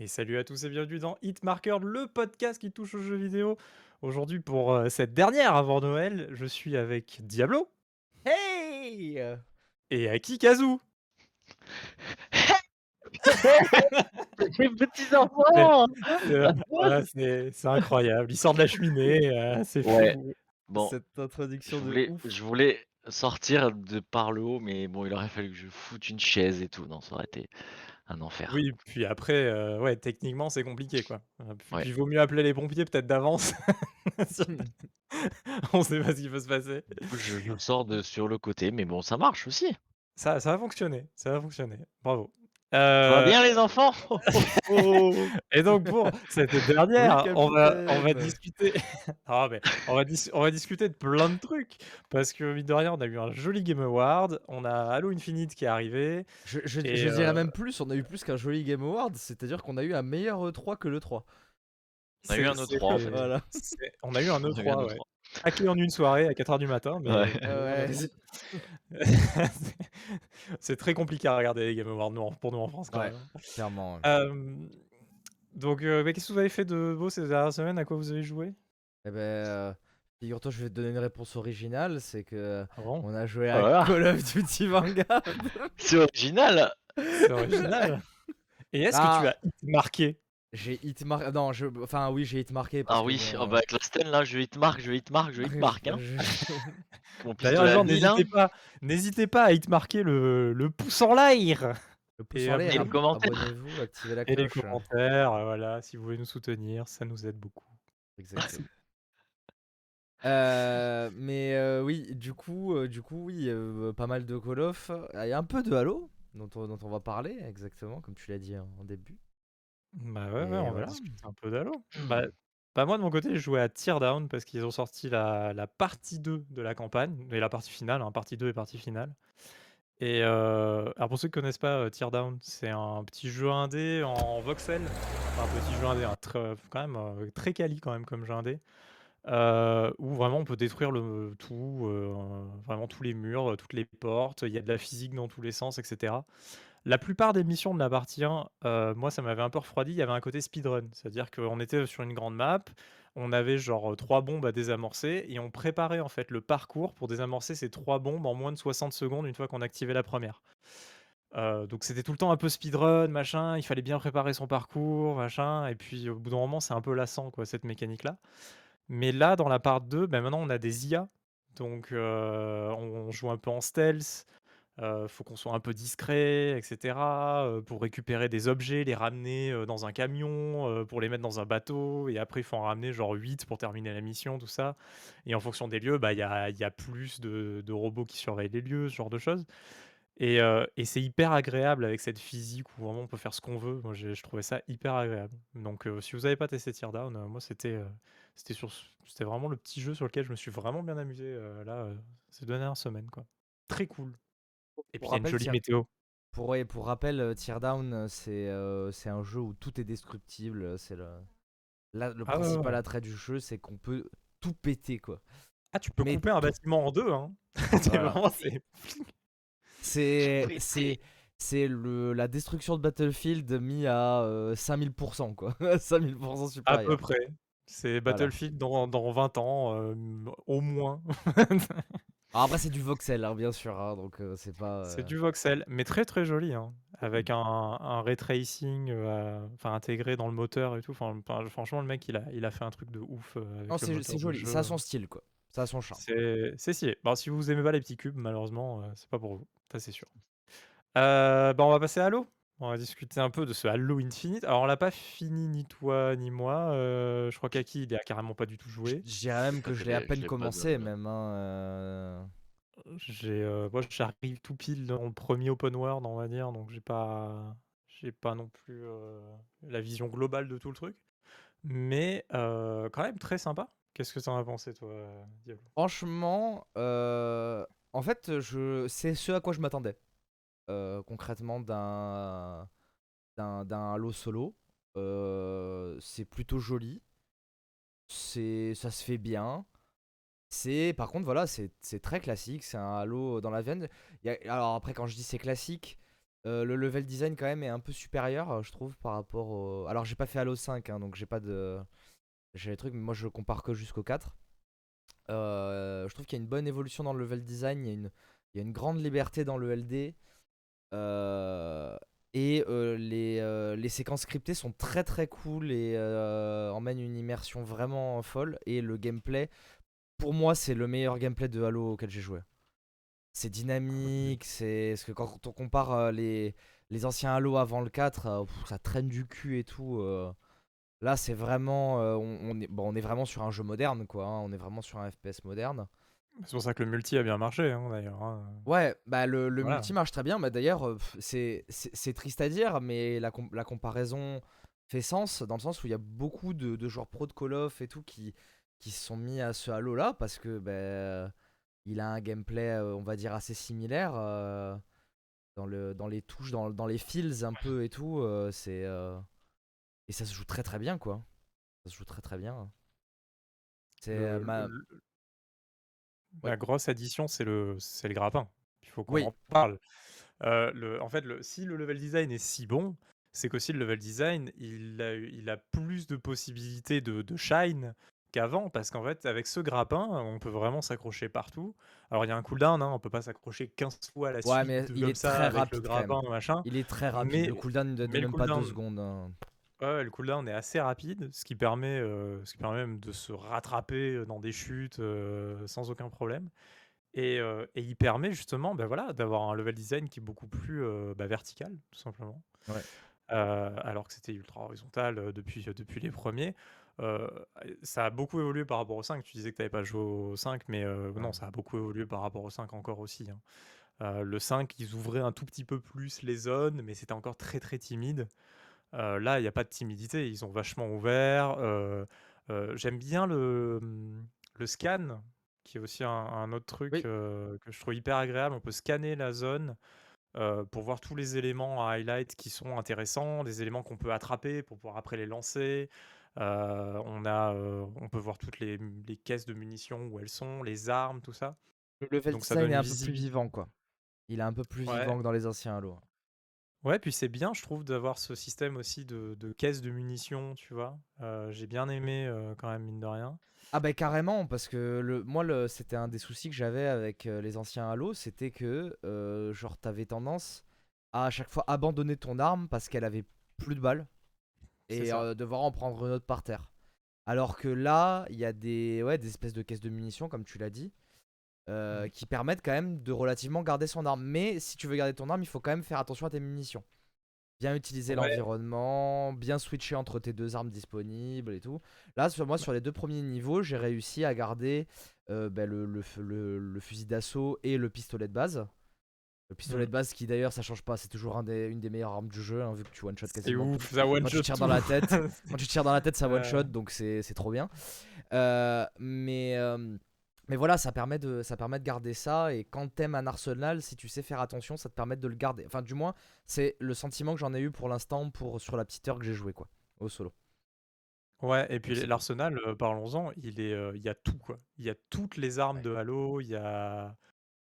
Et salut à tous et bienvenue dans Hitmarker, le podcast qui touche aux jeux vidéo. Aujourd'hui, pour euh, cette dernière avant Noël, je suis avec Diablo Hey et Akikazu. Les petits enfants Euh, voilà, c'est incroyable. Il sort de la cheminée, euh, c'est fou. Ouais. Bon, Cette introduction je de voulais, ouf. je voulais sortir de par le haut, mais bon, il aurait fallu que je foute une chaise et tout. Non, ça aurait été un enfer. Oui, puis après, euh, ouais, techniquement, c'est compliqué, quoi. Euh, Puis, Ouais. puis il vaut mieux appeler les pompiers peut-être d'avance. On sait pas ce qui peut se passer. Du coup, je, je sors de sur le côté, mais bon, ça marche aussi. Ça, ça va fonctionner, ça va fonctionner. Bravo. Ça va Euh, bien, les enfants Et donc pour cette dernière, Oui, on va on va discuter ah mais on va dis on va discuter de plein de trucs parce que mine de rien, on a eu un joli Game Award, on a Halo Infinite qui est arrivé. Je, je, Et, je dirais euh, même plus, on a eu plus qu'un joli Game Award, c'est-à-dire qu'on a eu un meilleur E3 que l'E3. On a eu un c'est- E3, en fait. Voilà. c'est- On a eu un On a eu un E3, ouais. E3. Hacké en une soirée à 4h du matin, mais Ouais. Ouais. c'est très compliqué à regarder les Game Awards nous, pour nous en France quand Ouais. même. Clairement. ouais. Euh, donc, euh, qu'est-ce que vous avez fait de beau ces dernières semaines? À quoi vous avez joué? Eh ben, euh, figure-toi, je vais te donner une réponse originale, c'est que Ah bon? on a joué à Voilà. Call of Duty Vanguard. C'est original C'est original. Et est-ce Ah. que tu as marqué? J'ai hit marqué. Non, je... enfin oui, j'ai hit marqué. parce Ah que, oui, bon, oh, bah, avec la Sten, là, je hitmark, je hitmark, je hitmark. Hein. je- D'ailleurs, gens, mille, hein. n'hésitez pas, n'hésitez pas à hit marquer le, le pouce en l'air Le pouce Et en l'air, et les commentaires. Abonnez-vous, activez la et les cloche. commentaires. euh, Voilà, si vous voulez nous soutenir, ça nous aide beaucoup. Exactement. Euh, mais euh, oui, du coup, euh, du coup, oui, euh, pas mal de Call of. Il y a un peu de Halo dont on, dont on va parler, exactement, comme tu l'as dit en, en début. Bah ouais, Et ouais, on va voilà. discuter un peu d'Halo. Bah, bah moi de mon côté, je jouais à Teardown parce qu'ils ont sorti la, la partie 2 de la campagne, et la partie finale, hein, partie 2 et partie finale. Et euh, alors pour ceux qui connaissent pas euh, Teardown, c'est un petit jeu indé en voxel, Enfin, un petit jeu indé, un tr- quand même euh, très quali quand même comme jeu indé, euh, où vraiment on peut détruire le tout, vraiment tous les murs, toutes les portes, il y a de la physique dans tous les sens, etc. La plupart des missions de la partie 1, euh, moi ça m'avait un peu refroidi, il y avait un côté speedrun, c'est-à-dire qu'on était sur une grande map, on avait genre euh, trois bombes à désamorcer et on préparait en fait le parcours pour désamorcer ces trois bombes en moins de 60 secondes une fois qu'on activait la première. Euh, donc c'était tout le temps un peu speedrun, machin, il fallait bien préparer son parcours, machin, et puis au bout d'un moment c'est un peu lassant quoi cette mécanique-là. Mais là dans la part 2, ben maintenant on a des IA, donc on joue un peu en stealth, euh, faut qu'on soit un peu discret, etc. euh, pour récupérer des objets, les ramener euh, dans un camion, euh, pour les mettre dans un bateau, et après il faut en ramener genre 8 pour terminer la mission, tout ça. Et en fonction des lieux, bah, il y a, plus de, robots qui surveillent les lieux, ce genre de choses. Et, c'est hyper agréable avec cette physique où vraiment on peut faire ce qu'on veut. Moi, j'ai- je trouvais ça hyper agréable. Donc, si vous n'avez pas testé Teardown, euh, moi, c'était vraiment le petit jeu sur lequel je me suis vraiment bien amusé là, ces deux dernières semaines. Quoi. Très cool. Et puis, Pour il y a une rappel, jolie Tear- météo. Pour, ouais, pour rappel, euh, Teardown, euh, c'est euh, c'est un jeu où tout est destructible. C'est le, Ah principal ouais. attrait du jeu, c'est qu'on peut tout péter, quoi. Ah, tu peux Mais couper un bâtiment en deux. Hein. C'est Voilà. vraiment, c'est- la destruction de Battlefield mis à euh, 5000% quoi. 5000% à peu près. C'est Battlefield dans, dans 20 ans, euh, au moins. Alors après c'est du voxel hein, bien sûr hein, donc euh, c'est pas C'est euh, du voxel, mais très très joli, hein, avec un, un ray tracing euh, enfin, intégré dans le moteur et tout. Enfin, franchement, le mec, il a, il a fait un truc de ouf. euh, avec Non, le c'est moteur joli, jeu. ça a son style quoi. Ça a son charme. C'est. Bon, si vous aimez pas les petits cubes, malheureusement, euh, c'est pas pour vous. Ça, c'est sûr. Euh, bah, on va passer à Halo. On va discuter un peu de ce Halo Infinite. Alors, on l'a pas fini, ni toi, ni moi. euh, je crois qu'Aki, il a carrément pas du tout joué. Je dirais même que je l'ai à Je peine l'ai pas commencé de- même hein, euh, J'ai, euh, moi, j'arrive tout pile dans le premier open world, on va dire, donc j'ai pas, j'ai pas non plus euh, la vision globale de tout le truc, mais euh, quand même très sympa. Qu'est-ce que t'en as pensé, toi, Diablo? Franchement, euh, en fait, je c'est ce à quoi je m'attendais. Euh, concrètement d'un d'un Halo solo. Euh, c'est plutôt joli. C'est ça se fait bien. C'est par contre voilà, c'est très classique, c'est un Halo dans la veine. Alors après quand je dis c'est classique, Euh, le level design quand même est un peu supérieur, je trouve, par rapport au... Alors j'ai pas fait Halo 5, hein, donc j'ai pas de... J'ai les trucs, mais moi je compare que jusqu'au 4. Euh, je trouve qu'il y a une bonne évolution dans le level design, il y il y a une grande liberté dans le LD. Et les, les séquences scriptées sont très très cool et emmènent une immersion vraiment folle. Et le gameplay, pour moi, c'est le meilleur gameplay de Halo auquel j'ai joué. C'est dynamique, c'est. Parce que quand on compare euh, les, les anciens Halo avant le 4, euh, ça traîne du cul et tout. Euh. Là, c'est vraiment. on, est, bon, on est vraiment sur un jeu moderne, quoi. Hein, on est vraiment sur un FPS moderne. C'est pour ça que le multi a bien marché, hein, d'ailleurs. Hein. Ouais, bah le, le multi marche très bien. Bah, d'ailleurs, c'est triste à dire, mais la, la comparaison fait sens, dans le sens où il y a beaucoup de, de joueurs pro de Call of et tout qui, qui se sont mis à ce Halo-là, parce que. Bah, il a un gameplay, euh, on va dire, assez similaire. Euh, dans, le, dans les touches, dans, dans les feels un peu et tout. Euh, c'est Et ça se joue très très bien, quoi. Ça se joue très très bien. C'est ma... La grosse addition, c'est le, c'est le grappin. Il faut qu'on en parle. le, en fait, le, si le level design est si bon, c'est qu'aussi le level design, il a, il a plus de possibilités de, de shine, qu'avant, parce qu'en fait, avec ce grappin, on peut vraiment s'accrocher partout. Alors, il y a un cooldown, hein, on peut pas s'accrocher 15 fois à la ouais, mais il est ça, très avec rapide, le grappin, machin. Il est très rapide. le cooldown ne donne même pas 2 secondes. Hein. Ouais, le cooldown est assez rapide, ce qui permet, euh, ce qui permet même de se rattraper euh, dans des chutes euh, sans aucun problème. Et, et, il permet justement ben voilà, d'avoir un level design qui est beaucoup plus bah, vertical, tout simplement. Ouais. alors que c'était ultra horizontal depuis, depuis les premiers ça a beaucoup évolué par rapport au 5. Tu disais que tu avais pas joué au 5, mais non, ça a beaucoup évolué par rapport au 5 encore aussi, hein. le 5, ils ouvraient un tout petit peu plus les zones, mais c'était encore très, très timide. Là, il y a pas de timidité, ils ont vachement ouvert, j'aime bien le, le scan, qui est aussi un autre truc, que je trouve hyper agréable. On peut scanner la zone, pour voir tous les éléments à highlight qui sont intéressants, des éléments qu'on peut attraper pour pouvoir après les lancer. Euh, on, a, euh, on peut voir toutes les, les, caisses de munitions, où elles sont, les armes, tout ça. Le level Donc, design est un peu plus vivant, quoi. Il est un peu plus vivant que dans les anciens Halo. Ouais, puis c'est bien, je trouve, d'avoir ce système aussi de, de caisses de munitions, tu vois. Euh, j'ai bien aimé, quand même, mine de rien. Ah bah carrément, parce que le, moi, le, c'était un des soucis que j'avais avec les anciens Halo, c'était que, genre, t'avais tendance à à chaque fois abandonner ton arme parce qu'elle avait plus de balles et euh, devoir en prendre une autre par terre. Alors que là, il y a des, ouais, des espèces de caisses de munitions, comme tu l'as dit, euh, mm. qui permettent quand même de relativement garder son arme. Mais si tu veux garder ton arme, il faut quand même faire attention à tes munitions. Bien utiliser l'environnement, bien switcher entre tes deux armes disponibles et tout. Là, sur moi, sur les deux premiers niveaux, j'ai réussi à garder euh, ben, le, le, fusil d'assaut et le pistolet de base. Le pistolet de base qui d'ailleurs ça change pas, c'est toujours un des, une des meilleures armes du jeu hein, vu que tu one shot quasiment. C'est ouf, ça one shot. tu tires dans la tête, quand tu tires dans la tête ça one shot donc c'est trop bien. Euh, mais mais voilà ça permet de ça permet de garder ça et quand t'aimes un arsenal si tu sais faire attention ça te permet de le garder. Enfin du moins c'est le sentiment que j'en ai eu pour l'instant pour sur la petite heure que j'ai joué quoi au solo. Ouais, et puis l'arsenal, euh, parlons-en, il est, il y a tout quoi. Il y a toutes les armes de Halo, il y a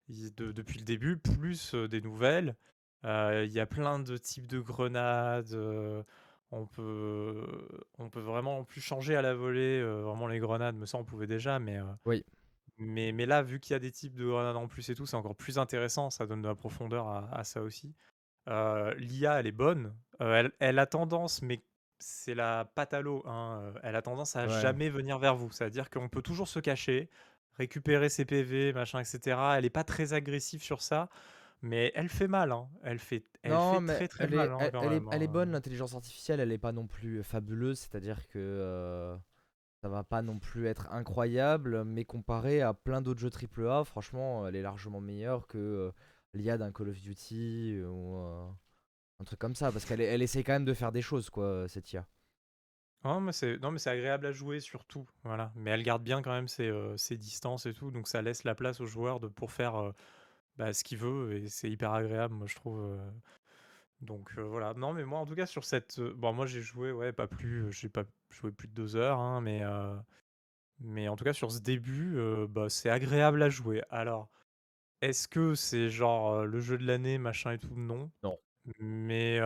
depuis le début, plus des nouvelles. Il y a plein de types de grenades. on peut, on peut vraiment plus changer à la volée vraiment les grenades, mais ça on pouvait déjà, mais, Oui. Mais, mais là, vu qu'il y a des types de grenades en plus et tout, c'est encore plus intéressant, ça donne de la profondeur à, ça aussi. L'IA, elle est bonne. elle, elle a tendance, mais c'est la pâte à l'eau, hein, elle a tendance à jamais venir vers vous. C'est-à-dire qu'on peut toujours se cacher récupérer ses PV, machin, etc. Elle est pas très agressive sur ça, mais elle fait mal. Hein. Elle fait, elle fait très très elle mal. Est, hein, elle, est, elle, est, bonne, l'intelligence artificielle, elle est pas non plus fabuleuse, c'est-à-dire que euh, ça va pas non plus être incroyable, mais comparé à plein d'autres jeux AAA, franchement, elle est largement meilleure que euh, l'IA d'un Call of Duty ou euh, un truc comme ça, parce qu'elle elle essaie quand même de faire des choses, quoi, cette IA. Non, mais c'est non, mais c'est agréable à jouer surtout, voilà. Mais elle garde bien quand même ses, euh, distances et tout, donc ça laisse la place au joueur de pour faire, euh, bah, ce qu'il veut et c'est hyper agréable, moi je trouve, euh. Donc voilà. Non, mais moi en tout cas sur cette, bon moi j'ai joué, ouais, pas plus, j'ai pas joué plus de 2 heures, hein, mais mais en tout cas sur ce début, bah, c'est agréable à jouer. Alors, est-ce que c'est genre, le jeu de l'année machin et tout? Non. Non. mais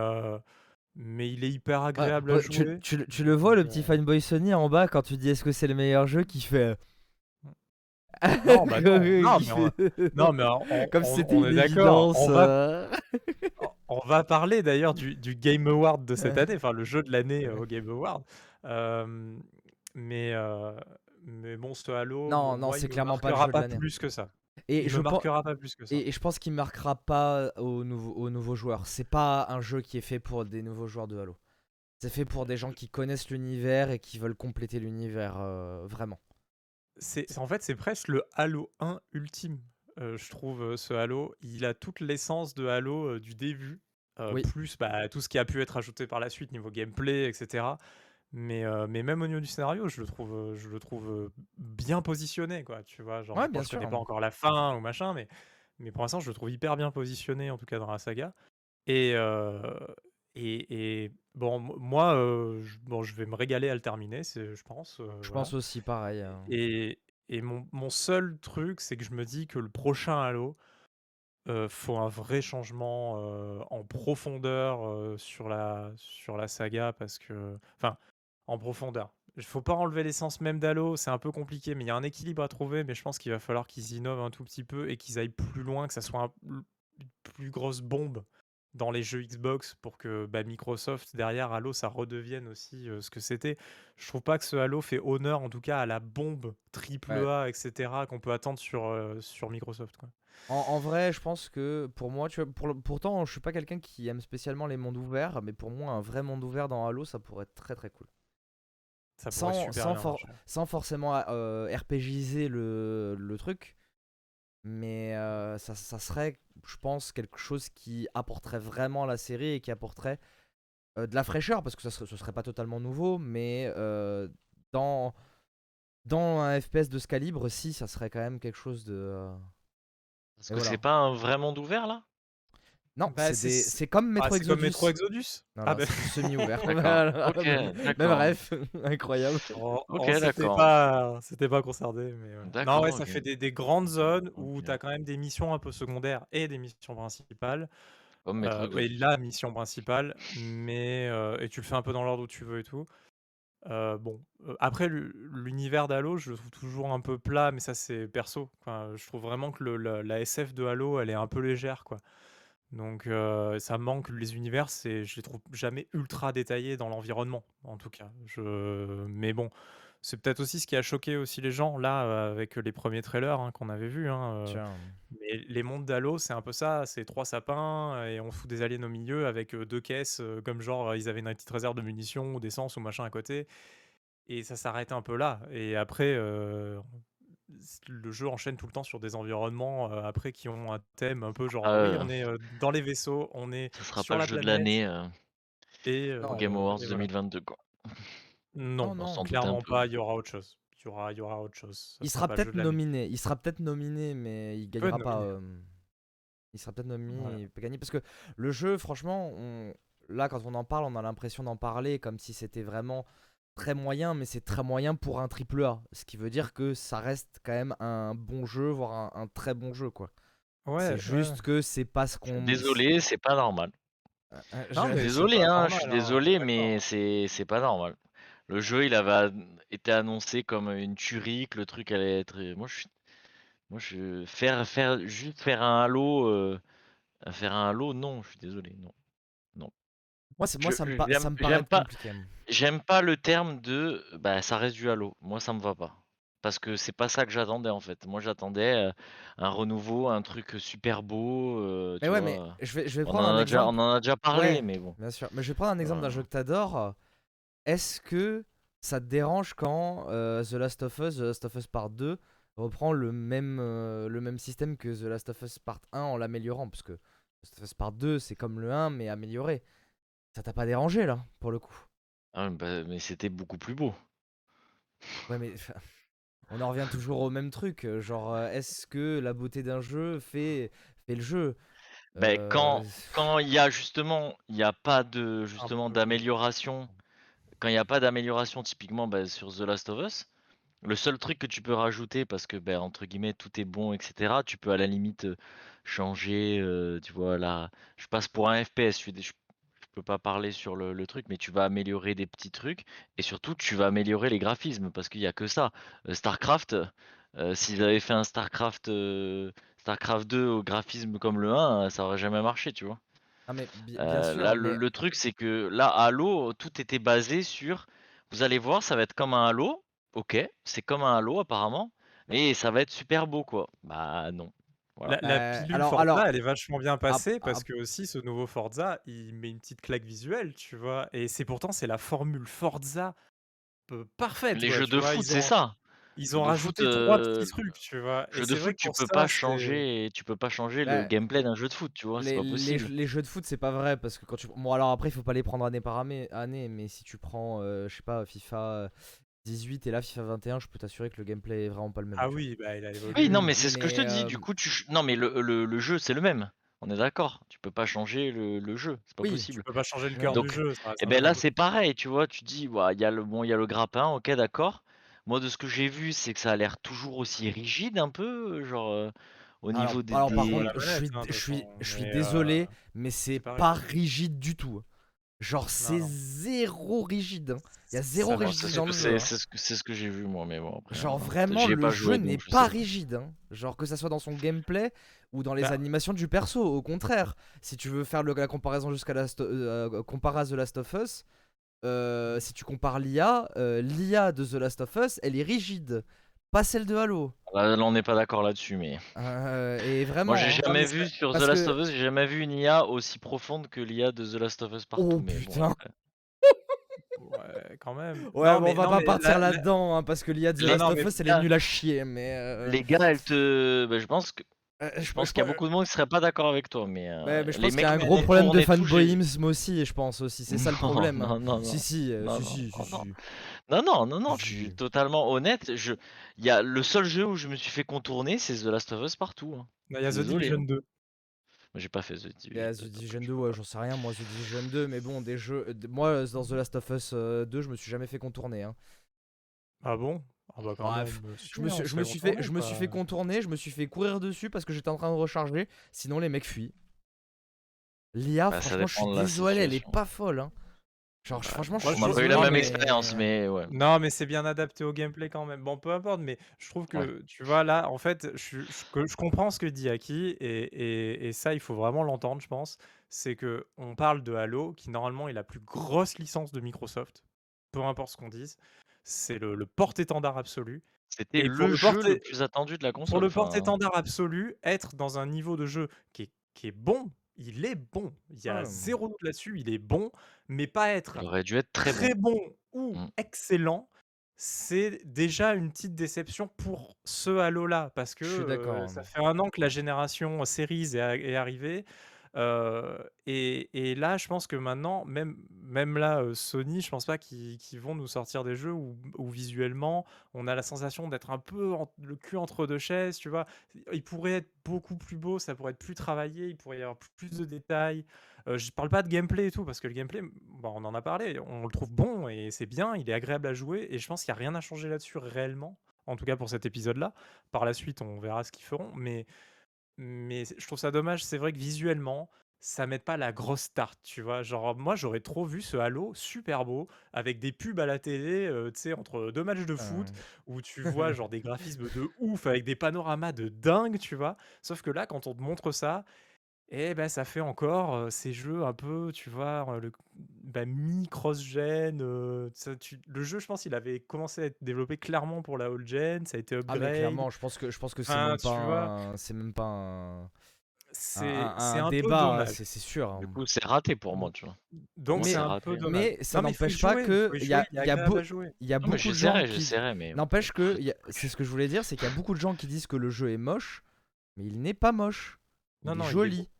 mais il est hyper agréable à ouais, tu, jouer. tu le- tu le vois, le Donc, petit heu fanboy Sony en bas, quand tu dis est-ce que c'est le meilleur jeu, qui fait. euh, Non, bah non, non, qui mais on non, mais on on Comme si on c'était on une est d'accord. évidence. On va euh. on va parler d'ailleurs du du Game Award de cette Ouais. année, enfin le jeu de l'année, Ouais. au Game Award. Mais heu, mais bon, ce Halo, Non, non, c'est clairement pas le jeu de pas plus que ça. Et Il je me marquera pas plus que ça. Et, je pense qu'il marquera pas aux nouveaux, aux nouveaux joueurs. C'est pas un jeu qui est fait pour des nouveaux joueurs de Halo. C'est fait pour des gens qui connaissent l'univers et qui veulent compléter l'univers euh, vraiment. C'est c'est- en fait, c'est presque le Halo 1 ultime, heu, je trouve, heu, ce Halo. Il a toute l'essence de Halo, heu, du début, Oui. plus, bah, tout ce qui a pu être ajouté par la suite niveau gameplay et cetera. Mais même au niveau du scénario, je le trouve, heu, je le trouve, heu, bien positionné, quoi, tu vois? Genre, Ouais, bien je connais sûr. pas encore la fin ou machin, mais mais pour l'instant, je le trouve hyper bien positionné, en tout cas dans la saga. Et heu et et bon, moi, bon, je vais me régaler à le terminer, je pense, Je voilà. pense aussi pareil. hein. Et et mon mon seul truc, c'est que je me dis que le prochain Halo, heu, faut un vrai changement, heu, en profondeur, heu, sur la sur la saga parce que enfin, en profondeur. Il faut pas enlever l'essence même d'Halo, c'est un peu compliqué, mais il y a un équilibre à trouver, mais je pense qu'il va falloir qu'ils innovent un tout petit peu et qu'ils aillent plus loin, que ça soit une plus grosse bombe dans les jeux Xbox pour que, bah, Microsoft derrière Halo, ça redevienne aussi, ce que c'était. Je trouve pas que ce Halo fait honneur, en tout cas, à la bombe triple. A et cetera qu'on peut attendre sur, sur Microsoft, quoi. En, en vrai, je pense que pour moi, tu vois, pour pourtant, je suis pas quelqu'un qui aime spécialement les mondes ouverts, mais pour moi, un vrai monde ouvert dans Halo, ça pourrait être très très cool. Ça Sans, super sans, bien for- marcher. sans forcément euh, RPGiser le, le truc, mais ça, ça serait, je pense, quelque chose qui apporterait vraiment à la série et qui apporterait euh, de la fraîcheur, parce que ça serait, ce serait pas totalement nouveau, mais euh, dans, dans un FPS de ce calibre, si, ça serait quand même quelque chose de... euh, Parce Et que voilà. c'est pas un vrai monde ouvert là? Non, Bah, c'est c'est- des- c'est- c'est comme Metro Ah, c'est Exodus. comme Metro Exodus Non, Ah non, bah semi-ouvert. D'accord. Voilà. Ok, Même d'accord. ref, incroyable. Oh, Ok, oh, c'était d'accord. pas c'était pas concerné, mais ouais. Non, D'accord, ouais, ça fait des des grandes zones où Ok. tu as quand même des missions un peu secondaires et des missions principales. Comme ouais, Exodus. la mission principale, mais heu et tu le fais un peu dans l'ordre où tu veux et tout. Heu, bon, après l'u l'univers d'Halo, je le trouve toujours un peu plat, mais ça, c'est perso. Enfin, je trouve vraiment que le la la SF de Halo, elle est un peu légère, quoi. Donc heu, ça manque les univers, c'est je les trouve jamais ultra détaillés dans l'environnement, en tout cas. Je mais bon, c'est peut-être aussi ce qui a choqué aussi les gens là, heu, avec les premiers trailers, hein, qu'on avait vus, hein, Tiens. mais les mondes d'Halo, c'est un peu ça, c'est 3 sapins et on fout des aliens au milieu avec, heu, 2 caisses, comme genre, ils avaient une petite réserve de munitions ou d'essence ou machin à côté et ça s'arrête un peu là et après, le jeu enchaîne tout le temps sur des environnements, heu, après qui ont un thème un peu genre, oui, Euh, on est, heu, dans les vaisseaux, on est ça sera pas le jeu de l'année euh, et Non. Game Awards et voilà. 2022 quoi. Non, Non, clairement pas, il y aura autre chose. Il y aura il y aura autre chose. Ça Il sera peut-être nominé. Il sera peut-être nominé, mais il gagnera pas. euh, Il sera peut-être nominé, Voilà. il peut gagner. Parce que le jeu, franchement, on- là, quand on en parle, on a l'impression d'en parler comme si c'était vraiment très moyen, mais c'est très moyen pour un triple A. Ce qui veut dire que ça reste quand même un bon jeu, voire un, un très bon jeu, quoi. Ouais, c'est ouais. juste que c'est pas ce qu'on. Désolé, c'est pas normal. Euh, euh, Non, mais Désolé, pas hein, je suis hein, désolé, mais c'est c'est pas normal. Le jeu, il avait été annoncé comme une tuerie, que le truc allait être. Moi, je suis. Moi, je faire faire juste faire un Halo, euh, faire un Halo, non, je suis désolé, non. Moi, moi Je ça, me ça me paraît pas compliqué. j'aime pas le terme de bah ça reste du Halo. Moi, ça me va pas. Parce que c'est pas ça que j'attendais en fait. Moi, j'attendais euh, un renouveau, un truc super beau, euh, Mais tu ouais, mais vois. je vais, je vais On prendre en un a déjà, on en a déjà parlé, Ouais, mais bon. bien sûr. Mais je vais prendre un exemple d'un jeu que t'adores. Est-ce que ça te dérange quand euh, The Last of Us, The Last of Us Part 2 reprend le même, euh, le même système que The Last of Us Part 1 en l'améliorant? Parce que The Last of Us Part 2, c'est comme le 1, mais amélioré. Ça t'a pas dérangé, là, pour le coup? Ah, bah, mais c'était beaucoup plus beau. Ouais, mais on en revient toujours au même truc. euh, Genre, euh, est-ce que la beauté d'un jeu fait, fait le jeu? Ben, Euh, quand quand il y a justement, il y a pas de justement d'amélioration, quand il y a pas d'amélioration typiquement bah, sur The Last of Us, Le seul truc que tu peux rajouter parce que, ben, entre guillemets «tout est bon» et cetera, tu peux à la limite, changer, tu vois là, je passe pour un FPS, je suis je peux pas parler sur le le truc, mais tu vas améliorer des petits trucs et surtout tu vas améliorer les graphismes parce qu'il y a que ça. Heu, StarCraft, heu, s'ils avaient fait un StarCraft, heu, StarCraft 2 au graphisme comme le 1, ça aurait jamais marché, tu vois? Ah mais bien sûr, là, le mais le truc, c'est que là, Halo, tout était basé sur: «Vous allez voir, ça va être comme un Halo». OK, c'est comme un Halo apparemment, et ça va être super beau, quoi. Bah non, voilà. La la Bah, pilule alors alors Forza, elle est vachement bien ap passée parce ap que aussi ce nouveau Forza, il met une petite claque visuelle, tu vois? Et c'est pourtant c'est la formule Forza, parfaite, Les quoi, jeux de vois? foot, Ils c'est ont ça. ils ont foot, rajouté 3 petits heu, trucs, tu vois? Et de foot, tu peux ça, pas changer tu peux pas changer le bah gameplay d'un jeu de foot, tu vois? C'est Les pas possible. jeux les jeux de foot, c'est pas vrai parce que quand tu bon alors après il faut pas les prendre année par année, mais si tu prends, heu, je sais pas FIFA 18 et là FIFA 21, je peux t'assurer que le gameplay est vraiment pas le même, Ah oui, bah, il a Oui, non, évolué, mais c'est ce que je te dis, du hem coup, tu ch non, mais le le le jeu, c'est le même. On est d'accord? Tu peux pas changer le le jeu, c'est pas Oui, Tu possible. peux pas changer le cœur du jeu, ça et un beh, jeu. là, c'est pareil, tu vois? Tu dis: «Ouah, il y a le bon, il y a le grappin, OK, d'accord». Moi, de ce que j'ai vu, c'est que ça a l'air toujours aussi rigide un peu, genre, heu, au Alors niveau des alors par des contre, je manette, suis hein, je suis je suis mais heu, désolé, mais c'est pas rigide du tout. Genre c'est. 0 rigide, hein. Il y a 0 Ça rigidité dans le jeu, c'est hein. c'est ce que j'ai vu moi, mais bon après, Genre vraiment le jeu n'est pas sais rigide, hein. Genre que ça soit dans son gameplay ou dans les Bah animations du perso, au contraire. Si tu veux faire le la comparaison jusqu'à heu, comparé à The Last of Us, heu, si tu compares l'IA, heu, l'IA de The Last of Us, elle est rigide, pas celle de Halo. Bah, là, on n'est pas d'accord là-dessus, mais Heu et moi, j'ai vraiment, hein. non, jamais vu sur The Last que of Us, j'ai jamais vu une IA aussi profonde que l'IA de The Last of Us partout, oh mais bon putain! après. Ouais, quand même. Ouais, Non, bon, on va non, pas partir là-dedans, hein, parce que l'IA de The Last non, of Us, elle est nulle à chier, mais heu les gars, elle te bah, je pense que heu, je je pense qu'il y a beaucoup de monde qui serait pas d'accord avec toi, mais Ouais, mais je les pense qu'il y a un gros problème de et j'ai fanboyisme aussi, je pense aussi, c'est ça le non, problème. non, non, Si, non. si, si, non, si, si, non, non. Non, non, je suis totalement honnête, je il y a le seul jeu où je me suis fait contourner, c'est The Last of Us partout, hein. Bah, il y a The désolé, Division hein. 2. Moi, j'ai pas fait The Il y a Division The 2, donc Division je 2, peux ouais, pas j'en sais rien, moi, The Division 2, mais bon, des jeux. d- Moi, dans The Last of Us euh, 2, je me suis jamais fait contourner. Hein. Ah bon? Ah bah, quand Bref, même, je me hein, on suis, se je fait me suis fait, contourner, je me suis fait contourner, je me suis fait courir dessus parce que j'étais en train de recharger. Sinon, les mecs fuient. L'IA, bah, ça franchement, je suis dépend de la désolé, elle est situation. pas folle. Hein. Genre, Bah, franchement, je on n'a pas eu la non, même mais expérience, mais. mais ouais. non, mais c'est bien adapté au gameplay quand même. Bon, peu importe, mais je trouve Ouais. que, tu vois, là, en fait, je je que je comprends ce que dit Aki et et et ça, il faut vraiment l'entendre, je pense. C'est que on parle de Halo qui, normalement, est la plus grosse licence de Microsoft, peu importe ce qu'on dise. C'est le le porte-étendard absolu C'était pour le le jeu le porter plus attendu de la Pour console, le enfin porte-étendard absolu, être dans un niveau de jeu qui est qui est bon, il est bon. Il y a Ouais. 0 doute là-dessus, il est bon, mais pas il être aurait dû être très bon. très bon ou Mmh. excellent, c'est déjà une petite déception pour ce Halo-là. Parce que, Je suis d'accord. heu, hein. ça fait 1 an que la génération Series est a est arrivée, et là, je pense que maintenant, même là, Sony, je pense pas qu'ils vont nous sortir des jeux où visuellement, on a la sensation d'être un peu le cul entre 2 chaises, tu vois? Il pourrait être beaucoup plus beau, ça pourrait être plus travaillé, il pourrait y avoir plus de détails. Heu, je parle pas de gameplay et tout, parce que le gameplay, bah, on en a parlé, on le trouve bon et c'est bien, il est agréable à jouer et je pense qu'il y a rien à changer là-dessus réellement, en tout cas pour cet épisode-là. Par la suite, on verra ce qu'ils feront, mais mais je trouve ça dommage, c'est vrai que visuellement, ça met pas la grosse start, tu vois? Genre, moi, j'aurais trop vu ce Halo super beau, avec des pubs à la télé, heu, tu sais, entre 2 matchs de foot, où tu vois genre des graphismes de ouf, avec des panoramas de dingue, tu vois? Sauf que là, quand on te montre ça et bah, ça fait encore, heu, ces jeux un peu, tu vois, le bah, mi-cross-gen, ça tu le jeu, je pense, il avait commencé à être développé clairement pour la old gen, ça a été Ah mais upgrade. clairement, je pense que je pense que c'est Enfin, même pas vois? un, c'est même pas un, un, C'est un- c'est un un peu débat, dommage. c'est c'est sûr. Du hein. coup, c'est raté pour moi, tu vois? Donc Mais c'est un raté, peu hein. dommage. mais ça Non, mais il faut y n'empêche pas jouer, il que faut y il y a, il y a, beau- jouer. il y a Non, mais beaucoup de gens j'essaierai, qui j'essaierai, mais n'empêche que il y a- c'est ce que je voulais dire, c'est qu'il y a beaucoup de gens qui disent que le jeu est moche, mais il n'est pas moche. Il Non, est non, il est joli.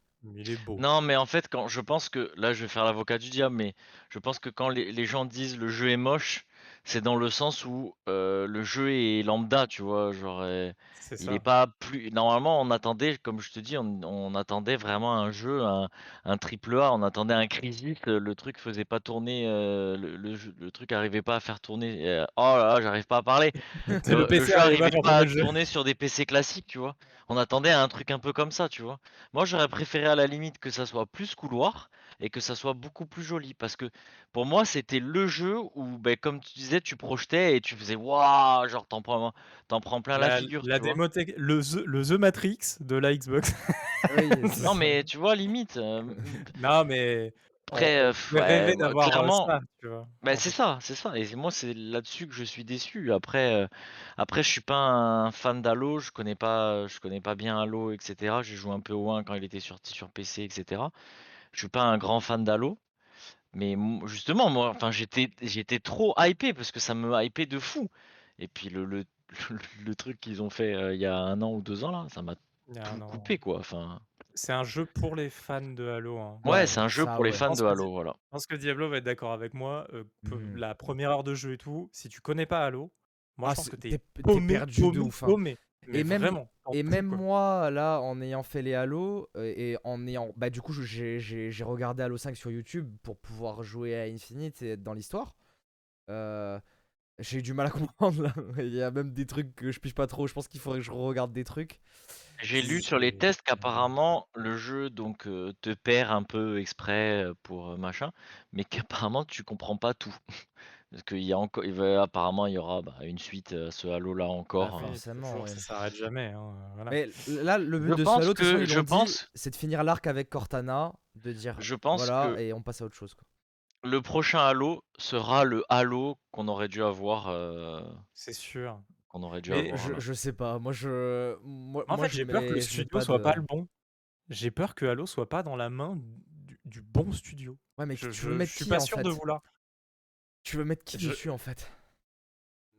Non, mais en fait, quand je pense que là, je vais faire l'avocat du diable, mais je pense que quand les gens disent: «Le jeu est moche», c'est dans le sens où, le jeu est lambda, tu vois? Genre, C'est il est ça. pas plus normalement, on attendait, comme je te dis, on on attendait vraiment un jeu, un un triple A, on attendait un Crysis, heu, le truc faisait pas tourner, le le jeu le truc arrivait pas à faire tourner, oh là là, j'arrive pas à parler. Le Le le PC jeu pas arrivait pas tourner à tourner sur des PC classiques, tu vois? On attendait un truc un peu comme ça, tu vois? Moi, j'aurais préféré à la limite que ça soit plus couloir et que ça soit beaucoup plus joli parce que pour moi, c'était le jeu où, beh, comme tu disais, tu projetais et tu faisais: «Waouh!» genre tu en prends tu en prends plein la La figure, la démothèque, le The le The Matrix de la Xbox. Oui, Non, mais tu vois, limite, Non, mais après, pouvait ouais, rêver moi, d'avoir, heu, clairement ça, tu vois? bah, c'est ça, c'est ça et moi, c'est là-dessus que je suis déçu. Après, heu, après je suis pas un fan d'Halo, je connais pas je connais pas bien Halo et cetera. J'ai joué un peu au 1 quand il était sorti sur PC et cetera. Je suis pas un grand fan d'Halo, mais m justement, moi, enfin, j'étais j'étais trop hypé parce que ça me hypait de fou et puis le le le le truc qu'ils ont fait, heu, il y a 1 an ou 2 ans là, ça m'a Il y a tout 1 an. coupé, quoi, enfin C'est un jeu pour les fans de Halo, hein. Ouais, Ouais, c'est un jeu ça pour les fans pense de que Halo, voilà. je pense que Diablo va être d'accord avec moi, peu Mmh la 1re heure de jeu et tout, si tu connais pas Halo, moi Ah, je pense c'est que tu tu es es tu es paumé, perdu de paumé, ouf, hein paumé, mais et même vraiment, et même quoi. moi, là, en ayant fait les Halo, heu et en ayant bah, du coup, j'ai j'ai j'ai regardé Halo 5 sur YouTube pour pouvoir jouer à Infinite et être dans l'histoire. Heu, j'ai eu du mal à comprendre, là. Il y a même des trucs que je pige pas trop. Je pense qu'il faudrait que je regarde des trucs. J'ai lu sur les tests qu'apparemment le jeu donc heu, te perd un peu exprès, heu, pour, machin, mais qu'apparemment tu comprends pas tout. Parce qu'il y a enco il va apparemment il y aura, bah, une suite à ce Halo là Bah, encore, forcément, toujours, oui. ça s'arrête jamais, hein, voilà. Mais l là, le but Je de ce pense Halo, de toute façon, que ils je l'ont dit, pense c'est de finir l'arc avec Cortana, de dire je pense voilà que et on passe à autre chose, quoi. le prochain Halo sera le Halo qu'on aurait dû avoir, C'est sûr, qu'on aurait dû mais avoir Je là. je sais pas, moi je moi en moi fait, je j'ai peur que le mets studio soit pas le bon. J'ai peur que Halo soit pas dans la main du du bon studio. ouais, mais Je tu veux je je mettre suis qui, pas en sûr de fait? vouloir Tu veux mettre qui je dessus, en fait?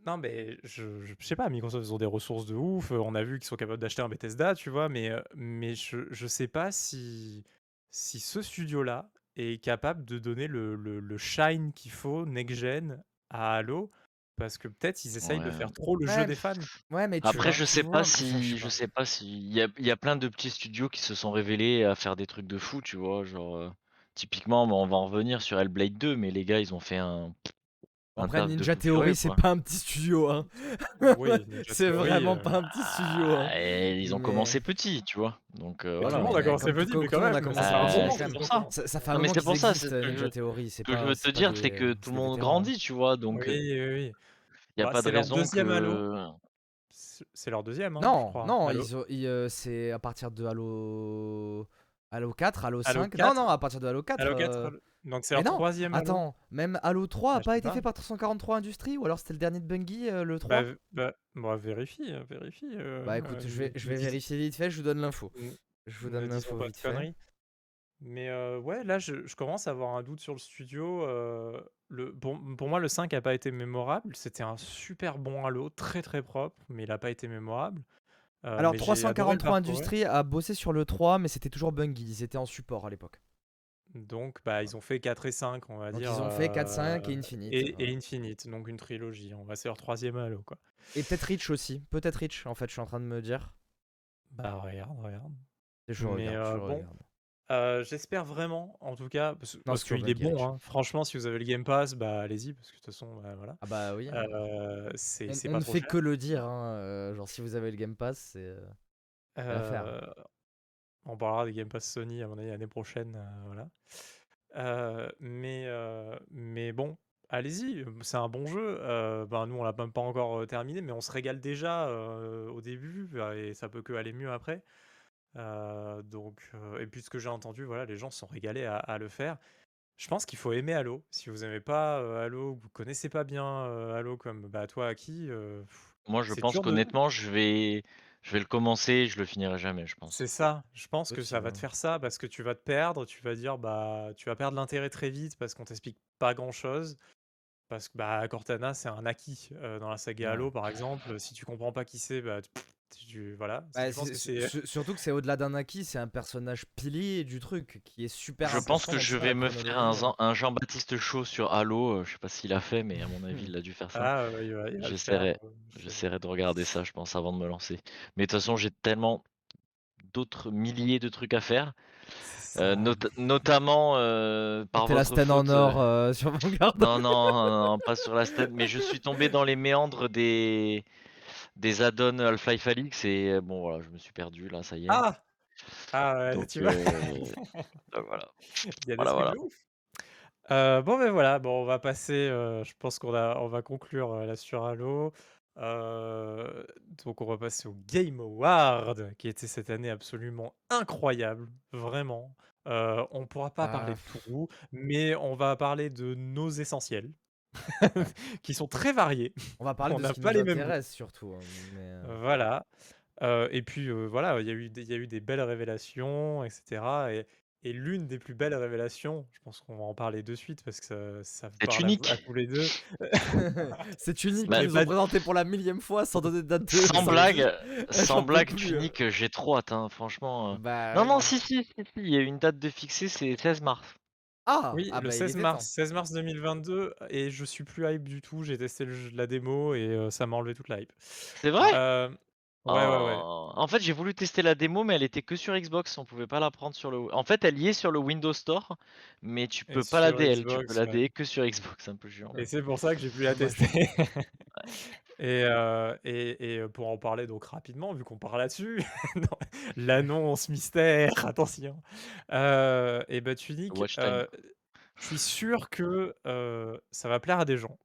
non, mais je je sais pas, Microsoft, ils ont des ressources de ouf, heu, on a vu qu'ils sont capables d'acheter un Bethesda, tu vois? Mais, mais je je sais pas si si ce studio-là est capable de donner le le le shine qu'il faut next gen à Halo, parce que peut-être ils essayent de faire trop le jeu des fans, ouais, mais tu Après vois? je sais pas vois? Enfin, je sais si je pas. sais pas y a il y a plein de petits studios qui se sont révélés à faire des trucs de fou, tu vois? Genre, heu, typiquement, on va en revenir sur Hellblade 2, mais les gars, ils ont fait un après Ninja Theory, c'est pas un petit studio, hein. Oui, C'est vraiment heu pas un petit studio, hein. Ah et ils ont Mais commencé petit, tu vois? Donc tout le voilà. monde a commencé comme tout petit, mais tout quand le monde a même, c'est pour ça. grands. ça ça fait un mais moment c'est qu'ils pour ça, c'est Ninja Theory, ce que je veux te dire, c'est que tout le monde grandit, tu vois? Donc Oui, heu, oui, oui. il y a Bah, pas de c'est leur raison 2e Halo. que c'est leur 2e, hein, je Non, crois, non, heu, c'est à partir de Halo Halo 4, Halo Halo 5 non, 4? non, à partir de Halo 4, Halo 4, heu Halo donc c'est leur non! 3e Halo? Attends, même Halo 3 a Bah, je pas été pas. fait par 343 Industries ou alors c'était le dernier de Bungie, heu, le Bah 3? v bah bah, vérifie, heu, vérifie, heu Bah écoute, je vais je vais vérifier vite fait, je vous donne l'info. Je vous Ne donne l'info vite fait. Mais heu, ouais, là, je je commence à avoir un doute sur le studio, le pour pour moi, le 5 a pas été mémorable. C'était un super bon Halo, très, très propre, mais il a pas été mémorable. Heu, Alors mais j'ai adoré le 343 parcourir. Industries a bossé sur le 3, mais c'était toujours Bungie, ils étaient en support à l'époque. Donc bah, ils ont fait 4 et 5, on va Donc dire, ils ont fait 4, heu 5 et Infinite, et Infinite, donc une trilogie. On va c'est leur 3e Halo, quoi. Et peut-être Reach aussi, peut-être Reach, en fait, je suis en train de me dire. Bah, regarde, regarde. Je Mais regarde, je heu, bon, regarde. Heu, j'espère vraiment, en tout cas, parce Non, qu'il est bon, hein. Franchement, si vous avez le Game Pass, bah, allez-y, parce que de toute façon, bah, voilà. Ah bah oui, hein. Heu, c'est On c'est on pas ne trop fait cher. que le dire, hein, heu, genre si vous avez le Game Pass, c'est, heu. Heu, on parlera des Game Pass Sony, à mon avis, l'année prochaine, heu, voilà. Heu, mais heu, mais bon, allez-y, c'est un bon jeu. Heu, ben, nous, on l'a même pas encore, heu, terminé, mais on se régale déjà, heu, au début, bah et ça peut qu'aller mieux après. Heu, donc heu et puis ce que j'ai entendu, voilà, les gens se sont régalés à à le faire. Je pense qu'il faut aimer Halo. Si vous aimez pas, heu, Halo, vous connaissez pas bien, Halo comme, bah, toi, Aki, moi, je c'est pense de qu'honnêtement, je vais je vais le commencer et je le finirai jamais, je c'est pense. ça, je pense que ça va te faire ça parce que tu vas te perdre, tu vas dire, bah, tu vas perdre l'intérêt très vite parce qu'on t'explique pas grand-chose. Parce que, bah, Cortana, c'est un acquis, dans la saga. Halo, par exemple, si tu comprends pas qui c'est, bah, Tu voilà, Bah, je pense que surtout que c'est au-delà d'un acquis, c'est un personnage pilier du truc qui est super Je pense que je vais me faire un, Jean-Baptiste Chaud sur Halo. euh, Je sais pas s'il a fait, mais à mon avis, il a dû faire ça. ah, J'essaierai, de regarder ça, je pense, avant de me lancer. Mais de toute façon, j'ai tellement d'autres milliers de trucs à faire, euh, notamment euh, par la stand en or euh, sur Vanguard. Non, non, non, non, pas sur la stand, mais je suis tombé dans les méandres des des add-ons Half-Life Alix et euh, bon voilà, je me suis perdu là, ça y est. Ah! Ah ouais, Donc, tu vois? euh, donc voilà, Il y a des voilà, trucs voilà. de ouf. Heu, bon, ben, voilà, bon, on va passer, heu, je pense qu'on a on va conclure, heu, là sur Halo. Donc on va passer au Game Award qui était cette année absolument incroyable, vraiment. On pourra pas parler Ah, de tout, mais on va parler de nos essentiels. qui sont très variés. On va parler On de n'a ce qui pas nous les mêmes surtout. hein, mais, euh, Voilà. Heu et puis, heu, voilà, il y a eu des il y a eu des belles révélations et cetera et et l'une des plus belles révélations, je pense qu'on va en parler de suite parce que ça ça parle à vous à unique. tous les 2. c'est unique Bah, nous bah, ont présenté pour la millième fois sans donner de date de Sans blague, sans blague, plus, Tunic, j'ai trop hâte, hein, franchement. euh. Bah, Non, non, si, si, si, si, il y a une date de fixée, c'est 16 mars. Ah, Oui, ah le bah, il 16 était mars temps. 16 mars 2022 et je suis plus hype du tout. J'ai testé le jeu la démo et heu, ça m'a enlevé toute la hype. C'est vrai? Ouais, ouais, ouais. Oh. En fait, j'ai voulu tester la démo, mais elle était que sur Xbox. On pouvait pas la prendre sur le. En fait, elle y est sur le Windows Store, mais tu Et peux pas la sur DL. Tu peux Xbox, la ouais. DL que sur Xbox, un peu chiant. Et c'est pour ça que j'ai pu la Dommage. tester. Et, heu, et et heu, pour en parler donc rapidement, vu qu'on part là-dessus, non, l'annonce mystère, attention. Heu et bah, Tunic, Watch time. je suis sûr que, ça va plaire à des gens.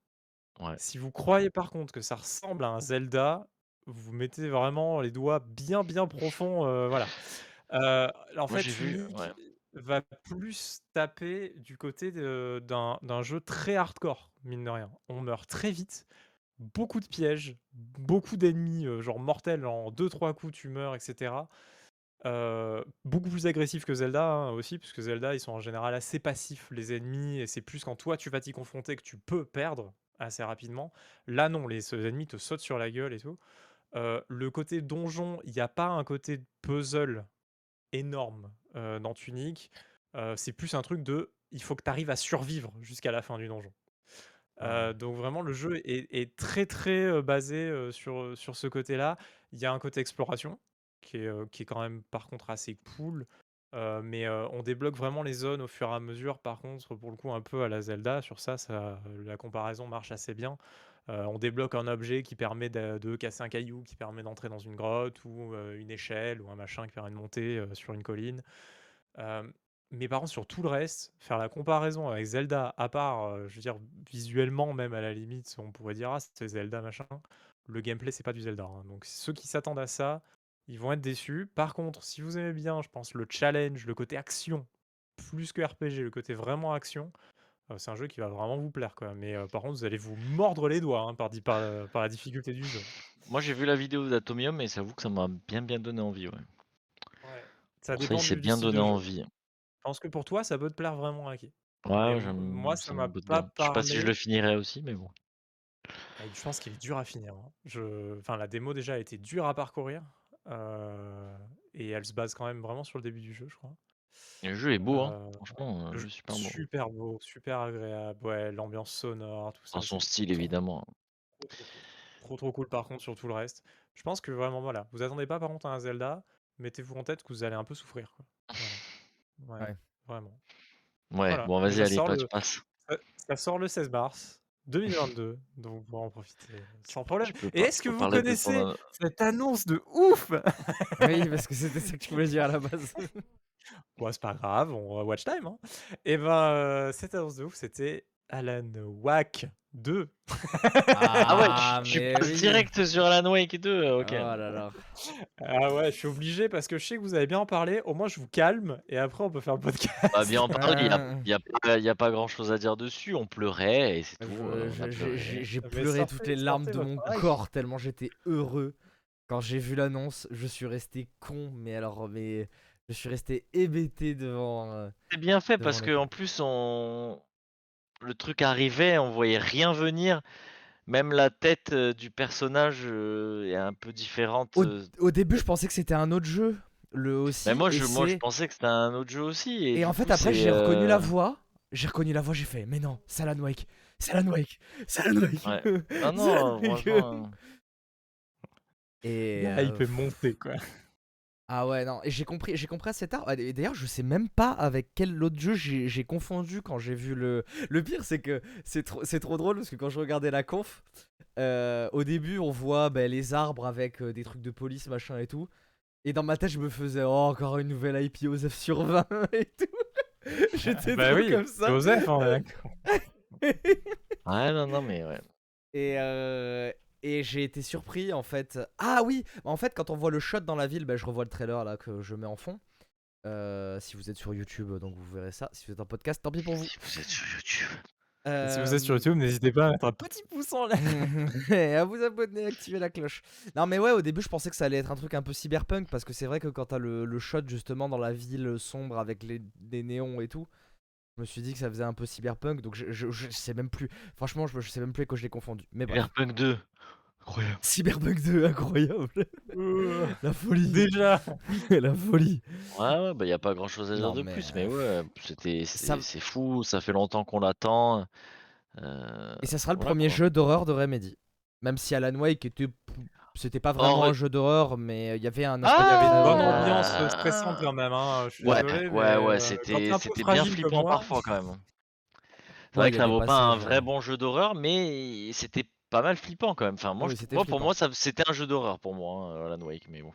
Ouais. Si vous croyez par contre que ça ressemble à un Zelda, vous mettez vraiment les doigts bien, bien profonds, voilà. En Moi, fait, j'ai vu. Ouais. va plus taper du côté de d'un d'un jeu très hardcore, mine de rien. On meurt très vite, beaucoup de pièges, beaucoup d'ennemis, heu, genre mortels en 2-3 coups tu meurs et cetera. Heu, beaucoup plus agressif que Zelda, hein, aussi, puisque Zelda, ils sont en général assez passifs les ennemis et c'est plus quand toi tu vas t'y confronter que tu peux perdre assez rapidement. Là non, les ennemis te sautent sur la gueule et tout. Heu, le côté donjon, il y a pas un côté puzzle énorme, dans Tunic. C'est plus un truc de, il faut que tu arrives à survivre jusqu'à la fin du donjon. Heu, donc vraiment le jeu est très, très, basé, sur, sur ce côté-là. Il y a un côté exploration qui est, qui est quand même par contre assez cool, mais, on débloque vraiment les zones au fur et à mesure. Par contre, pour le coup, un peu à la Zelda, sur ça ça la comparaison marche assez bien. On débloque un objet qui permet de casser un caillou, qui permet d'entrer dans une grotte ou, une échelle ou un machin qui permet de monter, sur une colline. Mais par contre sur tout le reste, faire la comparaison avec Zelda, à part, heu, je veux dire visuellement même à la limite, on pourrait dire: «Ah c'est Zelda machin». Le gameplay c'est pas du Zelda, hein, donc ceux qui s'attendent à ça, ils vont être déçus. Par contre, si vous aimez bien, je pense le challenge, le côté action, plus que RPG, le côté vraiment action, heu, c'est un jeu qui va vraiment vous plaire quoi. Mais, heu, par contre vous allez vous mordre les doigts, hein, par di par, heu, par la difficulté du jeu. Moi, j'ai vu la vidéo d'Atomium et j'avoue que ça m'a bien, bien donné envie. Ouais. Ouais. Ça Pour ça, il dépend s'est du bien style donné jeu. envie. Je pense que pour toi, ça peut te plaire vraiment, Aki. Ouais, moi ça m'a pas bien. Je sais pas si je le parlé. finirai aussi, mais bon. Ah, je pense qu'il est dur à finir, hein. Je enfin la démo déjà était dure à parcourir, heu et elle se base quand même vraiment sur le début du jeu, je crois. Le jeu est beau, hein. Heu, Franchement, le euh, jeu super beau. super beau, super agréable, ouais, l'ambiance sonore, tout Dans ça, son c'est style, trop, évidemment. trop, trop cool. Trop, trop cool par contre sur tout le reste. Je pense que vraiment voilà, vous attendez pas par contre à un Zelda, mettez-vous en tête que vous allez un peu souffrir, quoi. Ouais, Ouais. vraiment. Ouais, Voilà, bon, vas-y, allez, pas, tu passes. ça ça sort le 16 mars 2022, donc pour en profiter, sans problème. Et est-ce que vous connaissez ton. cette annonce de ouf? Oui, parce que c'était ça que je voulais dire à la base. Bon, c'est pas grave, on va watch time, hein. Et ben, heu, cette annonce de ouf, c'était Alan Wake 2. Ah ouais, Ah, tu, tu mais passes oui. direct sur Alan Wake 2, Oh ok. là là. Ah ouais, je suis obligé parce que je sais que vous avez bien en parlé, au moins je vous calme et après on peut faire le podcast. Bah, bien en parler, il y a, Euh, il y a pas, a grand chose à dire dessus. On pleurait et c'est tout. euh, je- je- pleuré. J'ai Mais pleuré sortez- toutes les larmes sortez de mon corps tellement j'étais heureux. Quand j'ai vu l'annonce, je suis resté con, mais alors, mais je suis resté hébété devant. euh, C'est bien fait parce que l'écran. en plus, on... le truc arrivait, on voyait rien venir. même la tête, heu, du personnage, heu, est un peu différente, Au, heu au début, je pensais que c'était un autre jeu, le aussi. Mais moi et je moi je c'est- pensais que c'était un autre jeu aussi et en fait, coup, après, j'ai reconnu la voix. J'ai reconnu la voix, j'ai fait, mais non, c'est Alan Wake. C'est Alan Wake. C'est Alan Wake. Ouais. Ah non, Alan Wake. franchement, Et euh, est montée, quoi. Ah ouais, non, et j'ai compris, j'ai compris assez tard. Et d'ailleurs, je sais même pas avec quel autre jeu j'ai j'ai confondu quand j'ai vu le. Le pire, c'est que c'est trop, c'est trop drôle parce que quand je regardais la conf, euh, au début, on voit ben, les arbres avec euh, des trucs de police, machin et tout. Et dans ma tête, je me faisais, oh, encore une nouvelle IP Osef sur 20 et tout. J'étais bah trop oui, comme ça. Joseph, on est d'accord. ouais, non, non, mais ouais. Et, euh, et j'ai été surpris en fait. Ah oui, en fait quand on voit le shot dans la ville, bah, je revois le trailer là que je mets en fond. Euh, si vous êtes sur YouTube, donc vous verrez ça. Si vous êtes en podcast, tant pis pour vous. Si vous êtes sur YouTube. Si vous êtes sur Euh, YouTube, n'hésitez pas à mettre un petit pouce en l'air. et à vous abonner, activer la cloche. Non mais ouais, au début je pensais que ça allait être un truc un peu cyberpunk parce que c'est vrai que quand t'as le, le shot justement dans la ville sombre avec les, des néons et tout, je me suis dit que ça faisait un peu cyberpunk. Donc je, je, je sais même plus. Franchement, je, je sais même plus que je l'ai confondu. Mais bref. Cyberpunk 2. Incroyable. Cyberpunk 2, incroyable. la folie. Déjà. la folie. Ouais, ouais, bah y a pas grand chose à dire Non, de mais, plus, mais ouais, c'était ça- c'est c'est fou, ça fait longtemps qu'on l'attend. Euh, Et ça sera le voilà, premier quoi. jeu d'horreur de Remedy. Même si Alan Wake était. C'était pas vraiment Oh, un jeu d'horreur, mais il y avait un Ah, Il y avait une bonne Ah. ambiance euh, stressante quand même, hein. Je suis Ouais, désolé. ouais, ouais, euh, c'était bien flippant parfois quand même. C'est Ouais, vrai que ça vaut pas un vrai euh, bon jeu d'horreur, mais c'était pas mal flippant quand même. Enfin, moi, Oui, je- c'était moi pour moi, ça c'était un jeu d'horreur pour moi, hein, Alan Wake, mais bon.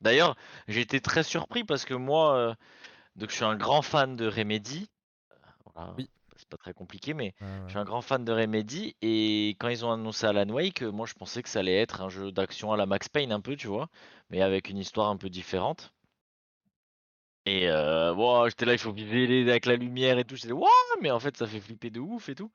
D'ailleurs, j'ai été très surpris parce que moi, euh, donc je suis un grand fan de Remedy. Euh, Voilà, Oui. C'est pas très compliqué, mais ouais. je suis un grand fan de Remedy et quand ils ont annoncé Alan Wake, euh, moi je pensais que ça allait être un jeu d'action à la Max Payne un peu, tu vois, mais avec une histoire un peu différente. Et euh, wow, j'étais là, il faut viser avec la lumière et tout. J'étais waouh, mais en fait ça fait flipper de ouf et tout.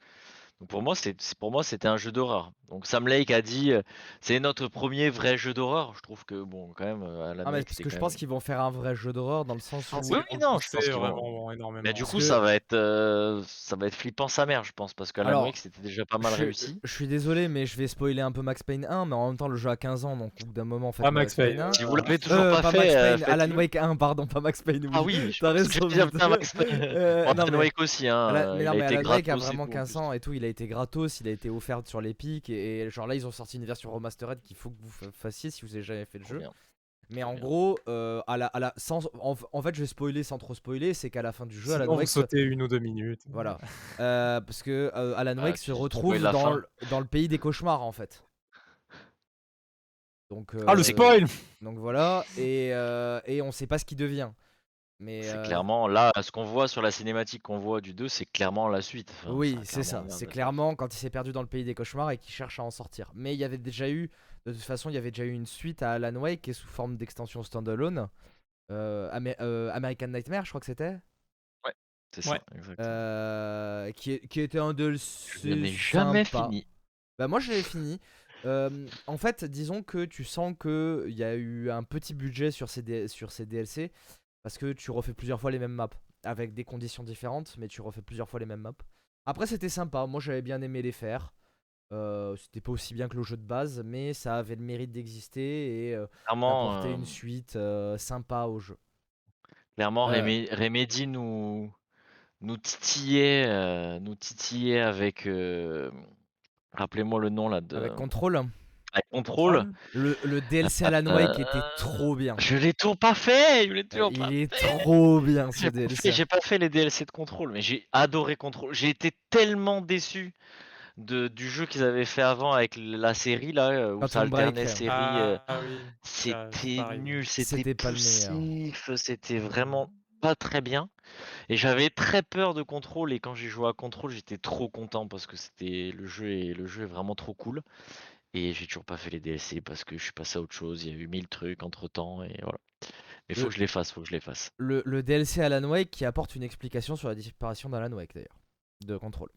Donc pour moi, c'est pour moi c'était un jeu d'horreur. Donc Sam Lake a dit euh, c'est notre premier vrai jeu d'horreur. Je trouve que bon quand même euh, Alan Ah, mais parce que je pense qu'ils vont faire un vrai jeu d'horreur dans le sens où. Oui, oui, non, je pense vraiment énormément. Mais du Parce coup que- ça va être euh, ça va être flippant sa mère, je pense, parce qu'Alan Alors, Wake c'était déjà pas mal je, réussi. je suis désolé, mais je vais spoiler un peu Max Payne 1, mais en même temps, le jeu a 15 ans, donc au bout d'un moment, faites Pas Max Payne. 1. Si vous l'avez toujours Euh, pas, pas fait, Max euh, Payne, Alan. Wake 1, pardon, pas Max Payne. Oui. Ah oui, T'as que raison, Alan Wake aussi, hein. Alan- mais Alan Wake a vraiment tout, en 15 plus. ans et tout, il a été gratos, il a été offert sur l'Epic et, et genre là ils ont sorti une version remastered qu'il faut que vous fa- fassiez si vous avez jamais fait le jeu. bien. Mais en bien. gros, euh, à la, à la, sans, en, en fait je vais spoiler sans trop spoiler, c'est qu'à la fin du jeu, Alan Sinon, vous Wake, sautez une ou deux minutes. voilà, Euh, parce que euh, Alan Ah, Wake se retrouve dans, le- dans le pays des cauchemars en fait. Donc, Ah, le euh, spoil Donc voilà, et, euh, et on sait pas ce qu'il devient. Mais C'est euh, clairement là, ce qu'on voit sur la cinématique qu'on voit du 2, c'est clairement la suite. Enfin, Oui, c'est ça. C'est clairement quand il s'est perdu dans le pays des cauchemars et qu'il cherche à en sortir. Mais il y avait déjà eu, de toute façon, il y avait déjà eu une suite à Alan Wake qui est sous forme d'extension standalone. Euh, euh, American Nightmare, je crois que c'était. C'est ça, Ouais. exactement. Euh, qui, est- qui était un Je DLC n'ai jamais sympa. fini. Bah moi je l'ai fini. Euh, en fait, disons que tu sens que il y a eu un petit budget sur ces, D- sur ces DLC parce que tu refais plusieurs fois les mêmes maps avec des conditions différentes, mais tu refais plusieurs fois les mêmes maps. Après, c'était sympa. Moi, j'avais bien aimé les faire. Euh, c'était pas aussi bien que le jeu de base, mais ça avait le mérite d'exister et euh, d'apporter euh, une suite euh, sympa au jeu. clairement Remedy nous, nous titillait, nous titillait avec. Rappelez-moi le nom là de. Avec Control, Control. le, le DLC Alan Wake était trop bien. Je l'ai toujours pas fait. Je l'ai toujours pas Il est trop bien ce DLC. j'ai pas fait les DLC de contrôle, mais j'ai adoré contrôle. J'ai été tellement déçu de, du jeu qu'ils avaient fait avant avec la série là, euh, où ça alternait euh. série. Ah, euh, oui. C'était pareil. nul, c'était C'était pas le meilleur. poussif, c'était vraiment pas très bien. Et j'avais très peur de contrôle et quand j'ai joué à contrôle, j'étais trop content parce que c'était le jeu est le jeu est vraiment trop cool. Et j'ai toujours pas fait les DLC parce que je suis passé à autre chose. Il y a eu mille trucs entre temps et voilà. Mais faut Le- que je les fasse, faut que je les fasse. le, le DLC Alan Wake qui apporte une explication sur la disparition d'Alan Wake d'ailleurs. De contrôle.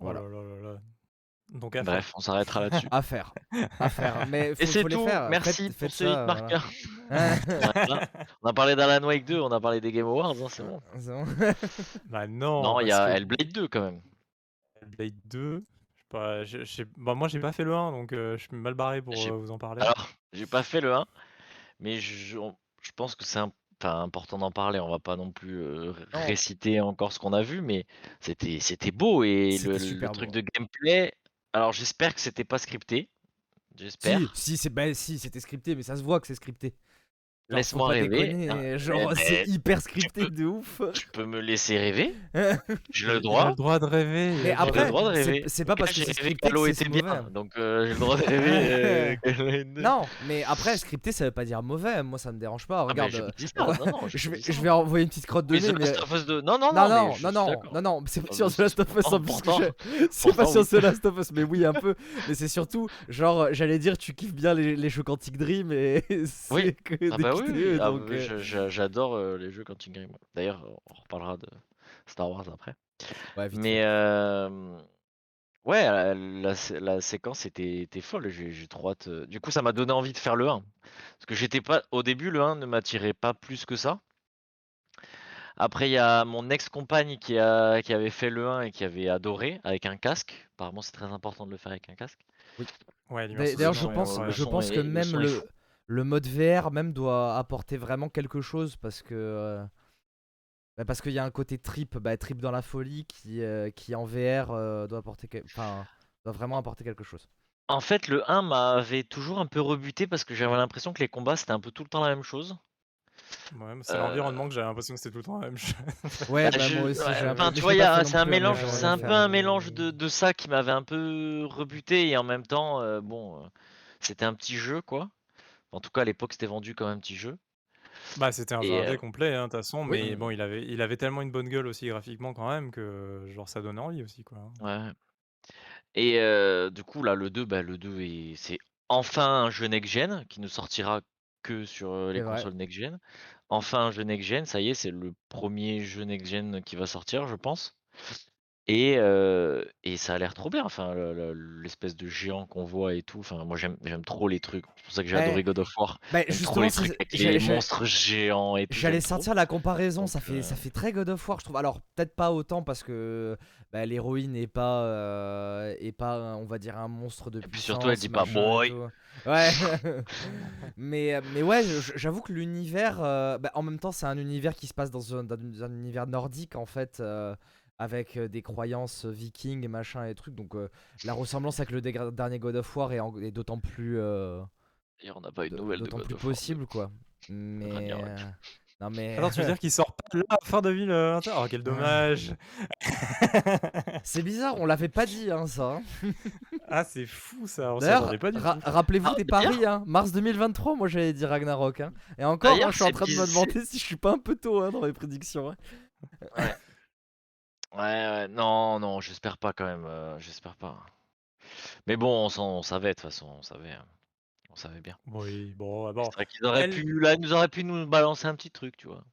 Voilà. Oh là là là là. Donc, à Bref, on s'arrêtera là-dessus. À faire. À faire. Mais faut, Et c'est tout. faire. Merci Faites- pour faites ce ça, hit marqueur. voilà. Voilà. On a parlé d'Alan Wake 2, on a parlé des Game Awards, hein, c'est bon. C'est bon. Bah non. non, il y a que Hellblade 2 quand même. Hellblade 2. Bah, je bah, moi j'ai pas fait le 1 donc heu, je suis mal barré pour, heu, vous en parler. alors, j'ai pas fait le 1, mais je je pense que c'est important d'en parler. On va pas non plus, Non. réciter encore ce qu'on a vu, mais c'était c'était beau et le truc beau, de gameplay alors j'espère que c'était pas scripté. Si, J'espère. si, c'est bah, si, c'était scripté, mais ça se voit que c'est scripté. Genre, Laisse-moi rêver, déconner, hein. genre Eh c'est beh, hyper scripté peux de ouf. tu peux me laisser rêver, j'ai le droit. le droit de rêver, Mais a le droit J'ai après, le droit de c'est rêver. c'est pas parce que j'ai c'est rêvé scripté que que était c'est bien, mauvais. donc j'ai le droit de rêver, que Non, mais après scripté ça veut pas dire mauvais, moi ça me dérange pas. Ah Regarde, j'ai euh, pas dit ça, non, non, j'ai je vais je vais envoyer une petite crotte de nez mais 2 non, non, non, non, non, non, non, d'accord. non, non, c'est pas Ah sur The Last of Us en plus que pourtant j'ai- c'est pas sur. The Last of Us, mais oui un peu. Mais c'est surtout, genre, j'allais dire, tu kiffes bien les, Quantic Dream et c'est Oui. Ah oui, oui, ah euh, j'adore, heu, les jeux Quantic Dream. D'ailleurs, on reparlera de Star Wars après. Ouais, vite Mais ouais, la la sé la séquence était était folle, j'ai trop hâte, heu du coup, ça m'a donné envie de faire le 1. Parce que j'étais pas au début, le 1 ne m'attirait pas plus que ça. Après, il y a mon ex-compagne qui a qui avait fait le 1 et qui avait adoré avec un casque. Apparemment, c'est très important de le faire avec un casque. Ouais, l'immersion D'ailleurs, Le je pense, ouais. je que même le. Le mode VR même doit apporter vraiment quelque chose parce que euh, bah, parce qu'il y a un côté trip, bah, trip dans la folie qui euh, qui en VR euh, doit apporter, enfin, doit vraiment apporter quelque chose. En fait, le 1 m'avait toujours un peu rebuté parce que j'avais l'impression que les combats, c'était un peu tout le temps la même chose. Ouais, mais c'est l'environnement que j'avais l'impression que c'était tout le temps la même chose. Ouais, Bah, bah, je moi aussi, ouais, enfin, tu vois, c'est un mélange c'est un peu un mélange de de ça qui m'avait un peu rebuté et en même temps, bon, c'était un petit jeu, quoi. En tout cas, à l'époque, c'était vendu comme un petit jeu Bah, c'était un jeu heu complet, hein, de toute façon, Oui. mais bon, il avait il avait tellement une bonne gueule aussi graphiquement quand même que, genre, ça donnait envie aussi, quoi, hein. ouais et heu, du coup, là, le 2, bah, le 2 est c'est enfin un jeu next gen qui ne sortira que sur, C'est les vrai. consoles next gen. Enfin un jeu next gen, ça y est, c'est le 1er jeu next gen qui va sortir, je pense. Et et ça a l'air trop bien, enfin le le l'espèce de géant qu'on voit et tout, enfin moi j'aime j'aime trop les trucs. C'est pour ça que j'ai adoré God of War. bah, J'aime trop justement, les c'est- trucs avec les monstres géants et tout, J'allais j'aime trop. sortir la comparaison, ça Donc, fait, ça fait très God of War, je trouve. Alors, peut-être pas autant parce que bah, l'héroïne n'est pas, euh, est pas, on va dire, un monstre de Et puis puissance. surtout, elle dit pas machin et boy. tout. Ouais. mais, mais ouais, je- j'avoue que l'univers, euh, bah, en même temps, c'est un univers qui se passe dans un, dans un univers nordique, en fait, euh, avec euh, des croyances vikings et machin et trucs. Donc, euh, la ressemblance avec le dernier God of War est, d'autant plus. euh, D'ailleurs, on n'a pas eu de d- nouvelles de d'autant plus of War possible, quoi. Mais. Ragnarok. euh, Non, mais. Attends, tu veux dire qu'il sort pas là, fin 2021? Oh, quel dommage! C'est bizarre, on l'avait pas dit, hein, ça. hein. Ah, c'est fou ça, on D'ailleurs, pas du ra- tout. rappelez-vous Ah, des paris, hein. Mars 2023, moi j'avais dit Ragnarok. Hein. Et encore, hein, je suis en train de me demander si je suis pas un peu tôt hein, dans mes prédictions. hein. Ouais, ouais, non, non, j'espère pas quand même, heu, j'espère pas. Mais bon, on s'en on savait de toute façon, on savait, hein. On savait bien. Oui, bon, bon, C'est vrai qu'ils auraient elle pu là, ils nous auraient pu nous balancer un petit truc, tu vois?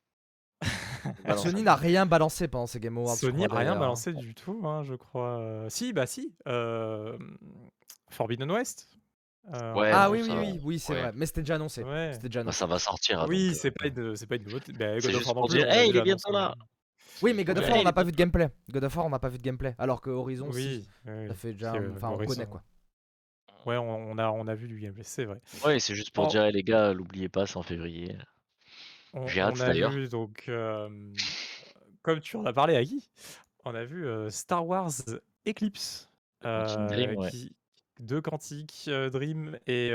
Nous balancer Sony un n'a rien balancé pendant ces Game Awards. je Sony crois, a rien d'ailleurs, hein. balancé du tout, hein, je crois, si, bah si, hem, Forbidden West, heu, Ouais, Ah oui, oui, ça- oui, oui, c'est ouais. vrai. Mais c'était déjà annoncé. ouais. C'était déjà Bah, annoncé. ça va sortir, hein, Oui, donc, c'est pas une c'est pas une nouveauté. Bah, c'est God of juste War non pour plus, dire: on l'avait «Hey, il déjà est bientôt annoncé, là!» Oui, mais God of War, on n'a pas vu de gameplay. God of War, on n'a pas vu de gameplay. Alors que Horizon, si. Oui, oui, oui, Ça fait déjà. heu, Enfin, on connaît quoi. Ouais, on on a on a vu du gameplay, c'est vrai. Ouais, c'est juste pour Oh. dire: «Eh les gars, l'oubliez pas, c'est en février». On J'ai on hâte a d'ailleurs. vu donc, hem, comme tu en as parlé, Agi, on a vu, heu, Star Wars Eclipse, heu, Dream, ouais. qui de Quantic, heu, Dream et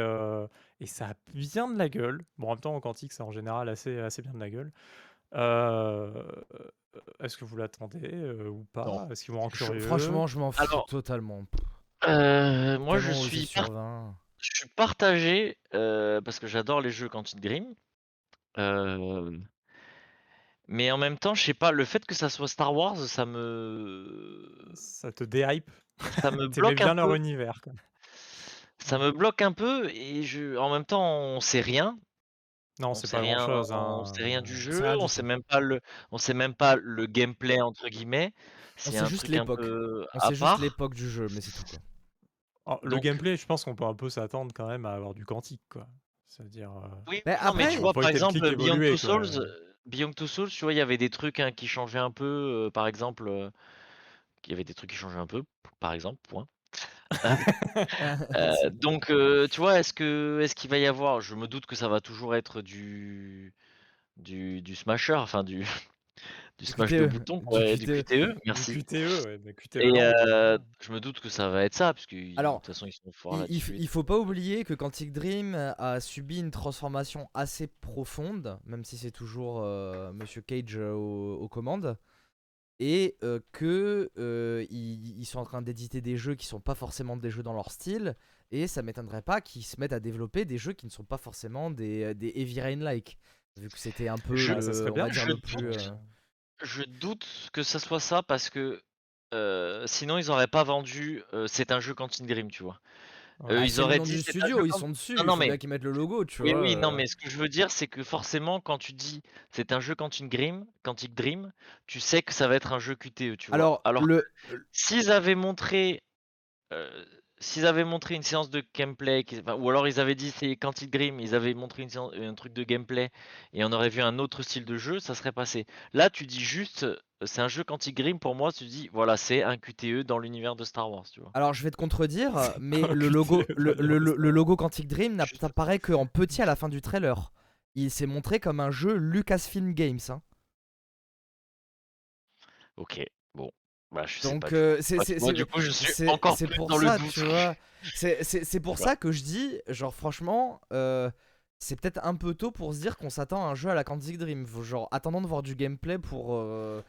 et ça a bien de la gueule. Bon, en même temps, Quantic, c'est en général assez assez bien de la gueule. Heu, est-ce que vous l'attendez, heu, ou pas? Est-ce qu'ils vont en Je- curieux? franchement, je m'en fous Alors- totalement. Heu, moi je suis sur par 20. je suis partagé, parce que j'adore les jeux Quantic Dream. Hem mais en même temps, je sais pas, le fait que ça soit Star Wars, ça me Ça te déhype? ça me bloque un bien leur peu. univers, quoi. Ça me bloque un peu et je en même temps, on sait rien. Non, On c'est sait pas rien grand-chose, on hein, sait rien du c'est jeu, rien on sait même pas le on sait même pas «le gameplay» entre guillemets. On C'est sait un juste l'époque. On sait juste l'époque du jeu, mais c'est tout quoi. Oh, le gameplay, je pense qu'on peut un peu s'attendre quand même à avoir du quantique, quoi. C'est-à-dire, heu, Oui, Mais non, mais tu après- vois, par exemple, Beyond Two. Souls, Beyond Two Souls, tu vois, il y avait des trucs, hein, qui changeaient un peu, heu, par exemple, heu, il y avait des trucs qui changeaient un peu, par exemple, point. Heu, donc heu, tu vois, est-ce que est-ce qu'il va y avoir je me doute que ça va toujours être du du du smasher, enfin du du Du smash de QTE, boutons, du ouais, du QTE. Du merci QTE, ouais, de QTE et évidemment. je me doute que ça va être ça, puisqu'ils de Alors, toute façon, ils sont forts il il faut pas oublier que Quantic Dream a subi une transformation assez profonde, même si c'est toujours, heu, Monsieur Cage, aux commandes et heu, que, heu, ils ils sont en train d'éditer des jeux qui sont pas forcément des jeux dans leur style et ça m'étonnerait pas qu'ils se mettent à développer des jeux qui ne sont pas forcément des, heu, des Heavy Rain-like. Vu que c'était un peu Je ça serait bien, le plus, doute je doute que ça soit ça parce que, sinon ils auraient pas vendu, c'est un jeu Quantic Dream, tu vois? Ouais. ils le auraient nom dit: du «C'est un jeu studio, ils Quantic» sont non, dessus, il non, faut mais qu'ils mettent le logo, tu oui, vois? oui, non, Heu mais ce que je veux dire, c'est que forcément quand tu dis: «C'est un jeu Quantic Dream Quantic Dream», tu sais que ça va être un jeu QTE, tu vois? alors Alors le s'ils avaient montré Heu, s'ils avaient montré une séance de gameplay enfin, ou alors ils avaient dit: «C'est Quantic Dream», ils avaient montré une séance un truc de gameplay et on aurait vu un autre style de jeu, ça serait passé. Là, tu dis juste, heu: «C'est un jeu Quantic Dream», pour moi, tu dis: «Voilà, c'est un QTE dans l'univers de Star Wars», tu vois? Alors je vais te contredire, mais le logo QTE le logo Quantic Dream n'apparaît qu'en petit à la fin du trailer. Il s'est montré comme un jeu Lucasfilm Games, hein. OK, bah, je sais pas Donc c'est tu c'est vois, c'est du coup, je suis c'est encore c'est plus pour dans ça, doute. tu vois? C'est pour ça que je dis, genre franchement, heu, c'est peut-être un peu tôt pour se dire qu'on s'attend à un jeu à la Quantic Dream. Genre attendons de voir du gameplay pour, heu,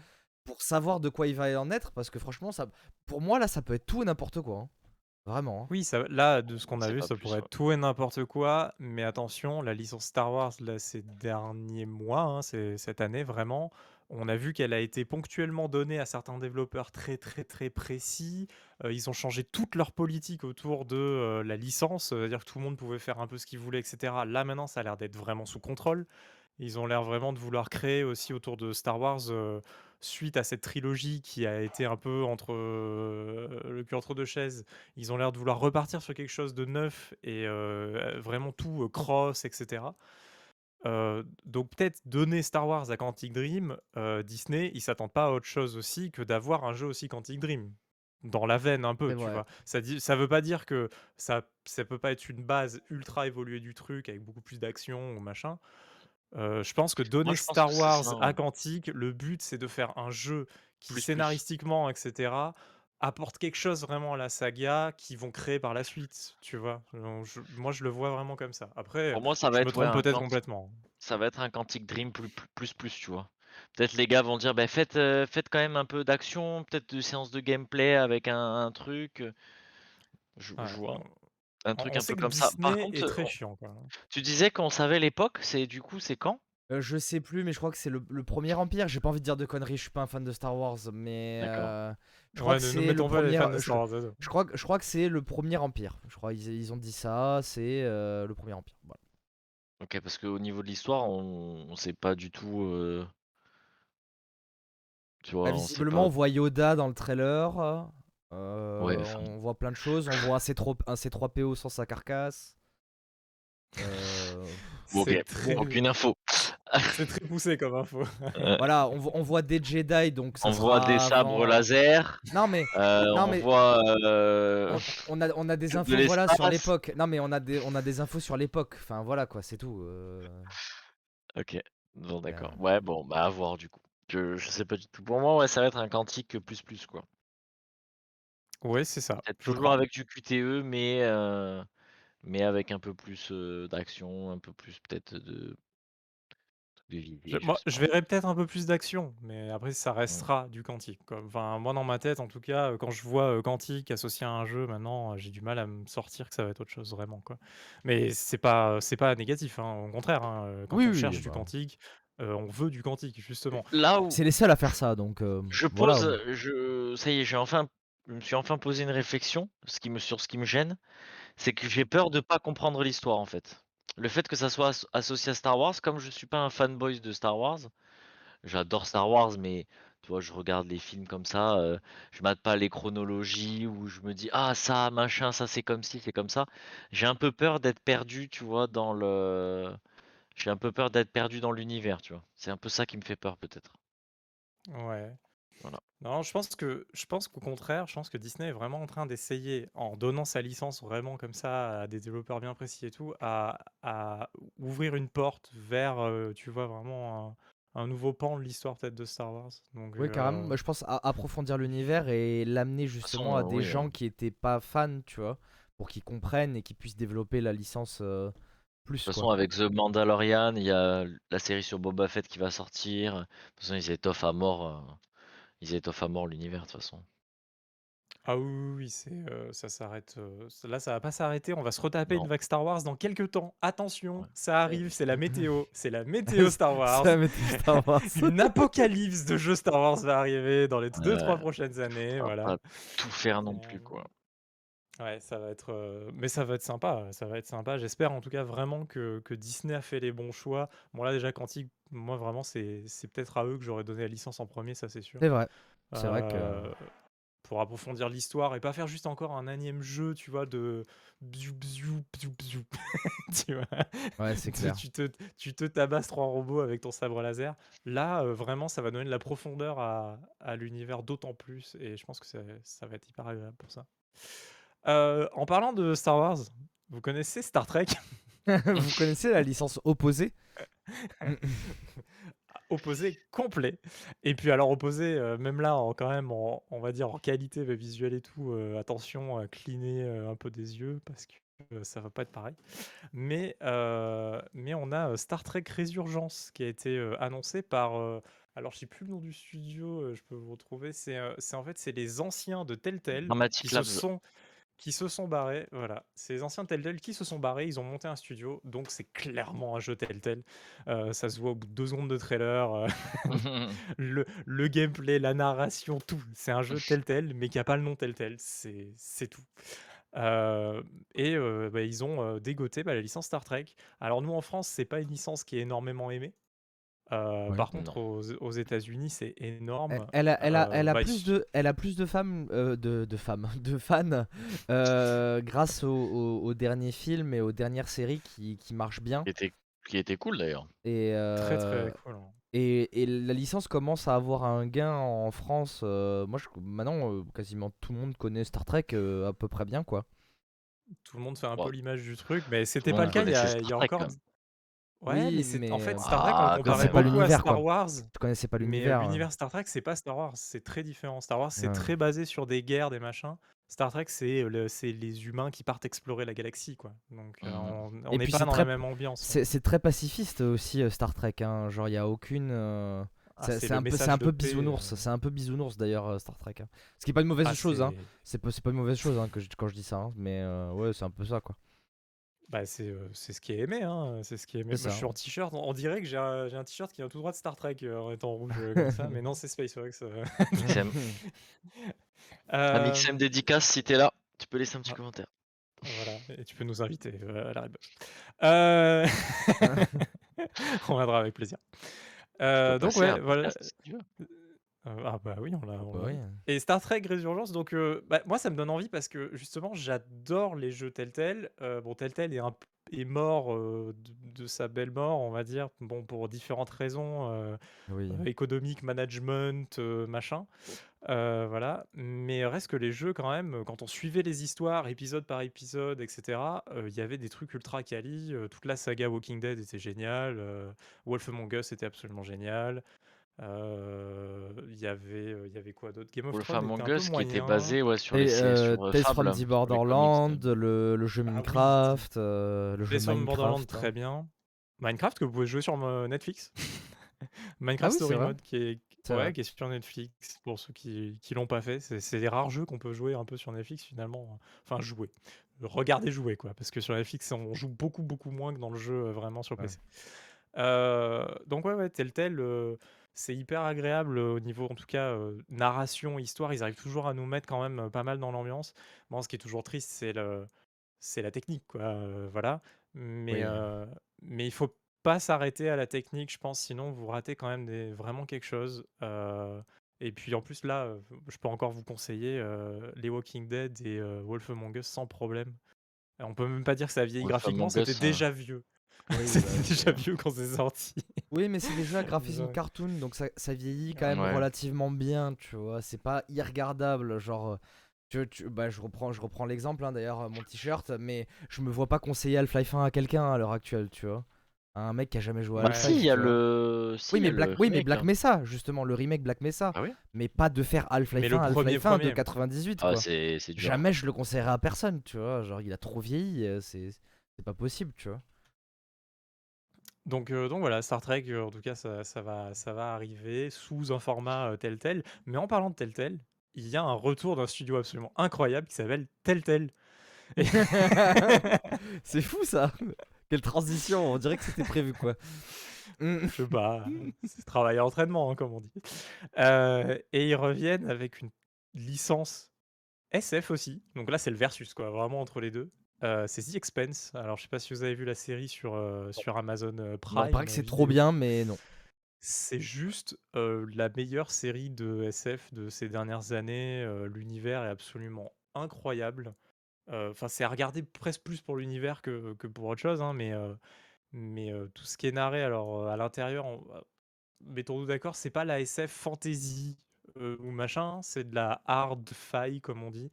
pour savoir de quoi il va en être parce que franchement ça pour moi là, ça peut être tout et n'importe quoi, hein. Vraiment, hein. Oui, ça là, de ce On qu'on a vu, ça plus, pourrait ouais. être tout et n'importe quoi, mais attention, la licence Star Wars, là, ces derniers mois, hein, c'est cette année vraiment, on a vu qu'elle a été ponctuellement donnée à certains développeurs très, très, très précis. Heu, ils ont changé toute leur politique autour de, heu, la licence, c'est-à-dire que tout le monde pouvait faire un peu ce qu'il voulait et cetera. Là, maintenant, ça a l'air d'être vraiment sous contrôle. Ils ont l'air vraiment de vouloir créer aussi autour de Star Wars, suite à cette trilogie qui a été un peu entre, le cul entre 2 chaises. Ils ont l'air de vouloir repartir sur quelque chose de neuf et vraiment tout, cross et donc peut-être donner Star Wars à Quantic Dream, Disney, ils s'attendent pas à autre chose aussi que d'avoir un jeu aussi Quantic Dream. Dans la veine un peu, tu vois? Ça dit ça veut pas dire que ça ça peut pas être une base ultra évoluée du truc avec beaucoup plus d'action ou machin. Je pense que donner pense Star Wars ça, à. Quantic, le but, c'est de faire un jeu qui Plus, scénaristiquement et cetera, apporte quelque chose vraiment à la saga qu'ils vont créer par la suite, tu vois? Je moi, je le vois vraiment comme ça. Après, Pour moi, ça va je me être, ouais, trompe un peut-être complètement. ça va être un Quantic Dream plus plus plus plus, tu vois? Peut-être les gars vont dire: «Beh, faites, heu, faites quand même un peu d'action, peut-être de séances de gameplay avec un un truc», je Ouais, je vois on un on truc on un peu sait que comme ça. Par Disney contre, est heu, très on chiant, quoi. tu disais qu'on savait l'époque, c'est du coup, c'est quand? Heu, je sais plus, mais je crois que c'est le le 1 Empire. J'ai pas envie de dire de conneries, je suis pas un fan de Star Wars, mais je crois Ouais, que ne c'est le premier. je que je crois que c'est le premier Empire. Je crois ils ils ont dit ça, c'est, heu, le premier Empire, voilà. OK, parce qu'au niveau de l'histoire, on on sait pas du tout, heu tu Bah, vois, on sait visiblement, on voit Yoda dans le trailer, ouais, enfin, on voit plein de choses, on voit un C3 un C3PO sans sa carcasse. Très aucune info. c'est très poussé comme info. Heu, voilà, on voit on voit des Jedi, donc ça on voit des sabres avant laser, non mais non on mais voit, On on a on a des de infos, voilà, sur l'époque. Non, mais on a des on a des infos sur l'époque. Enfin, voilà, quoi, c'est tout, OK. Bon d'accord. Ouais, bon, bah, à voir du coup. Je je sais pas du tout. Pour moi, ouais, ça va être un Quantique, plus, plus, quoi. Ouais, c'est ça, toujours crois. avec du QTE, mais mais avec un peu plus, d'action, un peu plus peut-être de de Je moi, je verrais peut-être un peu plus d'action, mais après ça restera du quantique, quoi. Enfin, moi, dans ma tête, en tout cas, quand je vois, quantique associé à un jeu maintenant, j'ai du mal à me sortir que ça va être autre chose vraiment, quoi. Mais c'est pas, c'est pas négatif, hein, au contraire, hein, quand oui, on oui, cherche du bah, quantique, on veut du quantique, justement. Là où c'est les seuls à faire ça, donc je voilà. pose, je ça y est, j'ai enfin je me suis enfin posé une réflexion, ce qui me sur ce qui me gêne. C'est que j'ai peur de pas comprendre l'histoire, en fait. Le fait que ça soit asso associé à Star Wars, comme je suis pas un fanboy de Star Wars, j'adore Star Wars, mais tu vois, je regarde les films comme ça, heu, je mate pas les chronologies où je me dis: «Ah ça, machin, ça c'est comme ci, c'est comme ça». J'ai un peu peur d'être perdu, tu vois, dans le j'ai un peu peur d'être perdu dans l'univers, tu vois? C'est un peu ça qui me fait peur peut-être. Ouais. Voilà. Non, je pense que je pense qu'au contraire, je pense que Disney est vraiment en train d'essayer, en donnant sa licence vraiment comme ça à des développeurs bien précis et tout, à à ouvrir une porte vers, heu, tu vois, vraiment un un nouveau pan de l'histoire peut-être de Star Wars. Donc Oui, carrément. heu Moi, je pense à approfondir l'univers et l'amener De toute justement à des oui, gens hein. qui étaient pas fans, tu vois, pour qu'ils comprennent et qu'ils puissent développer la licence euh, De plus, toute quoi. façon, avec The Mandalorian, il y a la série sur Boba Fett qui va sortir. De toute façon, ils étoffent à mort, heu, ils étoffent à mort l'univers, de toute façon. Ah oui, oui, c'est, ça s'arrête, là, ça va pas s'arrêter, on va se retaper une vague Star Wars dans quelques temps. Attention, Ouais. ça arrive, c'est la météo, c'est la météo Star Wars. Ça Star Wars. Une apocalypse de jeux Star Wars va arriver dans les 2-3 Ouais. prochaines années, On va voilà. pas tout faire non plus, quoi. Ouais, ça va être, heu, mais ça va être sympa, ça va être sympa. J'espère en tout cas vraiment que que Disney a fait les bons choix. Bon là déjà Quantique, moi vraiment c'est c'est peut-être à eux que j'aurais donné la licence en premier, ça c'est sûr. C'est vrai. C'est vrai que. Heu, pour approfondir l'histoire et pas faire juste encore un énième jeu, tu vois, de. Tu vois? Ouais, c'est clair. tu te tu te tabasses 3 robots avec ton sabre laser. Là, heu, vraiment ça va donner de la profondeur à à l'univers d'autant plus et je pense que ça ça va être hyper agréable pour ça. Heu, en parlant de Star Wars, vous connaissez Star Trek? Vous connaissez la licence opposée? Opposé complet et puis alors opposé, heu, même là en quand même en on va dire en qualité, visuelle et tout, heu, attention à cligner, heu, un peu des yeux parce que, ça va pas être pareil. Mais, mais on a, Star Trek Résurgence qui a été, annoncé par, alors je sais plus le nom du studio, je peux vous retrouver, c'est, c'est en fait c'est les anciens de Telltale qui se sont qui se sont barrés, voilà. C'est les anciens Telltale qui se sont barrés, ils ont monté un studio, donc c'est clairement un jeu Telltale. Heu, ça se voit au bout de 2 secondes de trailer, heu, le le gameplay, la narration, tout. C'est un jeu Telltale, mais qui a pas le nom Telltale, c'est tout. Heu et bah, ils ont, dégoté, bah, la licence Star Trek. Alors nous en France, c'est pas une licence qui est énormément aimée. Ouais. par contre Non. aux aux États-Unis, c'est Elle, énorme. elle a, elle a, Heu, elle a ils plus de, elle a plus de femmes, euh, de, de femmes, de fans, euh, grâce au, au- au dernier film et aux dernières séries qui, qui marchent bien. Qui était qui était cool d'ailleurs. Et, très, très euh, cool, hein. et, et la licence commence à avoir un gain en France. euh, moi, je, maintenant, euh, quasiment tout le monde connaît Star Trek euh, à peu près bien, quoi. Tout le monde fait un peu l'image du truc, mais c'était pas le cas il y a il y Star a Trek, encore même. Ouais, Oui, mais c'est en mais fait, euh, Star Trek, on Ah, connaissais comparait pas beaucoup à l'univers, Star quoi. Wars, Je connaissais pas mais l'univers. l'univers Star Trek, c'est pas Star Wars, c'est très différent. Star Wars, c'est Ouais. très basé sur des guerres, des machins. Star Trek, c'est, heu, le c'est les humains qui partent explorer la galaxie, quoi. Donc heu, Mmh on on Et n'est puis pas c'est dans très, la même ambiance, c'est c'est très pacifiste aussi euh, Star Trek. Hein. Genre, il y a aucune. euh, Ah, c'est c'est c'est le un peu, c'est message un de peu paix, bisounours. C'est un peu bisounours d'ailleurs euh, Star Trek. hein. Ce qui est pas une mauvaise Ah, chose. Hein. c'est C'est pas, c'est pas une mauvaise chose hein, que je- quand je dis ça. hein, Mais euh, ouais, c'est un peu ça, quoi. Bah, c'est, heu, c'est ce qui est aimé, hein, c'est ce qui est aimé. Moi, je suis en t-shirt, on on dirait que j'ai un j'ai un t-shirt qui vient tout droit de Star Trek, heu, en étant rouge, heu, comme ça, mais non, c'est SpaceX. Mixem. Amixem Hem dédicace, si t'es là, tu peux laisser un petit Ah. commentaire. Voilà et tu peux nous inviter, à la on viendra avec plaisir. Donc un ouais, voilà, si heu, ah bah oui, on l'a Oh, bah oui. et Star Trek Résurgence donc heu, bah, moi ça me donne envie parce que justement j'adore les jeux Telltale. Heu, bon Telltale est un est mort, heu, de de sa belle mort, on va dire, bon pour différentes raisons, Oui. heu, économiques, management, machin. Voilà, mais reste que les jeux quand même, quand on suivait les histoires épisode par épisode et cetera, heu, il y avait des trucs ultra quali, toute la saga Walking Dead était géniale, Wolf Among Us était absolument génial. Heu, il y avait, heu, il y avait quoi d'autre? Game of Wolf Thrones était Among peu qui était moyen. basé, ouais, sur les Et euh, sur, Tales Fable, from the sur les comics Borderland, de le, le jeu Ah oui, Minecraft, euh, le jeu Tales from Borderlands Minecraft. hein. très bien. Minecraft que vous pouvez jouer sur Netflix. Ah Minecraft oui, c'est Story. Mode qui est C'est ouais, qui est sur Netflix pour ceux qui qui l'ont pas fait. C'est c'est des rares jeux qu'on peut jouer un peu sur Netflix finalement, enfin jouer, regarder jouer quoi, parce que sur Netflix on joue beaucoup, beaucoup moins que dans le jeu, vraiment sur Ouais. PC. Heu, donc ouais, ouais, Telltale, heu, c'est hyper agréable, au niveau en tout cas, narration, histoire, ils arrivent toujours à nous mettre quand même, pas mal dans l'ambiance. Bon, ce qui est toujours triste, c'est le c'est la technique quoi, voilà. Mais Oui. heu, mais il faut pas s'arrêter à la technique, je pense, sinon vous ratez quand même des vraiment quelque chose. Et puis en plus là, je peux encore vous conseiller, les Walking Dead et Wolf Among Us sans problème. On peut même pas dire que ça a vieilli Wolf graphiquement, Among c'était Us, déjà vieux. Oui, C'était bah, déjà vieux quand c'est sorti. Oui, mais c'est déjà graphisme Ouais. cartoon, donc ça, ça vieillit quand même Ouais. relativement bien, tu vois. C'est pas irregardable, genre. euh, Tu, tu- bah, je reprends, je reprends l'exemple, hein, d'ailleurs, euh, mon t-shirt, mais je me vois pas conseiller Half-Life 1 à quelqu'un à l'heure actuelle, tu vois. À un mec qui a jamais joué à Bah Half-Life. si, il y a le. si, Oui, il y mais a Black, le oui, mais Black hein. Mesa, justement, le remake Black Mesa. Ah oui Mais pas de faire Half-Life Mais le 1, premier, Half-Life 1 de premier. 98, Ah, quoi. c'est c'est dur. Jamais je le conseillerais à personne, tu vois. Genre, il a trop vieilli, euh, c'est c'est pas possible, tu vois. Donc, euh, donc voilà, Star Trek, euh, en tout cas, ça, ça va, ça va arriver sous un format euh, tel tel. Mais en parlant de tel tel, il y a un retour d'un studio absolument incroyable qui s'appelle Tel Tel. Et- c'est fou ça. Quelle transition, on dirait que c'était prévu, quoi. Mm. Je sais pas, c'est travail et entraînement, hein, comme on dit. Euh, et ils reviennent avec une licence SF aussi. Donc là, c'est le versus, quoi, vraiment entre les deux. Euh, c'est The Expense. Alors, je sais pas si vous avez vu la série sur, euh, sur Amazon euh, Prime. il paraît que c'est trop bien, mais non. C'est juste euh, la meilleure série de SF de ces dernières années. euh, l'univers est absolument incroyable. Enfin, c'est à regarder presque plus pour l'univers que, que pour autre chose, hein, mais, mais tout ce qui est narré, alors à l'intérieur, on- mettons-nous d'accord, c'est pas la SF fantasy ou machin, c'est de la hard fi comme on dit.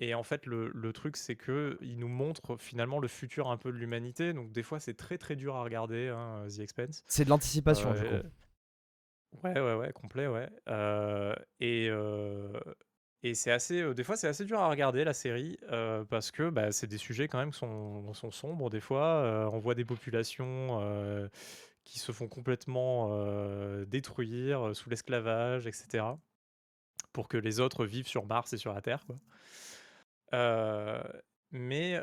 Et en fait, le, le truc, c'est que il nous montre finalement le futur un peu de l'humanité. Donc des fois, c'est très très dur à regarder, hein, The Expense. C'est de l'anticipation, du Euh, coup. Ouais, ouais, ouais, complet, ouais. Euh, et euh, et c'est assez, euh, des fois, c'est assez dur à regarder la série parce que bah, c'est des sujets quand même qui sont, sont sombres des fois. On voit des populations qui se font complètement détruire sous l'esclavage, etc. Pour que les autres vivent sur Mars et sur la Terre, quoi. Mais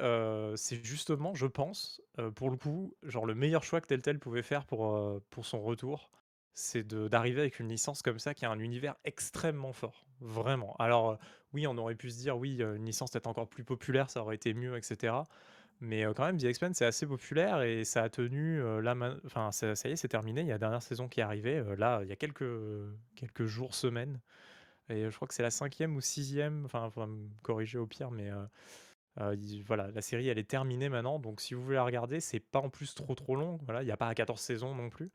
c'est justement, je pense, pour le coup, genre le meilleur choix que Telltale pouvait faire pour, pour son retour, c'est d'arriver avec une licence comme ça qui a un univers extrêmement fort, vraiment. Alors oui, on aurait pu se dire, oui, une licence peut-être encore plus populaire, ça aurait été mieux, etc. Mais quand même, The Expanse, c'est assez populaire et ça a tenu, là, enfin, ça, y est, c'est terminé, il y a la dernière saison qui est arrivée, là, il y a quelques, quelques jours, semaines. Et je crois que c'est la cinquième ou sixième, enfin, faudra me corriger au pire, mais euh, euh, il- voilà, la série elle est terminée maintenant, donc si vous voulez la regarder, c'est pas en plus trop trop long. Voilà, il n'y a pas 14 saisons non plus.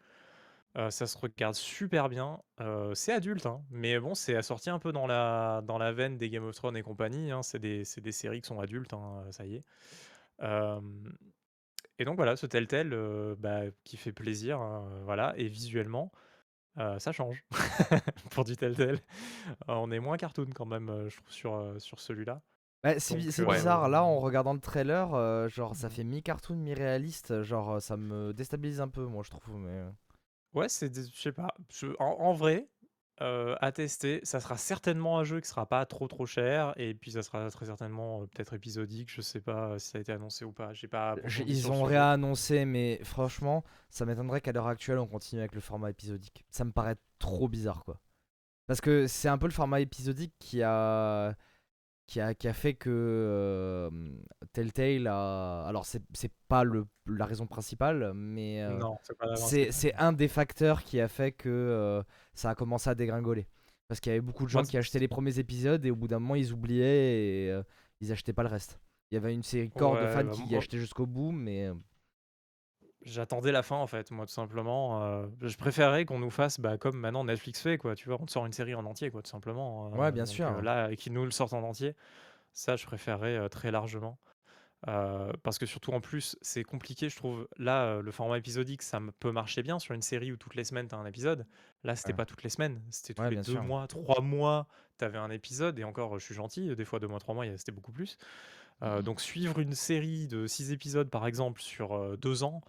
Euh, ça se regarde super bien. Euh, c'est adulte, hein, mais bon, c'est assorti un peu dans la, dans la veine des Game of Thrones et compagnie. hein, c'est des, des séries qui sont adultes, hein, ça y est. Euh, et donc voilà, ce tel tel bah, qui fait plaisir, voilà, et visuellement, euh, ça change pour du tel tel. on est moins cartoon quand même, euh, je trouve, sur, euh, sur celui-là. Ouais, c'est euh, bizarre, là en regardant le trailer, euh, genre ça Mhm. fait mi-cartoon, mi-réaliste, genre euh, ça me déstabilise un peu moi je trouve, mais... euh, Ouais, c'est je sais pas, en vrai, heu, à tester, ça sera certainement un jeu qui sera pas trop, trop cher et puis ça sera très certainement, heu, peut-être épisodique, je sais pas, si ça a été annoncé ou pas, j'ai pas approfondi Ils sur le ont sujet. réannoncé, mais franchement, ça m'étonnerait qu'à l'heure actuelle on continue avec le format épisodique. Ça me paraît trop bizarre quoi. Parce que c'est un peu le format épisodique qui a, qui a, qui a fait que euh, Telltale a. Alors c'est pas le, la raison principale, mais euh, Non, c'est un des facteurs qui a fait que euh, ça a commencé à dégringoler. Parce qu'il y avait beaucoup de gens qui achetaient les premiers épisodes et au bout d'un moment ils oubliaient et euh, ils achetaient pas le reste. Il y avait une série corps de fans bah, qui y moi- achetaient jusqu'au bout, mais. Euh, J'attendais la fin en fait, moi tout simplement, heu, je préférerais qu'on nous fasse, bah, comme maintenant Netflix fait quoi, tu vois? On te sort une série en entier quoi, tout simplement, Ouais, heu, bien donc sûr. heu, là, qu'ils nous le sortent en entier, ça je préférerais, heu, très largement. Parce que surtout en plus, c'est compliqué je trouve. Là, le format épisodique, ça peut marcher bien sur une série où toutes les semaines tu as un épisode. Là, c'était Ouais. pas toutes les semaines, c'était tous Ouais, les bien 2 sûr. mois, 3 mois, tu avais un épisode et encore, je suis gentil, des fois 2 mois, 3 mois, c'était beaucoup plus. Mhm. donc suivre une série de 6 épisodes par exemple sur, heu, 2 ans,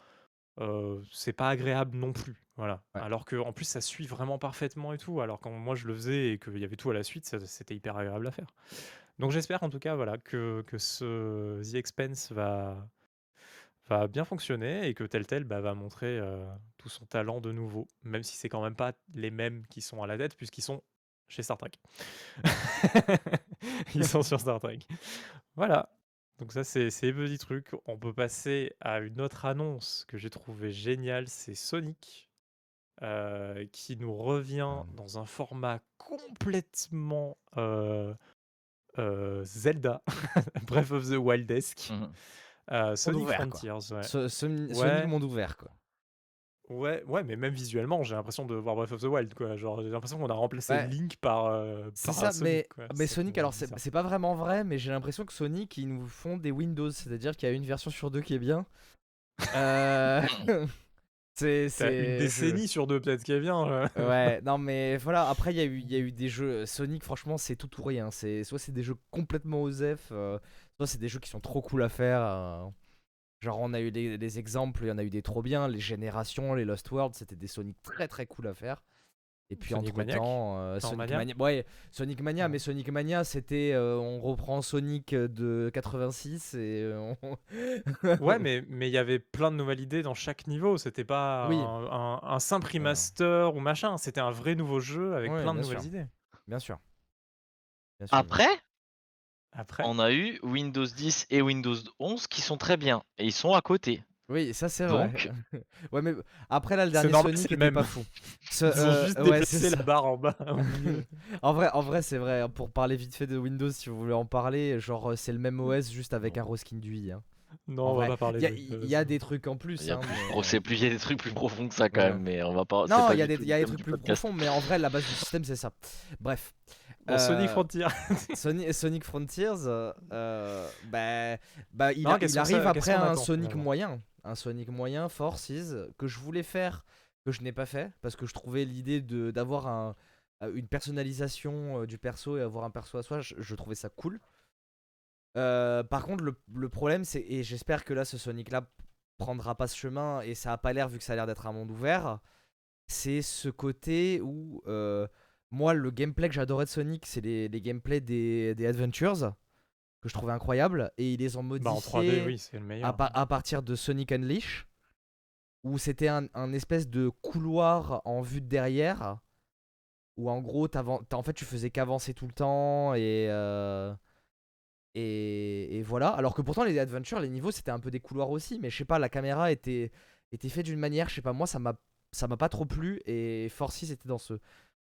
heu, c'est pas agréable non plus, voilà. Ouais. Alors qu'en plus ça suit vraiment parfaitement et tout, alors quand moi je le faisais et qu'il y avait tout à la suite, ça c'était hyper agréable à faire. Donc j'espère en tout cas voilà que que ce The Expanse va va bien fonctionner et que Telltale, bah, va montrer, heu, tout son talent de nouveau, même si c'est quand même pas les mêmes qui sont à la tête puisqu'ils sont chez Star Trek. Ils sont sur Star Trek. Voilà, donc ça c'est c'est les petits trucs. On peut passer à une autre annonce que j'ai trouvée géniale, c'est Sonic, heu, qui nous revient Ah. dans un format complètement, heu heu, Zelda, Breath of the Wild-esque. Mhm. Sonic ouvert, quoi. Frontiers, ouais. Ce- Sony- Ouais. Monde ouvert, quoi. Ouais, ouais, mais même visuellement, j'ai l'impression de voir Breath of the Wild, quoi. Genre, j'ai l'impression qu'on a remplacé Ouais. Link par, C'est par ça, Sonic, mais, quoi. mais Sonic, alors c'est pas vraiment vrai, mais j'ai l'impression que Sonic, ils nous font des Windows, c'est-à-dire qu'il y a une version sur deux qui est bien. Euh, c'est une je- décennie sur deux, peut-être, qui est bien. Ouais, non mais voilà, après il y, a eu- il y a eu des jeux, Sonic franchement c'est tout ou rien, c'est soit c'est des jeux complètement osef, euh, soit c'est des jeux qui sont trop cool à faire. Euh. Genre on a eu des, des exemples, il y en a eu des trop bien, les générations, les Lost World, c'était des Sonic très très cool à faire. Et puis Sonic entre Maniac temps, euh, Sonic Mania Mania, ouais, Sonic Mania, Ouais. mais Sonic Mania c'était, euh, on reprend Sonic de 86 et euh, on- Ouais, mais mais il y avait plein de nouvelles idées dans chaque niveau. C'était pas Oui. un, un- un simple remaster ou machin. C'était un vrai nouveau jeu avec Ouais, plein de nouvelles sûr. idées. bien sûr. Bien sûr, bien Après, Après, on a eu Windows 10 et Windows 11 qui sont très bien. Et ils sont à côté. Oui, ça c'est vrai. Ouais, mais après là, le dernier normal, Sonic c'est était le pas même. fou. Ce- ils ont euh, juste ouais, déplacé la barre en bas. En vrai, en vrai, c'est vrai. Pour parler vite fait de Windows, si vous voulez en parler, genre euh, c'est le même OS juste avec un reskin du i. hein. non, En on va pas parler Il y, a- y des trucs en plus. Il y a hein, plus mais- gros, c'est plus, il y a des trucs plus profonds que ça quand Ouais. même, mais on va pas. c'est Non, pas il y a du des, y a trucs du plus profonds, mais en vrai, la base du système, c'est ça. Bref. Bon, Sonic Euh, Frontier. Sonic, Sonic Frontiers, euh, bah, bah, il, Non, a- arrive après un attend, Sonic moyen. Un Sonic moyen, Forces, que je voulais faire, que je n'ai pas fait, parce que je trouvais l'idée d'avoir un, euh, une personnalisation du perso et avoir un perso à soi, je, je trouvais ça cool. Euh, par contre, le, le problème, c'est, et j'espère que là, ce Sonic-là prendra pas ce chemin, et ça a pas l'air, vu que ça a l'air d'être un monde ouvert, c'est ce côté où, euh, moi, le gameplay que j'adorais de Sonic, c'est les, les gameplays des, des Adventures, que je trouvais incroyables, et ils les ont modifiés Bah, en 3D, oui, c'est le meilleur. à, pa- à partir de Sonic Unleash, où c'était un, un espèce de couloir en vue de derrière, où en gros, en fait, tu faisais qu'avancer tout le temps, et, euh, et, et voilà. Alors que pourtant, les adventures, les niveaux, c'était un peu des couloirs aussi, mais je sais pas, la caméra était, était faite d'une manière, je sais pas, moi, ça m'a ça m'a pas trop plu, et Forces était dans, ce,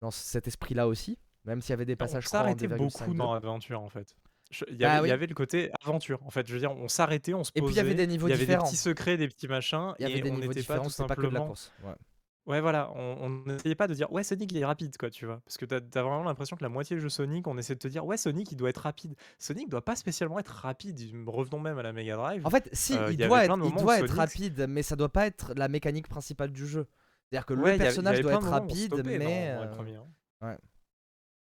dans cet esprit-là aussi, même s'il y avait des on passages en s'arrêtait 2,5 beaucoup dans l'aventure, en fait. Je- Il y, Bah avait- il y oui. avait le côté aventure, en fait. Je veux dire, on s'arrêtait, on se Et posait. puis, il y avait des niveaux Il y avait différents. des petits secrets, des petits machins. Il y avait et des on n'était pas différents, tout c'était pas que de la simplement. course. Ouais. Ouais, voilà, on on n'essayait pas de dire ouais, Sonic il est rapide, quoi, tu vois. Parce que t'as as vraiment l'impression que la moitié du jeu Sonic, on essaie de te dire ouais, Sonic il doit être rapide. Sonic doit pas spécialement être rapide. Revenons même à la Mega Drive. En fait, si, Euh, il doit, être, de il moments où doit être Sonic- rapide, mais ça doit pas être la mécanique principale du jeu. C'est-à-dire que Ouais, le personnage doit être rapide, stoppait mais. euh, premiers, hein.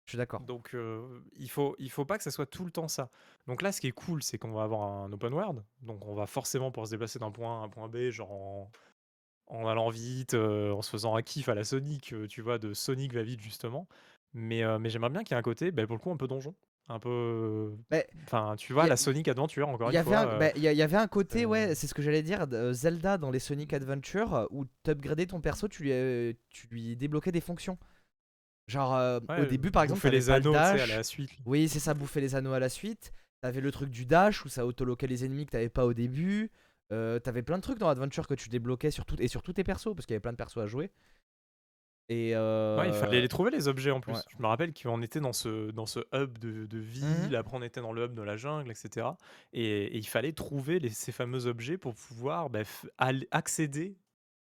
je suis d'accord. Donc euh, il faut il faut pas que ça soit tout le temps ça. Donc là, ce qui est cool, c'est qu'on va avoir un open world. Donc on va forcément pouvoir se déplacer d'un point A à un point B, genre en, en allant vite, euh, en se faisant un kiff à la Sonic, tu vois, de Sonic va vite justement. Mais, euh, mais j'aimerais bien qu'il y ait un côté, bah, pour le coup, un peu donjon. Un peu. Mais Enfin, tu vois, a- la Sonic Adventure, encore Il y, une avait fois. un, euh, bah, il y il avait un côté, euh, ouais, c'est ce que j'allais dire, de Zelda dans les Sonic Adventure, euh, où t'upgradais ton perso, tu lui, euh, tu lui débloquais des fonctions. Genre, euh, au début, par exemple, t'avais les anneaux le tu dash. à la suite. Oui, c'est ça, bouffer les anneaux à la suite. T'avais le truc du dash où ça autoloquait les ennemis que t'avais pas au début. Euh, t'avais plein de trucs dans Adventure que tu débloquais sur tout, et sur tous tes persos, parce qu'il y avait plein de persos à jouer. Et euh, Ouais, il fallait les trouver les objets en plus. ouais. Je me rappelle qu'on était dans ce, dans ce hub de, de ville, Mhm. après on était dans le hub de la jungle, etc. Et, et il fallait trouver les- ces fameux objets pour pouvoir bah, accéder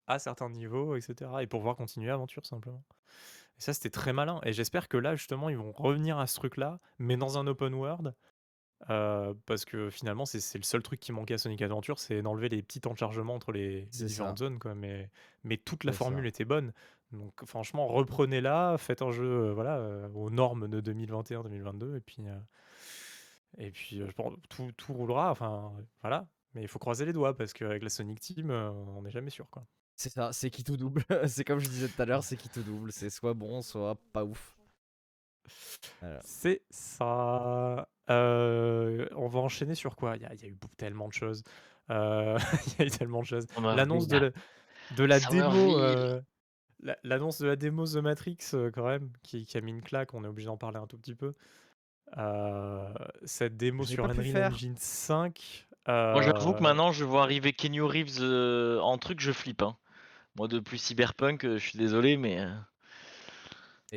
à certains niveaux, etc. Et pour pouvoir continuer l'aventure simplement. Et ça, c'était très malin. Et j'espère que là, justement, ils vont revenir à ce truc-là, mais dans un open world. euh, parce que finalement, c'est c'est le seul truc qui manquait à Sonic Adventure, c'est d'enlever les petits temps de chargement entre les, différentes ça. zones. Quoi. Mais, mais toute la ça. formule était bonne. Donc franchement, reprenez-la, faites un jeu euh, voilà, euh, aux normes de 2021-2022, et puis, euh, et puis euh, je pense tout, tout roulera. Enfin, voilà. Mais il faut croiser les doigts parce qu'avec la Sonic Team, euh, on n'est jamais sûr. Quoi. C'est ça, c'est qui tout double. c'est comme je disais tout à l'heure, c'est qui tout double. C'est soit bon, soit pas ouf. Voilà. C'est ça. Euh, on va enchaîner sur quoi? Il y, a- il y a eu tellement de choses. Euh, Il y a eu tellement de choses. L'annonce de la, de la démo. L'annonce de la démo The Matrix, euh, quand même, qui, qui a mis une claque, on est obligé d'en parler un tout petit peu. Euh, cette démo sur Unreal. Engine 5. Moi, j'avoue que euh, maintenant, je vois arriver Kenny Reeves euh, en truc, je flippe. hein. Moi, depuis Cyberpunk, je suis désolé, mais.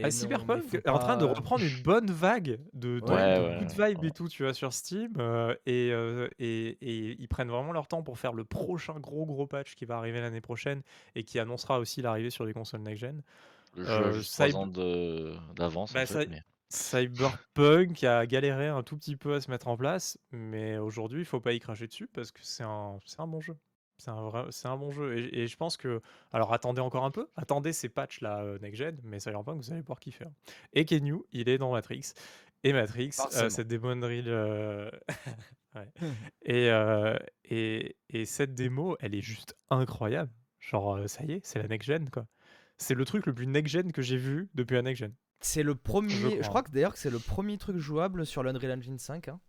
Ah, Cyberpunk faut est en train de pas- reprendre une bonne vague de, de, Ouais, de ouais, good ouais, vibes ouais. et tout, tu vois, sur Steam. euh, et, euh, et, et ils prennent vraiment leur temps pour faire le prochain gros gros patch qui va arriver l'année prochaine et qui annoncera aussi l'arrivée sur les consoles next-gen. Le jeu a Euh, juste 3 Cyber- ans de- d'avance Bah, en ça- fait. Mais... Cyberpunk a galéré un tout petit peu à se mettre en place, mais aujourd'hui, il faut pas y cracher dessus parce que c'est un, c'est un bon jeu. C'est un, vrai, c'est un bon jeu. Et, et je pense que. Alors attendez encore un peu. Attendez ces patchs là, euh, next gen, mais Cyberpunk, vous allez pouvoir kiffer. hein. Et Kenyu, il est dans Matrix. Et Matrix, euh, cette démo Unreal. euh, ouais. et, et, et cette démo, elle est juste incroyable. Genre, ça y est, c'est la next gen quoi. C'est le truc le plus next gen que j'ai vu depuis la next gen. C'est le premier. Je, crois. crois que d'ailleurs que c'est le premier truc jouable sur l'Unreal Engine 5. hein.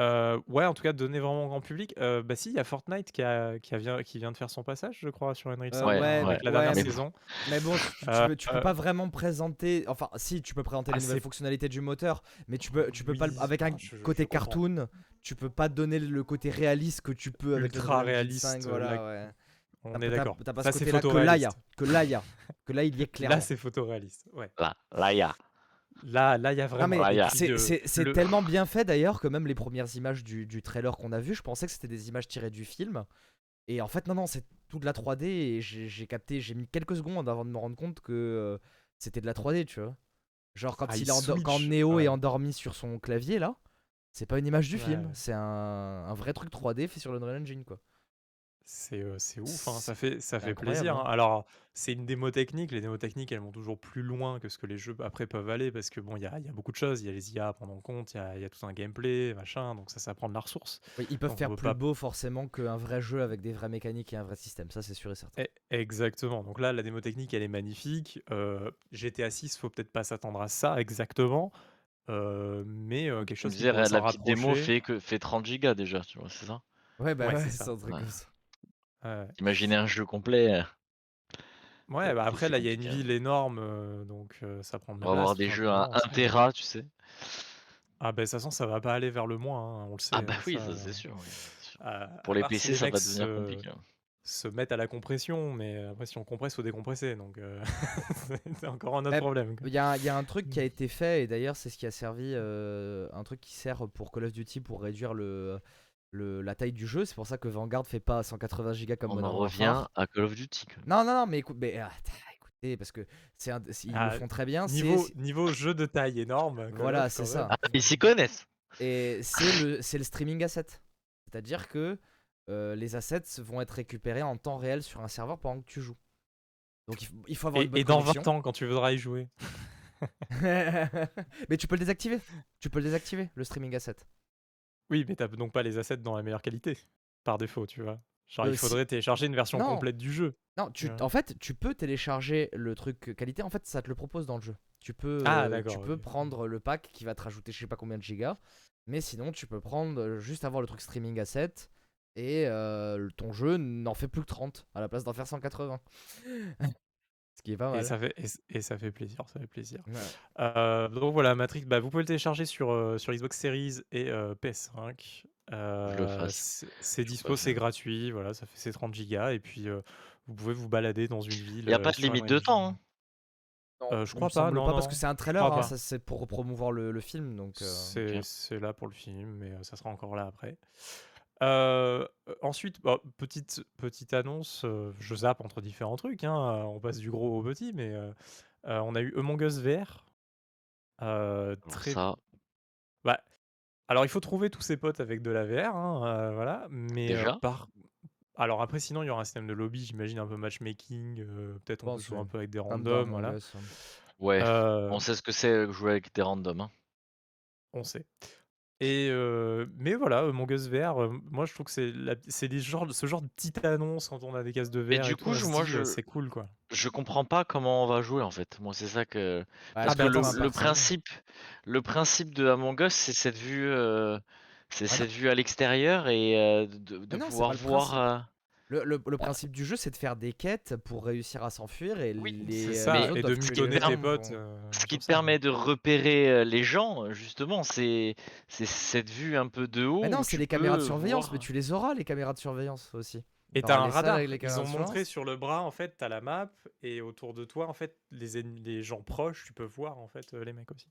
Euh, ouais, en tout cas, donné vraiment au grand public. Euh, bah si, il y a Fortnite qui, a, qui, a vient, qui vient de faire son passage, je crois, sur Unreal 5 Ouais, ouais, avec ouais, la ouais, dernière mais- saison. Mais bon, tu, tu Euh, peux, tu peux pas vraiment présenter. Enfin, si, tu peux présenter Ah, les nouvelles c'est- fonctionnalités du moteur, mais tu peux, tu peux pas. le- Oui, Avec un ah, je- je côté comprends. cartoon, tu peux pas donner le côté réaliste que tu peux avec Ultra Engine réaliste, 5, voilà, là, ouais. On est d'accord. T'as pas Ça, ce c'est côté-là que là, il y a. photoréaliste. Que là, il y a. Que là, il y est clairement. Là, c'est photoréaliste. Ouais. Là, là, il y a. Là, là, il y a Non, vraiment. mais Ah, c'est le- c'est- c'est le- tellement bien fait d'ailleurs que même les premières images du, du trailer qu'on a vu, je pensais que c'était des images tirées du film. Et en fait, non, non, c'est tout de la 3D et j'ai capté, j'ai mis quelques secondes avant de me rendre compte que euh, c'était de la 3D, tu vois. Genre quand, Ah, il il est endo- quand Neo ouais. est endormi sur son clavier là, c'est pas une image du Ouais, film, c'est un, un vrai truc 3D fait sur l'Unreal Engine quoi. C'est euh, c'est ouf, hein, ça fait, ça fait incroyable, plaisir. hein. hein. Alors, c'est une démo technique. Les démos techniques, elles vont toujours plus loin que ce que les jeux après peuvent aller parce que bon, il y a, il y a beaucoup de choses. Il y a les IA à prendre en compte, il y a, il y a tout un gameplay, machin. Donc ça, ça prend de la ressource. Oui, ils peuvent Donc, on faire peut plus pas- beau forcément qu'un vrai jeu avec des vraies mécaniques et un vrai système, ça c'est sûr et certain. E- Exactement. Donc là, la démo technique, elle est magnifique. Euh, GTA 6, faut peut-être pas s'attendre à ça exactement. Euh, mais euh, quelque Tu me chose qui disais, pourrait s'en la petite démo rapprocher. fait, que, fait 30 gigas déjà, tu vois, c'est ça? Ouais, bah Ouais, ouais, c'est c'est ça. un truc Ouais. comme ça. Ouais. Imaginez un jeu complet. euh, Ouais, bah après, là, il y a une ville énorme, euh, donc euh, ça prend de On la va place. avoir tout des jeux à simplement, 1 c'est- Tera, tu sais. Ah, bah, de toute façon, ça va pas aller vers le moins, hein, on le sait. Ah bah hein, oui, ça, c'est sûr. oui, c'est sûr. à- Pour à les part si PC, les ça va devenir se- compliqué. hein. se mettent à la compression, mais après, si on compresse, faut décompresser, donc euh, c'est encore un autre problème. quoi. Il y, a, il y a un truc qui a été fait, et d'ailleurs c'est ce qui a servi, euh, un truc qui sert pour Call of Duty pour réduire le, le- la taille du jeu. C'est pour ça que Vanguard fait pas 180 Go comme On en Warfare. revient à Call of Duty. quoi. Non, non, non, mais, écoute, mais ah, écoutez, parce que c'est un- ils Ah, le font très bien. c'est- Niveau, niveau jeu de taille énorme. Voilà, c'est ça. Ah, ils s'y connaissent. Et c'est le, c'est le streaming asset. C'est-à-dire que euh, les assets vont être récupérés en temps réel sur un serveur pendant que tu joues. Donc il, faut- il faut avoir Et, une bonne et dans connexion. 20 ans, quand tu voudras y jouer. mais tu peux le désactiver. Tu peux le désactiver, le streaming asset. Oui, mais t'as donc pas les assets dans la meilleure qualité, par défaut, tu vois. Genre, Euh, il si- faudrait télécharger une version Non. complète du jeu. Non, tu, Ouais. en fait, tu peux télécharger le truc qualité. En fait, ça te le propose dans le jeu. Tu peux, Ah, euh, tu peux prendre le pack qui va te rajouter je sais pas combien de gigas. Mais sinon, tu peux prendre euh, juste avoir le truc streaming asset. Et euh, ton jeu n'en fait plus que 30 à la place d'en faire 180. Ce qui est pas Et ça, fait, et, ça fait plaisir, ça fait plaisir. Ouais. Euh, donc voilà, Matrix, bah, vous pouvez le télécharger sur, euh, sur Xbox Series et euh, PS5. Euh, le fasse. c'est- dispo, c'est gratuit, voilà, ça fait c'est 30 gigas et puis euh, vous pouvez vous balader dans une ville. Il n'y a pas de limite de temps. Hein. Non, Euh, je crois pas, non, pas parce que c'est un trailer, hein, ça c'est pour promouvoir le, le film. Donc, euh, C'est là pour le film, mais ça sera encore là après. Euh, euh, ensuite, bah, petite, petite annonce, euh, je zappe entre différents trucs, hein, on passe du gros au petit, mais euh, euh, on a eu Among Us VR. euh, Alors très... ça, bah, alors il faut trouver tous ses potes avec de la VR, hein, euh, voilà, mais euh, Déjà? par... Alors après, sinon, il y aura un système de lobby, j'imagine, un peu matchmaking, euh, peut-être on peut pense, jouer un peu avec des comme dans randoms, Among voilà. Us, hein. ouais. Euh, On sait ce que c'est jouer avec des randoms. hein. On sait. Et euh, mais voilà, Among Us VR, euh, moi je trouve que c'est la- c'est des genres de- ce genre de petite annonce quand on a des cases de Mais VR du et tout, coup, on je- se moi, dit, euh, je- c'est cool quoi. Je comprends pas comment on va jouer en fait. Moi, c'est ça que. Ouais, Parce Ah, que bah, le, attends, le c'est- principe, le principe de Among Us, c'est cette vue, euh, c'est Ah, cette vue à l'extérieur et euh, de, de Mais non, c'est pouvoir pas le voir. euh, Le, le- le principe du jeu, c'est de faire des quêtes pour réussir à s'enfuir et Oui, les, euh, ça, les mais- autres et de mitonner tes potes. pour- euh, Ce qui te permet de repérer euh, les gens, justement, c'est cette vue un peu de haut. Mais non, c'est les caméras de surveillance, voir- mais tu les auras, les caméras de surveillance aussi. Et Genre tu as un radar. Ils on ont montré sur le bras, en fait, tu as la map et autour de toi, en fait, les ennemis les gens proches, tu peux voir, en fait, heu, les mecs aussi.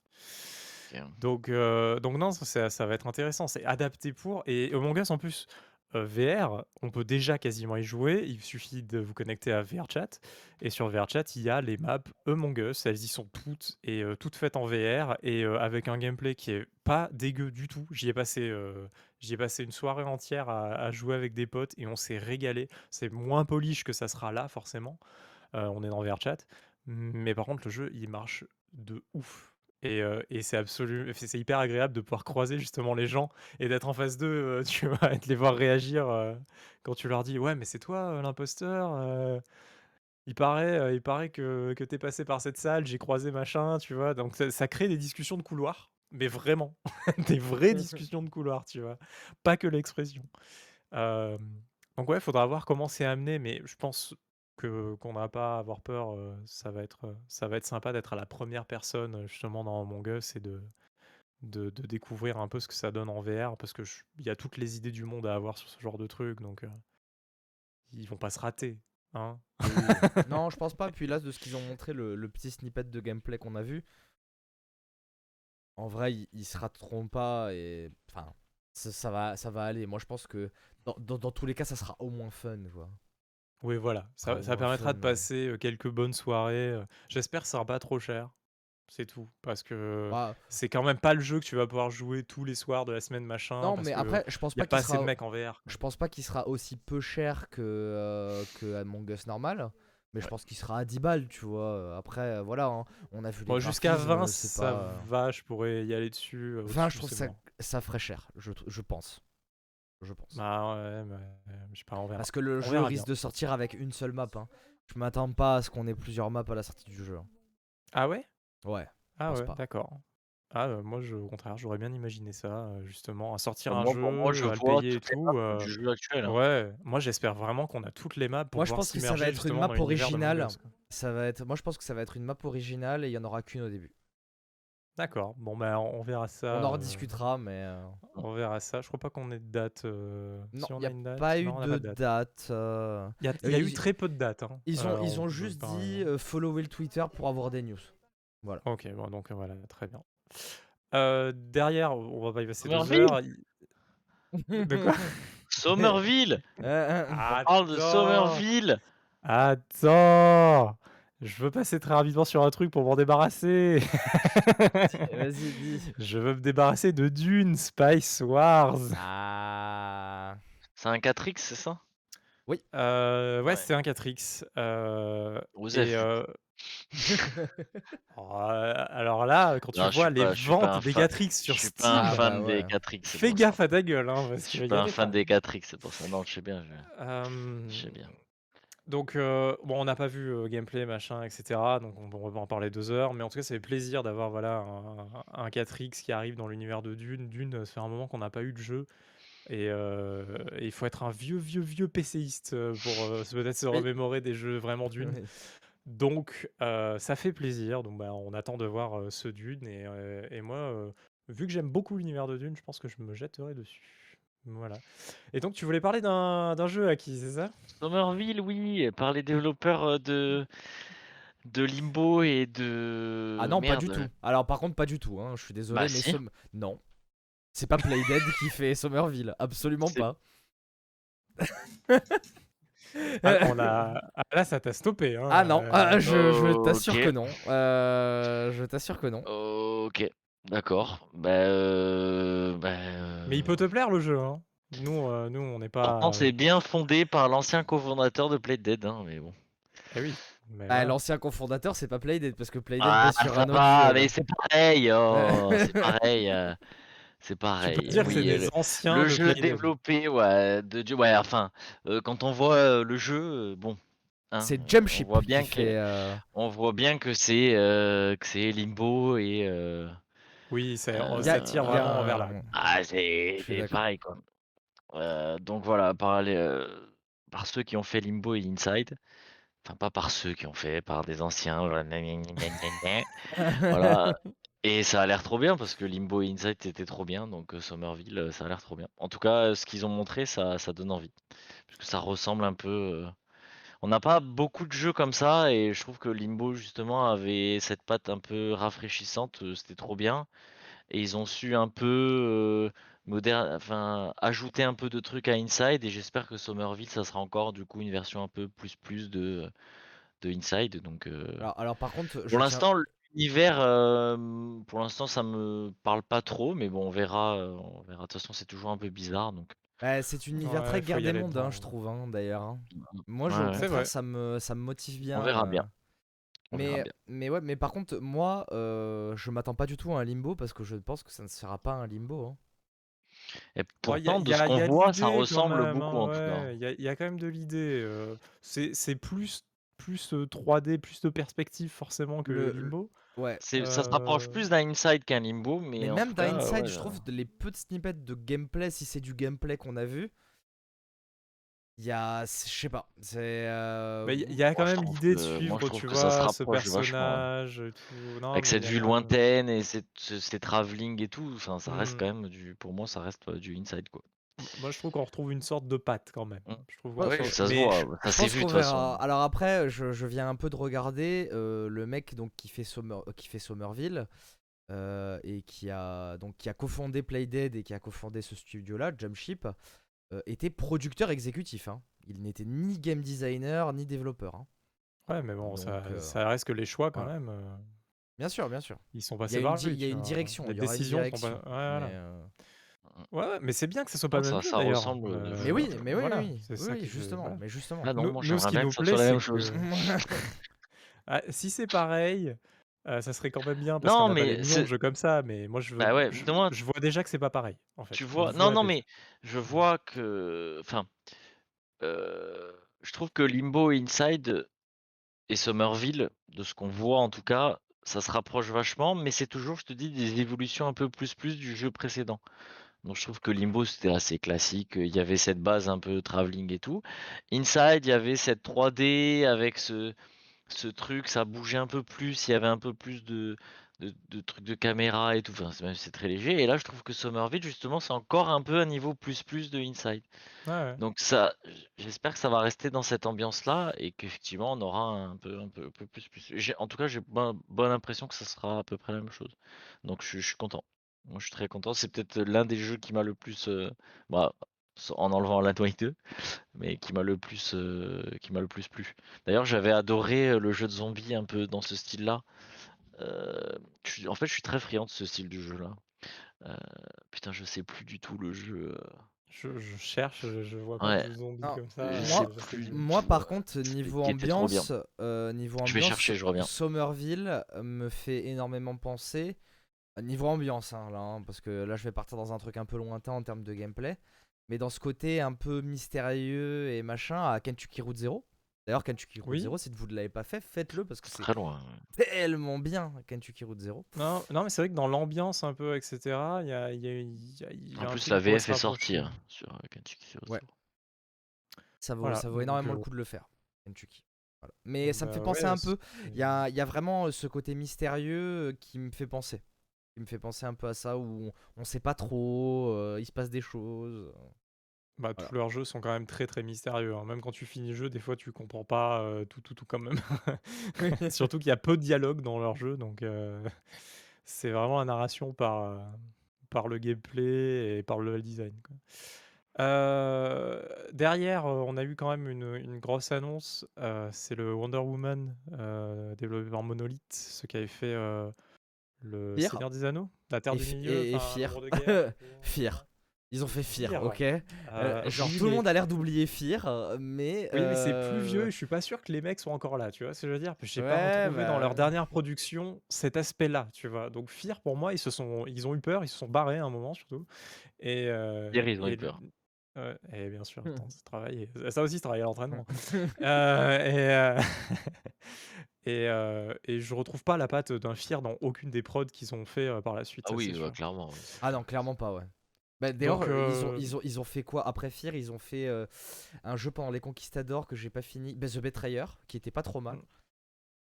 Donc donc non, ça ça va être intéressant. C'est adapté pour et Among Us, en plus, heu, VR, on peut déjà quasiment y jouer. Il suffit de vous connecter à VRChat et sur VRChat, il y a les maps Among Us. Elles y sont toutes et heu, toutes faites en VR et heu, avec un gameplay qui est pas dégueu du tout. J'y ai passé, une soirée entière à jouer avec des potes et on s'est régalé. C'est moins polish que ça sera là, forcément. On est dans VRChat, mais par contre, le jeu, il marche de ouf et heu et c'est absolu c'est hyper agréable de pouvoir croiser justement les gens et d'être en face d'eux, heu, tu vois? Et de les voir réagir, heu, quand tu leur dis: «Ouais, mais c'est toi, l'imposteur, il paraît, il paraît que que tu es passé par cette salle, j'ai croisé machin», tu vois? Donc ça ça crée des discussions de couloir, mais vraiment, des vraies discussions de couloir, tu vois? Pas que l'expression. Donc ouais, faudra voir comment c'est amené, mais je pense que qu'on n'a pas à avoir peur, heu, ça va être, heu, ça va être sympa d'être à la première personne, heu, justement dans Among Us et de de de découvrir un peu ce que ça donne en VR parce que il y a toutes les idées du monde à avoir sur ce genre de truc donc heu ils vont pas se rater, hein? Non, je pense pas. Puis là, de ce qu'ils ont montré, le le petit snippet de gameplay qu'on a vu en vrai, ils ils se rateront pas et enfin, ça ça va ça va aller. Moi, je pense que dans dans dans tous les cas, ça sera au moins fun, tu vois? Oui, voilà, ça permettra de passer, quelques bonnes soirées. J'espère que ça sera pas trop cher, c'est tout. Parce que Bah c'est quand même pas le jeu que tu vas pouvoir jouer tous les soirs de la semaine, machin, Non, parce mais après, je pense y a pas pas qu'il assez de sera mecs en VR, quoi. je pense pas qu'il sera aussi peu cher que, heu, que Among Us normal, mais je Ouais. pense qu'il sera à 10 balles, tu vois? Après, voilà, hein, on a vu les jusqu'à graphismes, 20, heu, c'est ça pas va, je pourrais y aller dessus, heu, 20, au-dessus, je trouve c'est ça ferait cher, je pense. Je pense. Bah, ouais, mais je sais pas, on verra. Parce que le On jeu risque bien. de sortir avec une seule map, hein. Je m'attends pas à ce qu'on ait plusieurs maps à la sortie du jeu, hein. Ah ouais? Ouais, Ah ouais, d'accord. Ah, heu, moi, je au contraire, j'aurais bien imaginé ça, heu, justement, à sortir un moi pour moi, je jeu, à le payer et tout, du jeu actuel, hein. ouais, moi, j'espère vraiment qu'on a toutes les maps pour Moi, je pouvoir pense que ça va être une map originale. Ça va être moi, je pense que ça va être une map originale et il y en aura qu'une au début. D'accord, bon, bah, on on verra On ça, en heu, rediscutera, mais heu on verra ça. Je crois pas qu'on ait de date, heu, Non, si on il y a a une date? pas eu on de date. Il y a eu très peu de dates, hein, ils ont ils on ont juste dit, follower le Twitter pour avoir des news. Voilà. OK, bon, donc voilà, très bien. Derrière, on va pas y passer 2 Somerville? heures, de quoi? Somerville! On parle de! Somerville! Attends! Je veux passer très rapidement sur un truc pour m'en débarrasser. Vas-y, dis. Je veux me débarrasser de Dune, Spice Wars. Ah! C'est un 4X, c'est ça? Oui. Heu, ouais, Ouais. c'est un 4X, heu Osef, et heu oh, heu, alors là, quand tu Non, je vois suis les pas je suis pas ventes un des fan 4X je sur suis pas un Ah Steam, bah fan des ouais. 4X, c'est fais pour ça. gaffe à ta gueule, hein, Je parce qu'il suis y pas un fan des 4X, c'est pour ça. Non, je sais bien, je je sais bien. Donc heu, bon, on n'a pas vu, heu, gameplay, machin et cetera, donc on on va en parler 2 heures, mais en tout cas, ça fait plaisir d'avoir, voilà, un un 4X qui arrive dans l'univers de Dune. Dune, ça fait un moment qu'on n'a pas eu de jeu et et il faut être un vieux, vieux, vieux PCiste, pour, peut-être se remémorer des jeux vraiment Dune. Donc ça fait plaisir, donc bah, on attend de voir, ce Dune et et moi, vu que j'aime beaucoup l'univers de Dune, je pense que je me jetterai dessus. Voilà et donc tu voulais parler d'un jeu, Aki, c'est ça? Somerville, oui, par les développeurs, heu, de de Limbo et Ah de non, pas du tout. Alors par contre, pas du tout, hein, je suis désolé, Bah mais si. Som non. C'est pas Playdead qui fait Somerville, absolument pas. Ah, on a ah là, ça t'a stoppé, hein, Ah non, ah, je je t'assure que non, heu, je t'assure que non. OK, d'accord. Bah, heu, bah, Mais il peut te plaire le jeu, hein. Nous, heu, nous, on n'est pas, c'est heu bien fondé par l'ancien cofondateur de Playdead, hein, mais bon. et oui, mais Bah, voilà. l'ancien cofondateur, c'est pas Playdead parce que Playdead Ah base sur ça un autre va, jeu mais là. c'est pareil, oh, c'est pareil, heu, c'est Tu peux pareil. dire que c'est Oui, heu, des le anciens le de jeu Playdead. développé, ouais, de ouais, enfin, heu, quand on voit, heu, le jeu, heu, bon, hein, C'est on Jumpship voit qui bien que fait, heu on voit bien que c'est, heu, que c'est Limbo et heu Oui, c'est ça tire y a vraiment vers là. ah, c'est pareil, quoi. Heu, donc voilà, par les, heu, par ceux qui ont fait Limbo et Inside, enfin pas par ceux qui ont fait, par des anciens, voilà. Et ça a l'air trop bien parce que Limbo et Inside étaient trop bien, donc euh, Somerville, euh, ça a l'air trop bien. En tout cas, euh, ce qu'ils ont montré, ça, ça donne envie. Parce que ça ressemble un peu. On n'a pas beaucoup de jeux comme ça, et je trouve que Limbo, justement, avait cette patte un peu rafraîchissante, euh, c'était trop bien. Et ils ont su un peu euh, moderne, enfin, ajouter un peu de trucs à Inside, et j'espère que Somerville, ça sera encore du coup une version un peu plus plus de, de Inside. Donc, euh, Alors, alors par contre, pour tiens- l'instant, l'univers, euh, pour l'instant, ça me parle pas trop, mais bon, on verra. On verra. De toute façon, c'est toujours un peu bizarre, donc. Bah, c'est une univers Ouais, très guerre des mondes, hein, je trouve, hein, d'ailleurs. hein. Moi, je, ouais. Vrai. ça me, ça me motive bien. verra euh, bien. On verra Mais, bien. mais ouais, mais par contre, moi, euh, je m'attends pas du tout à un limbo parce que je pense que ça ne sera pas un limbo. hein. Et Ouais, y a- pourtant, de y a- ce qu'on voit, ça ressemble même, beaucoup hein, en tout cas. Il y a, il y a quand même de l'idée. euh, c'est c'est plus, plus euh, 3D, plus de perspective forcément que Le- Limbo. Ouais. C'est, ça se rapproche Euh, plus d'un Inside qu'un Limbo, mais, même cas, Inside, ouais, je trouve les peu de snippets de gameplay, si c'est du gameplay qu'on a vu, il y a, je sais pas, c'est. euh, Mais il y, y a quand moi, même l'idée de moi, suivre, tu vois, ce personnage, et tout. Non, avec cette vue lointaine et ces travelling et tout, enfin, ça reste Hmm. quand même du, pour moi, ça reste euh, du Inside quoi. Moi, je trouve qu'on retrouve une sorte de patte quand même. Mm. Je trouve Ouais, ça se voit, ça Je s'est pense vu de qu'on toute façon. verra. Alors après, je, je viens un peu de regarder euh, le mec donc qui fait, Somer- qui fait Somerville euh, et qui a donc qui a cofondé Playdead et qui a cofondé ce studio-là, Jumpship, euh, était producteur exécutif. hein. Il n'était ni game designer ni développeur. hein. Ouais, mais bon, ça, Donc, euh, ça reste que les choix quand même. euh, Bien sûr, bien sûr. ils sont Il y a passés une, par di- lui. il y a une vois. direction. Les il y aura une décisions sont pas. Ouais, voilà. mais, euh, Ouais, ouais, mais c'est bien que ce soit pas ça- même jeu ça d'ailleurs. ressemble, Euh, euh, Mais oui, mais oui, voilà, oui, ça justement, voilà. mais justement. Ah non, Nous- moi nous, ce qui nous ça plaît, la même chose. que- Ah, si c'est pareil, euh, ça serait quand même bien parce Non, qu'on a pas mais des jeux comme ça, mais moi je veux, Bah ouais, je, moi- je vois déjà que c'est pas pareil en fait. Tu vois, non, non, mais je vois que, enfin, euh, je trouve que Limbo Inside et Somerville, de ce qu'on voit en tout cas, ça se rapproche vachement, mais c'est toujours, je te dis, des évolutions un peu plus plus du jeu précédent. Donc je trouve que Limbo c'était assez classique, il y avait cette base un peu travelling et tout. Inside, il y avait cette 3D avec ce, ce truc, ça bougeait un peu plus, il y avait un peu plus de, de, de trucs de caméra et tout, enfin c'est même c'est très léger. Et là je trouve que Somerville justement c'est encore un peu un niveau plus plus de Inside. Ouais. Donc ça, j'espère que ça va rester dans cette ambiance-là et qu'effectivement on aura un peu, un peu, un peu plus, plus. J'ai- En tout cas, j'ai bonne, bonne impression que ça sera à peu près la même chose. Donc je suis content. Moi, je suis très content. C'est peut-être l'un des jeux qui m'a le plus, euh, bah, en enlevant Wake 2, mais qui m'a le plus, euh, qui m'a le plus plu. D'ailleurs, j'avais adoré le jeu de zombies un peu dans ce style-là. Euh, je en fait, je suis très friand de ce style de jeu-là. Euh, putain, je sais plus du tout le jeu. Je, je cherche, je, je vois pas Ouais. de zombies Non, comme ça. je sais je plus. sais Moi, par contre, niveau ambiance, euh, niveau ambiance, Je vais chercher, je reviens. Somerville me fait énormément penser. Euh, Niveau ambiance, hein, là, hein, parce que là, je vais partir dans un truc un peu lointain en termes de gameplay. Mais dans ce côté un peu mystérieux et machin, à Kentucky Route Zero. D'ailleurs, Kentucky Route Oui. Zero, si vous ne l'avez pas fait, faites-le parce que C'est très loin. tellement bien, Kentucky Route Zero. Non, non, mais c'est vrai que dans l'ambiance un peu, etc., il y a, y a- il y a- il y a En un plus, la VF est sortie hein, sur euh, Kentucky Route Ouais. Zero. Ça vaut, Voilà, ça vaut donc, énormément euh, le coup de le faire, Kentucky. Voilà. Mais Donc, ça me fait bah, penser ouais, un peu. Il y a, il y a vraiment euh, ce côté mystérieux euh, qui me fait penser. Qui me fait penser un peu à ça où on, on sait pas trop, euh, il se passe des choses. Bah, tous leurs jeux sont quand même très très mystérieux. hein. Même quand tu finis le jeu, des fois tu comprends pas euh, tout, tout, tout quand même. Surtout qu'il y a peu de dialogue dans leur jeu, donc euh, c'est vraiment la narration par, par le gameplay et par le level design. quoi. Euh, derrière, on a eu quand même une, une grosse annonce. c'est le Wonder Woman développé par Monolith, ce qui avait fait le Fear. Seigneur des Anneaux, la Terre Et du Milieu, et- et Fear. Guerre. Fear. Ils ont fait Fear, Fear. ok Euh, Euh, Genre tout le mais- monde a l'air d'oublier Fear, euh, mais. Oui, mais c'est euh, plus vieux et je suis pas sûr que les mecs sont encore là, tu vois ce que je veux dire? J'ai Ouais, pas retrouvé dans bah, leur dernière production cet aspect-là, tu vois? Donc Fear, pour moi, ils se sont ils ont eu peur, ils se sont barrés à un moment surtout et Hier, ils ont et eu peur. Ouais et bien sûr, attends, c'est travailler. Ça aussi, c'est travailler à l'entraînement. Heu et et heu et je retrouve pas la patte d'un Fear dans aucune des prods qu'ils ont fait, par la suite, Ah ça, oui, c'est bah, sûr. clairement. ouais. Ah non, clairement pas, ouais. Bah, D'ailleurs, Donc, euh, ils, ont, euh, ils, ont, ils ont fait quoi? Après Fear, ils ont fait euh, un jeu pendant les Conquistadors que j'ai pas fini, bah, The Betrayer, qui était pas trop mal. Mm.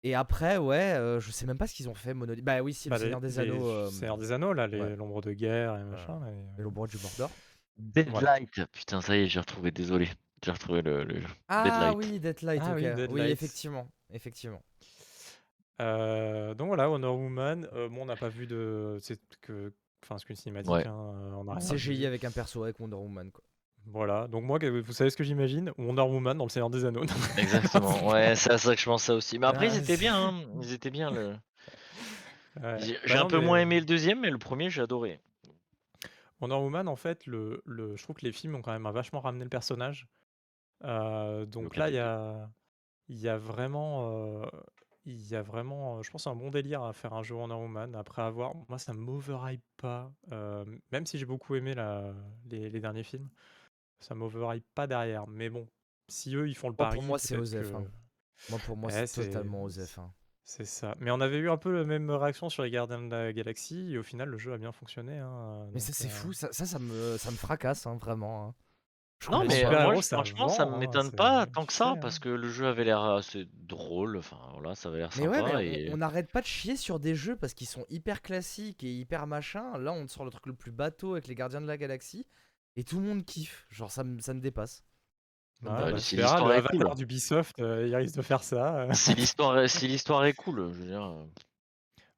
Et après, ouais, euh, je sais même pas ce qu'ils ont fait, Monolith. Bah oui, si, Bah, le Seigneur les- des les Anneaux. euh, Seigneur des Anneaux, là, les ouais. l'ombre de guerre et machin. et- et l'ombre du Mordor. Deadlight. Putain, ça y est, j'ai retrouvé, désolé. J'ai retrouvé le, le jeu. Ah Deadlight. oui, Deadlight, Ah ok. oui, Oui, Deadlight. effectivement. Effectivement. Euh, donc voilà, Wonder Woman. euh, bon, on n'a pas vu de. C'est que. Enfin, c'est qu'une cinématique. Ouais. hein, euh, on a rien CGI vu. avec un perso avec Wonder Woman, quoi. Voilà. Donc moi, vous savez ce que j'imagine? Wonder Woman dans le Seigneur des Anneaux. Exactement. Ouais, c'est à ça que je pensais aussi. Mais après, Ah, ils étaient c'est- bien. hein. Ils étaient bien. Le... Ouais. J'ai Bah un non, peu mais moins aimé le deuxième, mais le premier, j'ai adoré. Wonder Woman, en fait, le, le, je trouve que les films ont quand même vachement ramené le personnage. Euh, donc là, il y a, il y a vraiment, euh, il y a vraiment, euh, je pense, un bon délire à faire un jeu Wonder Woman. Après avoir, moi, ça m'overhype pas. euh, même si j'ai beaucoup aimé la, les, les derniers films, ça m'overhype pas derrière. Mais bon, si eux, ils font le Moi, pour pari, moi, c'est Osef, que- hein. Moi, pour moi, Ouais, c'est totalement Osef. hein. C'est ça. Mais on avait eu un peu la même réaction sur les Gardiens de la Galaxie, et au final, le jeu a bien fonctionné. hein, Mais ça, c'est euh, fou. Ça, ça, ça me, ça me fracasse, vraiment. Non, mais super-héros, moi, franchement, ça me hein, m'étonne pas tant que ça, parce que le jeu avait l'air assez drôle. Enfin, voilà, ça avait l'air Mais sympa. ouais, mais et... on- n'arrête pas de chier sur des jeux parce qu'ils sont hyper classiques et hyper machin. Là, on sort le truc le plus bateau avec les Gardiens de la Galaxie et tout le monde kiffe. Genre, ça me, ça me dépasse. Ouais, Bah, bah, si verras, l'histoire le est cool. d'Ubisoft, euh, il risque de faire ça. euh. Si l'histoire si l'histoire est cool, je veux dire.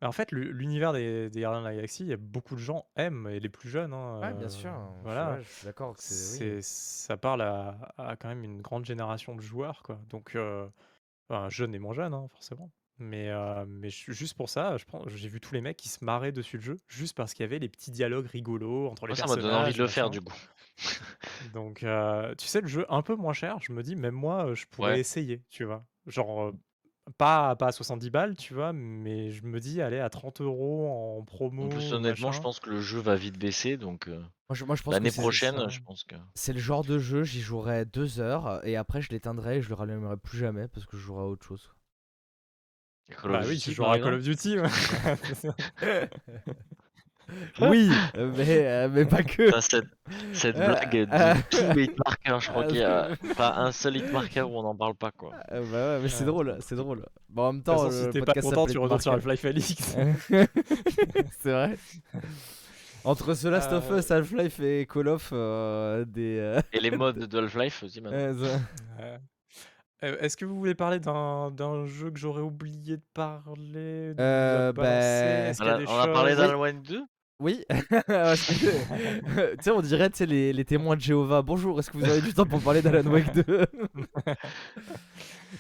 En fait, l'u- l'univers des, des Gardiens de la Galaxie, il y a beaucoup de gens aiment, et les plus jeunes. hein, Ouais, bien euh, sûr. Je- Voilà. ouais, je suis d'accord que c'est. oui. C'est, ça parle à, à quand même une grande génération de joueurs, quoi. Donc, euh, enfin, jeunes et moins jeunes, hein, forcément. Mais, euh, mais ju- juste pour ça, je pense, j'ai vu tous les mecs qui se marraient dessus le jeu, juste parce qu'il y avait les petits dialogues rigolos entre les Moi, ça m'a personnages. donné envie de le faire, machin. du coup. Donc, euh, tu sais, le jeu un peu moins cher, je me dis, même moi, euh, je pourrais Ouais. essayer, tu vois. Genre, euh, pas, pas à 70 balles, tu vois, mais je me dis, allez, à 30 euros en promo. En plus, je pense que le jeu va vite baisser, donc euh, Moi, je, moi, je pense l'année prochaine, ça. je pense que. c'est le genre de jeu, j'y jouerai deux heures et après, je l'éteindrai et je le rallumerai plus jamais parce que je jouerai à autre chose. Call Bah of oui, Duty, tu joueras à Call of Duty. ouais. oui, euh, mais, euh, mais pas que. Putain, cette, cette Euh, blague de tous les hitmarkers, je crois qu'il y a pas un seul hitmarker où on n'en parle pas, quoi. Euh, bah ouais, mais c'est Ouais. drôle, c'est drôle. Bon, en même temps, façon, si t'es pas content, tu retournes sur. Half-Life Alix. c'est vrai. Entre The Last of Euh. Us, Half-Life et Call of, euh, des. euh, Et les modes de Half-Life aussi, maintenant. euh, Est-ce que vous voulez parler d'un d'un jeu que j'aurais oublié de parler de Euh, bah, Est-ce On qu'il y a a, des on a parlé choses- d'Alan Wake 2 Oui. Que- tu sais, on dirait tu sais, les, les témoins de Jéhovah. Bonjour, est-ce que vous avez du temps pour parler d'Alan Wake 2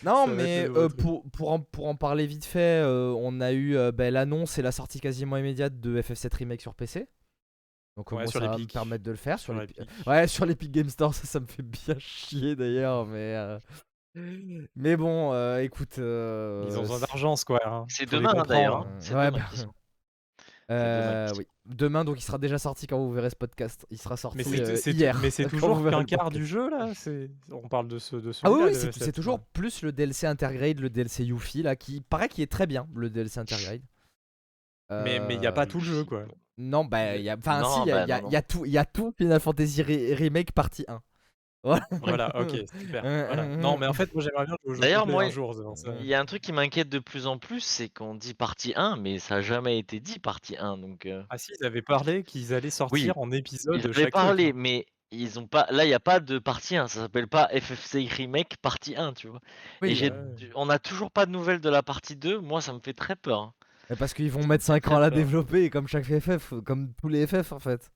Non, Ça mais euh, pour, pour, en, pour en parler vite fait, euh, on a eu euh, bah, l'annonce et la sortie quasiment immédiate de FF7 Remake sur PC. Donc, au Ouais, moins, sur ça va me permettre de le faire. Sur Sur. Epic. Ouais, sur l'Epic Game Store, ça, ça me fait bien chier d'ailleurs. Mais, euh, mais bon, euh, écoute. euh, Ils ont besoin d'argent, Square. hein. C'est les demain, d'ailleurs. hein. C'est Ouais, demain bah, euh, oui. Demain, donc il sera déjà sorti quand vous verrez ce podcast. Il sera sorti Mais c'est euh, c'est- hier. mais c'est toujours qu'un quart du jeu là. C'est on parle de ce de Ah oui, oui, c'est toujours plus le DLC Intergrade, le DLC Yuffie là, qui paraît qui est très bien, le DLC Intergrade. Mais mais il y a pas Euh, tout le jeu quoi. Non, bah, il y a, enfin, si, il y, bah, a- a tout, il y a tout Final Fantasy Re- Remake partie 1. Voilà, ok, super. Voilà. Non, mais en fait, moi j'aimerais bien jouer au jeu D'ailleurs, moi. Il y a un truc qui m'inquiète de plus en plus, c'est qu'on dit partie 1, mais ça n'a jamais été dit partie 1. Donc, euh, Ah si, ils avaient parlé qu'ils allaient sortir en épisode ils de avaient chaque parlé, mais ils ont pas. Là, il n'y a pas de partie 1. Ça s'appelle pas FFC Remake partie 1, tu vois. Et Oui, j'ai- ouais. on n'a toujours pas de nouvelles de la partie 2. Moi, ça me fait très peur. hein. Mais Parce qu'ils vont mettre 5 ans à la développer, comme chaque FF, comme tous les FF en fait.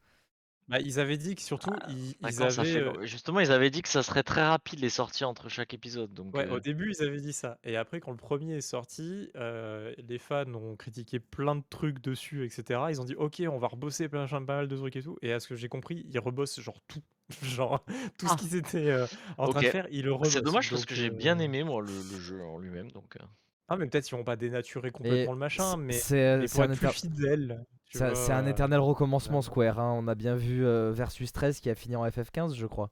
Bah, ils avaient dit que surtout ils, ils D'accord, ça avaient fait euh, long. Justement, ils avaient dit que ça serait très rapide les sorties entre chaque épisode. Donc, Ouais, euh, au début, ils avaient dit ça. Et après, quand le premier est sorti, euh, les fans ont critiqué plein de trucs dessus, etc. Ils ont dit, ok, on va rebosser plein, pas mal de trucs et tout. Et à ce que j'ai compris, ils rebossent genre tout. genre, tout Ah. ce qu'ils étaient euh, en train de faire, ils le rebossent. c'est dommage parce Donc, que j'ai euh, bien aimé moi le, le jeu en lui-même. Donc, euh, Ah, mais peut-être qu'ils vont pas dénaturer complètement le machin, c'est- mais, c'est mais c'est pour un être plus inter- fidèle. C'est- un euh, éternel recommencement ouais. Square. hein. On a bien vu euh, Versus 13 qui a fini en FF15, je crois.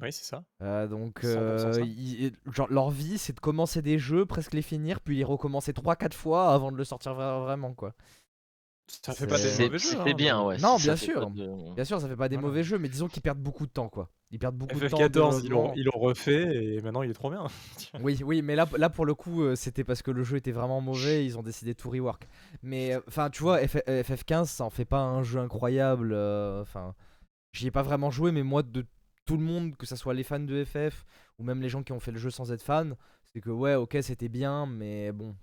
Oui, c'est ça. Euh, donc, 100% euh, ça. ils- genre, leur vie, c'est de commencer des jeux, presque les finir, puis les recommencer 3-4 fois avant de le sortir vra- vraiment, quoi. Ça fait pas des mauvais jeux. C'était hein, bien, ouais. Non, bien sûr. de- Bien sûr, ça fait pas des Voilà. mauvais jeux, mais disons qu'ils perdent beaucoup de temps, quoi. Ils perdent beaucoup de temps en FF14, ils l'ont développement. ils l'ont refait et maintenant il est trop bien. Oui, oui, mais là, là pour le coup, euh, c'était parce que le jeu était vraiment mauvais, ils ont décidé de tout rework. Mais euh, enfin, tu vois, F- euh, FF15, ça en fait pas un jeu incroyable. Enfin, j'y ai pas vraiment joué, mais moi, de tout le monde, que ce soit les fans de FF ou même les gens qui ont fait le jeu sans être fans, c'est que ouais, ok, c'était bien, mais bon,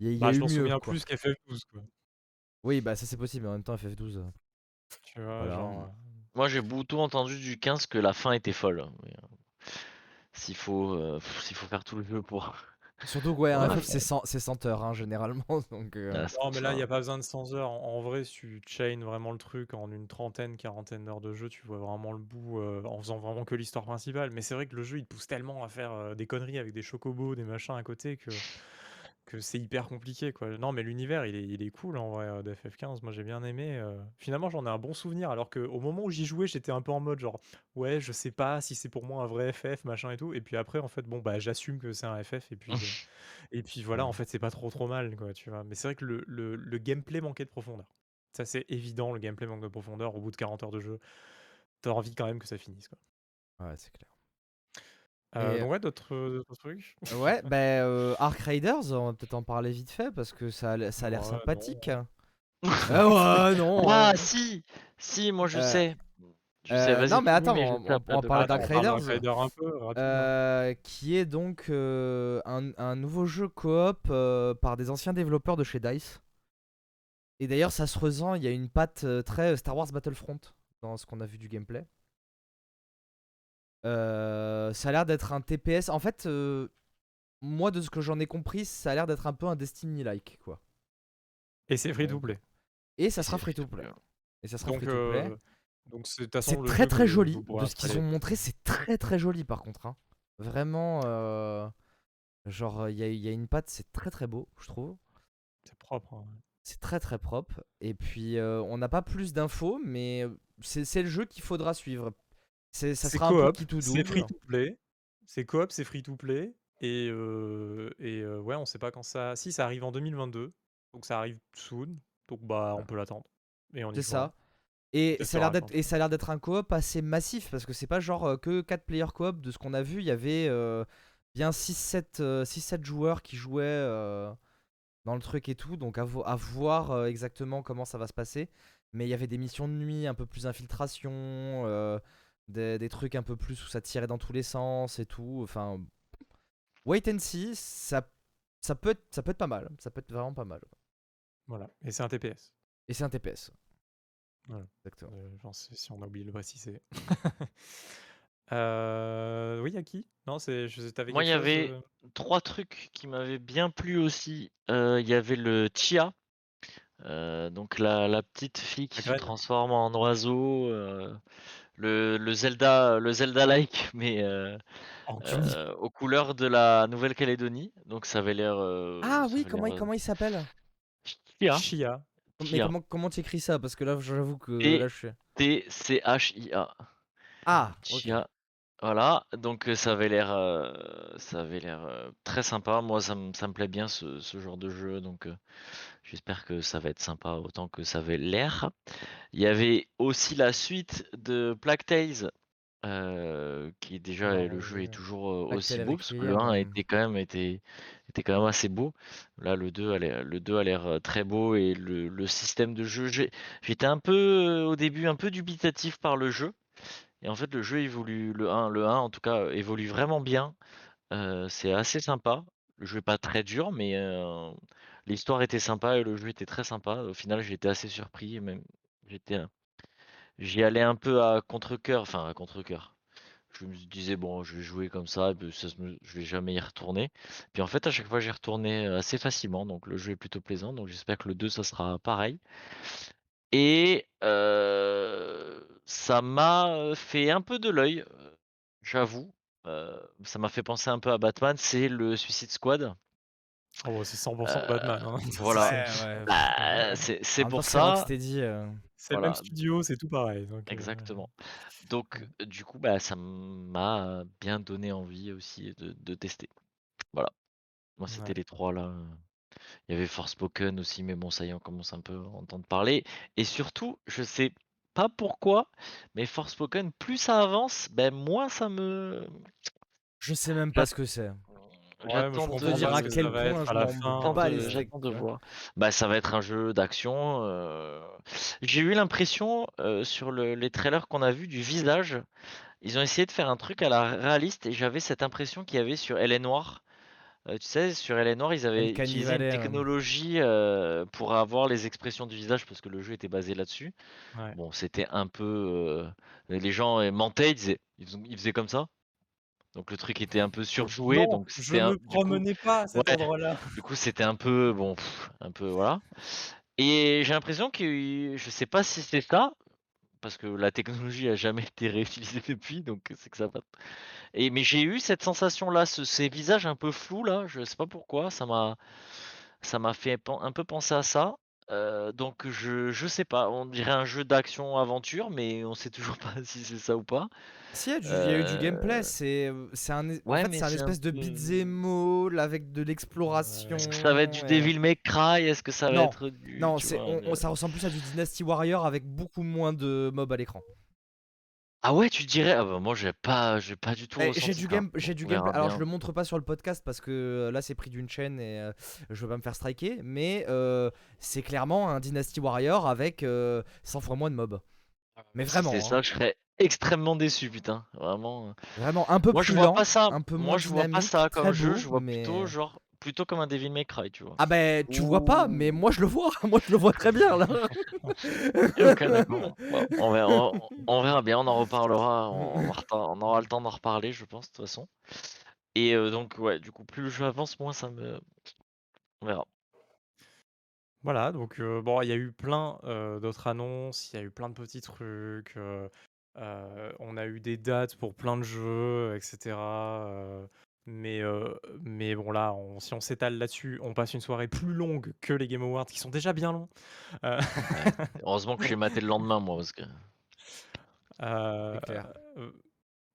il y a, y a Bah, je eu m'en mieux. souviens quoi. plus qu'FF12 quoi. Oui, bah ça c'est possible, mais en même temps, FF12. euh, Tu vois, Voilà. genre, euh, Moi, j'ai beaucoup entendu du 15 que la fin était folle. mais, euh, S'il faut, euh, pff, s'il faut faire tout le jeu pour. Surtout que ouais, un Ouais. FF c'est 100, c'est 100 heures hein, généralement, donc. euh, Ah, c'est Non, mais là, il n'y a pas besoin de 100 heures. En, en vrai, si tu chain vraiment le truc en une trentaine, quarantaine d'heures de jeu, tu vois vraiment le bout euh, en faisant vraiment que l'histoire principale. Mais c'est vrai que le jeu, il te pousse tellement à faire euh, des conneries avec des chocobos, des machins à côté que, que c'est hyper compliqué, quoi. Non, mais l'univers, il est, il est cool en vrai euh, de FF15. Moi, j'ai bien aimé. euh. Finalement, j'en ai un bon souvenir. Alors qu'au moment où j'y jouais, j'étais un peu en mode genre, ouais, je sais pas si c'est pour moi un vrai FF, machin et tout. Et puis après, en fait, bon, bah, j'assume que c'est un FF. Et puis. euh, et puis voilà, en fait, c'est pas trop trop mal, quoi, tu vois. Mais c'est vrai que le, le- le gameplay manquait de profondeur. Ça, c'est évident, le gameplay manque de profondeur. Au bout de 40 heures de jeu, t'as envie quand même que ça finisse, quoi. Ouais, c'est clair. Euh, ouais, d'autres euh, trucs? Ouais, bah euh, Ark Raiders, on va peut-être en parler vite fait parce que ça a, l- ça a l'air Ouais, sympathique. non. ah ouais, non. Ah, euh, si Si, moi je Euh, sais. Je euh, sais, vas-y. non, mais attends, on- on- on de parle d'Ark. Raiders. Un peu, euh, qui est donc euh, un, un nouveau jeu coop euh, par des anciens développeurs de chez DICE. Et d'ailleurs, ça se ressent, il y a une patte euh, très Star Wars Battlefront dans ce qu'on a vu du gameplay. Euh, ça a l'air d'être un TPS. En fait, euh, moi, de ce que j'en ai compris, ça a l'air d'être un peu un Destiny-like, quoi. Et c'est free to play. Et ça sera free to play. Et ça sera Donc, free to play. euh, donc c'est très jeu très que joli. De ce qu'ils ont montré, c'est très très joli par contre. hein. Vraiment, euh, genre, il y, a- il y a une patte, c'est très très beau, je trouve. C'est propre. hein. C'est très très propre. Et puis, euh, on n'a pas plus d'infos, mais c'est c'est le jeu qu'il faudra suivre. C'est- Ça sera un peu coop, qui tout c'est free to play. C'est coop, c'est free to play. Et, euh, et euh, ouais, on sait pas quand ça. Si, ça arrive en 2022. Donc ça arrive soon. Donc bah, on peut l'attendre. Et on y C'est ça. Et ça a et ça a l'air d'être un coop assez massif parce que c'est pas genre euh, que 4 players coop de ce qu'on a vu, il y avait euh, bien 6 7 6 7 joueurs qui jouaient dans le truc et tout, donc à, vo- à voir exactement comment ça va se passer, mais il y avait des missions de nuit, un peu plus infiltration, des, des trucs un peu plus où ça tirait dans tous les sens et tout, enfin wait and see, ça ça peut être ça peut être pas mal, ça peut être vraiment pas mal. Voilà. Et c'est un TPS. Et c'est un TPS. Voilà. Exactement. Euh, j'en sais si on a oublié de le préciser. Euh, oui, à qui Non, c'est. Moi, il y chose, avait euh, trois trucs qui m'avaient bien plu aussi. Euh, Il y avait le Chia, euh, donc la, la petite fille qui La se graine. transforme en oiseau. Le, le Zelda, le Zelda-like, mais euh, euh, aux couleurs de la Nouvelle-Calédonie. Donc ça avait l'air. euh, Ah ça oui, avait comment, il- l'air, euh, comment il s'appelle? Chia. Chia. Mais Chia. comment comment tu écris ça? Parce que là, j'avoue que Et- là, je suis. T-C-H-I-A. Ah, ok. Chia. Voilà, donc ça avait l'air, ça avait l'air très sympa. Moi, ça me, ça me plaît bien ce, ce genre de jeu, donc j'espère que ça va être sympa autant que ça avait l'air. Il y avait aussi la suite de Plague Tales, euh, qui est déjà Alors, le jeu est toujours Plague aussi Tale beau parce que le Requiem, 1 a euh. été quand même était, était quand même assez beau. Là, le 2 a l'air, le 2 a l'air très beau et le, le système de jeu, j'ai- j'étais un peu au début un peu dubitatif par le jeu. Et en fait, le jeu évolue, le 1, le 1 en tout cas, évolue vraiment bien. C'est assez sympa. Le jeu est pas très dur, mais l'histoire était sympa et le jeu était très sympa. Au final, j'ai été assez surpris. Même, j'y allais un peu à contre-cœur, enfin à contre-cœur. Je me disais bon, je vais jouer comme ça, et puis ça je vais jamais y retourner. Puis en fait, à chaque fois, j'y retournais assez facilement, donc le jeu est plutôt plaisant. Donc j'espère que le 2, ça sera pareil. Et euh, ça m'a fait un peu de l'œil, j'avoue. Euh, ça m'a fait penser un peu à Batman, c'est le Suicide Squad. Oh, c'est 100% Batman. hein. Voilà. c'est- ouais. Bah, c'est pour ça. Euh. C'est le même studio, c'est tout pareil. donc, Exactement. Donc, du coup, bah, ça m'a bien donné envie aussi de, de tester. Voilà. Moi, c'était Ouais. les trois là. Il y avait Forspoken aussi, mais bon, ça y est, on commence un peu à entendre parler. Et surtout, je sais pas pourquoi, mais Forspoken, plus ça avance, ben moins ça me Je sais même pas ce que c'est. J'attends dire à quel point je m'en bats les de, voir. Bah, ça va être un jeu d'action. euh, J'ai eu l'impression euh, sur le- les trailers qu'on a vus du visage, ils ont essayé de faire un truc à la réaliste et j'avais cette impression qu'il y avait sur Elle est Noire. Euh, tu sais, sur Noire, ils avaient Uncanny utilisé une Valley, technologie euh, pour avoir les expressions du visage parce que le jeu était basé là-dessus. Ouais. Bon, c'était un peu. euh, Les gens mentaient, ils, disaient- ils faisaient- ils faisaient comme ça. Donc le truc était un peu surjoué. Non, Donc je c'était un- me du coup- promenais pas à cet Ouais. endroit-là. du coup, c'était un peu bon, pff, un peu voilà. Et j'ai l'impression que je sais pas si c'est ça, parce que la technologie a jamais été réutilisée depuis, donc c'est que ça va. Et mais j'ai eu cette sensation-là, ce, ces visages un peu flous là, je sais pas pourquoi, ça m'a, ça m'a fait un peu penser à ça. Euh, donc je, je sais pas, on dirait un jeu d'action-aventure, mais on sait toujours pas si c'est ça ou pas. Si, il y, a y eu du gameplay, c'est c'est un, en fait, c'est un c'est un espèce de beat'em avec de l'exploration. Est-ce que ça va être du et- Devil May Cry? Est-ce que ça va Non, être du. Non, vois, on- de- on- ça ressemble plus à du Dynasty Warrior avec beaucoup moins de mobs à l'écran. Ah ouais, tu dirais? Ah bah moi j'ai pas, j'ai pas du tout. Eh, ressenti j'ai du ça. game, j'ai du on verra gameplay. Alors bien. je le montre pas sur le podcast parce que euh, là c'est pris d'une chaîne et euh, je veux pas me faire striker, mais euh, c'est clairement un Dynasty Warrior avec euh, 100 fois moins de mobs. Mais vraiment, C'est hein. ça, je serais extrêmement déçu, putain. Vraiment. Vraiment un peu Moi plus je vois lent, pas ça. un peu Moi moins je vois pas dynamique, ça comme très jeu. beau, Je vois mais- plutôt genre plutôt comme un Devil May Cry, tu vois. Ah ben tu vois pas, mais moi je le vois, moi je le vois très bien là. Bon, on, verra, on, on verra bien, on en reparlera. On, aura le temps d'en reparler, je pense, de toute façon. Et euh, donc, ouais, du coup, plus le jeu avance, moins ça me. On verra. Voilà, donc euh, bon, il y a eu plein euh, d'autres annonces, il y a eu plein de petits trucs, euh, euh, on a eu des dates pour plein de jeux, etc. mais, euh, mais bon, là, on- si on s'étale là-dessus, on passe une soirée plus longue que les Game Awards qui sont déjà bien longs. Euh, Heureusement que je suis maté le lendemain, moi, parce que. euh, clair. euh,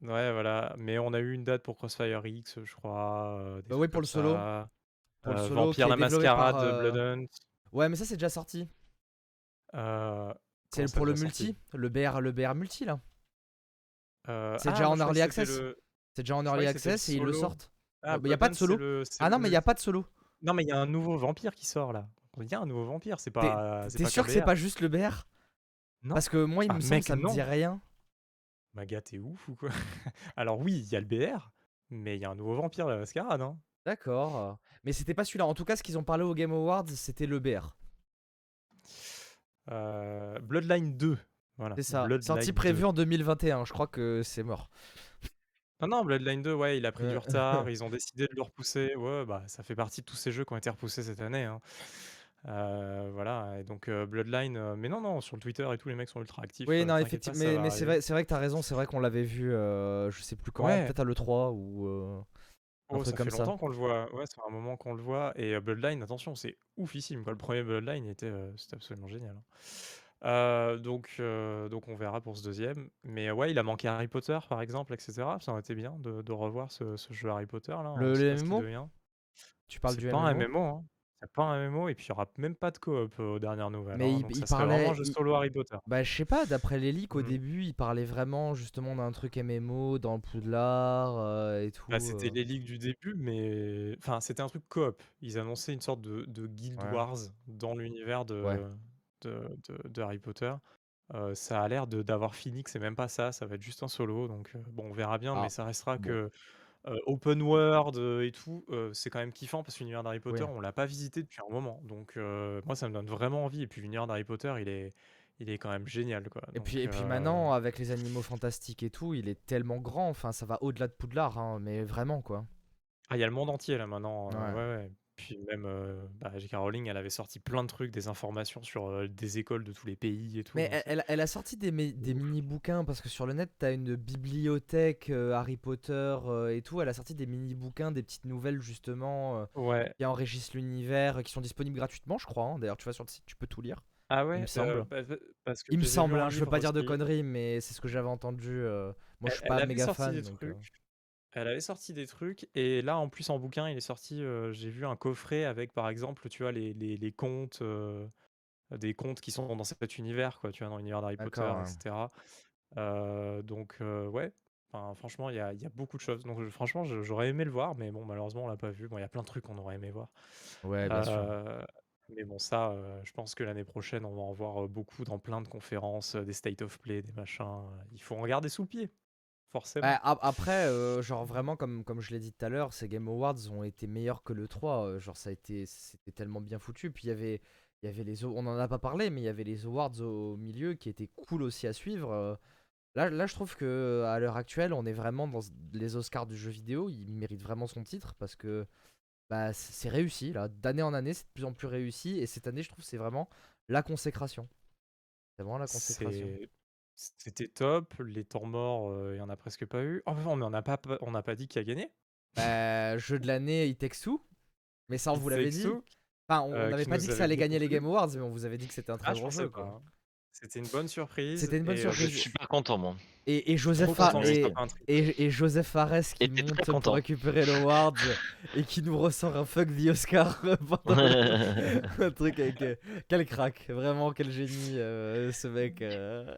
ouais, voilà, mais on a eu une date pour Crossfire X, je crois. euh, Bah oui, pour le solo. ça. Pour le solo Vampire la Mascarade par, euh, Blood Hunt. Ouais, mais ça c'est déjà sorti. euh, C'est pour le multi, le BR, le BR multi là. Euh, C'est ah, déjà en early access. le- C'est déjà en early access et ils le sortent. Ah, il y a pas de solo. le- Ah non, mais il y a pas de solo. Non, mais il y a un nouveau vampire qui sort là. Il y a un nouveau vampire, c'est pas. T'es sûr que c'est pas juste le BR Non. Parce que moi il Ah, me semble que ça me non. dit rien. Maga, t'es ouf ou quoi? Alors, oui, il y a le BR, mais il y a un nouveau vampire, la mascarade. Hein. D'accord. Mais c'était pas celui-là. En tout cas, ce qu'ils ont parlé au Game Awards, c'était le BR. Euh, Bloodline 2. Voilà. C'est ça. Bloodline Sortie 2. prévue en 2021. Je crois que c'est mort. Non, non, Bloodline 2, ouais, il a pris du retard. ils ont décidé de le repousser. Ouais, bah, ça fait partie de tous ces jeux qui ont été repoussés cette année. hein. Euh, voilà, et donc euh, Bloodline. euh, mais non, non, sur le Twitter et tout, les mecs sont ultra actifs. Oui, euh, non, t'inquiète effectivement. ça Mais, va mais c'est arriver. vrai, c'est vrai que t'as raison. C'est vrai qu'on l'avait vu. euh, je sais plus quand. Ouais. Peut-être à l'E3 ou. euh, un Oh, truc ça comme fait ça. longtemps qu'on le voit. Ouais, ça fait un moment qu'on le voit. Et euh, Bloodline, attention, c'est oufissime. Quoi. Le premier Bloodline était, euh, c'était absolument génial. hein. Euh, donc, euh, donc on verra pour ce deuxième. Mais ouais, il a manqué Harry Potter, par exemple, etc. Ça aurait été bien de, de revoir ce, ce jeu Harry Potter là. Le- on sait le pas ce qu'il MMO devient. Tu parles C'est du pas un MMO. MMO. Hein. C'est pas un MMO et puis il y aura même pas de coop euh, aux dernières nouvelles. Mais hein. il- donc il ça serait parlait- vraiment un jeu il- solo Harry Potter. Bah, je sais pas, d'après les leaks, au Mhm. début, il parlait vraiment justement d'un truc MMO dans le Poudlard et tout. Bah, c'était les ligues du début, mais enfin c'était un truc coop. Ils annonçaient une sorte de, de Guild Ouais. Wars dans l'univers Ouais. de, de- de Harry Potter. Euh, ça a l'air d'avoir fini que c'est même pas ça, ça va être juste un solo. Donc euh, bon, on verra bien, Ah, mais ça restera bon. que euh, open world et tout, c'est quand même kiffant parce que l'univers d'Harry Potter, Oui. on l'a pas visité depuis un moment. Donc moi, ça me donne vraiment envie. Et puis l'univers d'Harry Potter, il est, il est quand même génial, quoi. Et puis, et puis maintenant, avec les animaux fantastiques et tout, il est tellement grand, enfin ça va au-delà de Poudlard, hein, mais vraiment quoi. Ah, il y a le monde entier là maintenant. Ouais. ouais, ouais. Puis même, euh, bah, J.K. Rowling, elle avait sorti plein de trucs, des informations sur euh, des écoles de tous les pays et tout. Mais elle, elle- elle a sorti des, des mini-bouquins, parce que sur le net, t'as une bibliothèque euh, Harry Potter euh, et tout. Elle a sorti des mini-bouquins, des petites nouvelles justement, Ouais. qui enrichissent l'univers, qui sont disponibles gratuitement, je crois. hein. D'ailleurs, tu vas sur le site, tu peux tout lire. Ah ouais, me euh, semble. parce que Il me semble, hein, je veux pas dire de conneries, mais c'est ce que j'avais entendu. Moi, je suis pas méga fan. des donc, trucs. Elle avait sorti des trucs et là en plus en bouquin il est sorti euh, j'ai vu un coffret avec par exemple tu vois les, les, les contes euh, des contes qui sont dans cet univers, quoi, tu vois, dans l'univers d'Harry Potter, D'accord, ouais. etc. Euh, donc, ouais, enfin, franchement, il y a, il y a beaucoup de choses. Donc, je- franchement, je- j'aurais aimé le voir, mais bon, malheureusement, on l'a pas vu. Bon, il y a plein de trucs qu'on aurait aimé voir. Ouais, bien sûr. Euh, mais bon, ça, euh, je pense que l'année prochaine, on va en voir euh, beaucoup dans plein de conférences, euh, des state of play, des machins. Il faut en garder sous le pied, forcément. Ouais, ap- après, euh, genre vraiment, comme, comme je l'ai dit tout à l'heure, ces Game Awards ont été meilleurs que le 3. euh, genre, ça a été, c'était tellement bien foutu. Puis il y avait, il y avait les, on en a pas parlé, mais il y avait les awards au milieu qui étaient cool aussi à suivre. euh. Là, là, je trouve que à l'heure actuelle, on est vraiment dans les Oscars du jeu vidéo. Il mérite vraiment son titre parce que bah, c'est réussi. Là, d'année en année, c'est de plus en plus réussi. Et cette année, je trouve, c'est vraiment la consécration. C'est vraiment la consécration. C'était top. Les temps morts, euh, il y en a presque pas eu. Enfin, on n'a pas, on n'a pas dit qui a gagné. Bah, jeu de l'année, It Takes Two. Mais ça, on vous l'avait dit. Enfin, on Euh, n'avait pas dit que ça allait gagner les. Game Awards, mais on vous avait dit que c'était un très Ah, je bon jeu. pas. Quoi. hein. C'était une bonne surprise. C'était une bonne et, euh, Je surprise. suis pas content, moi. Et, et Joseph content, et, et, et Joseph Fares qui monte pour content. récupérer l'award et qui nous ressort un fuck the Oscar pendant le- un truc avec euh, quel crack vraiment quel génie euh, ce mec euh.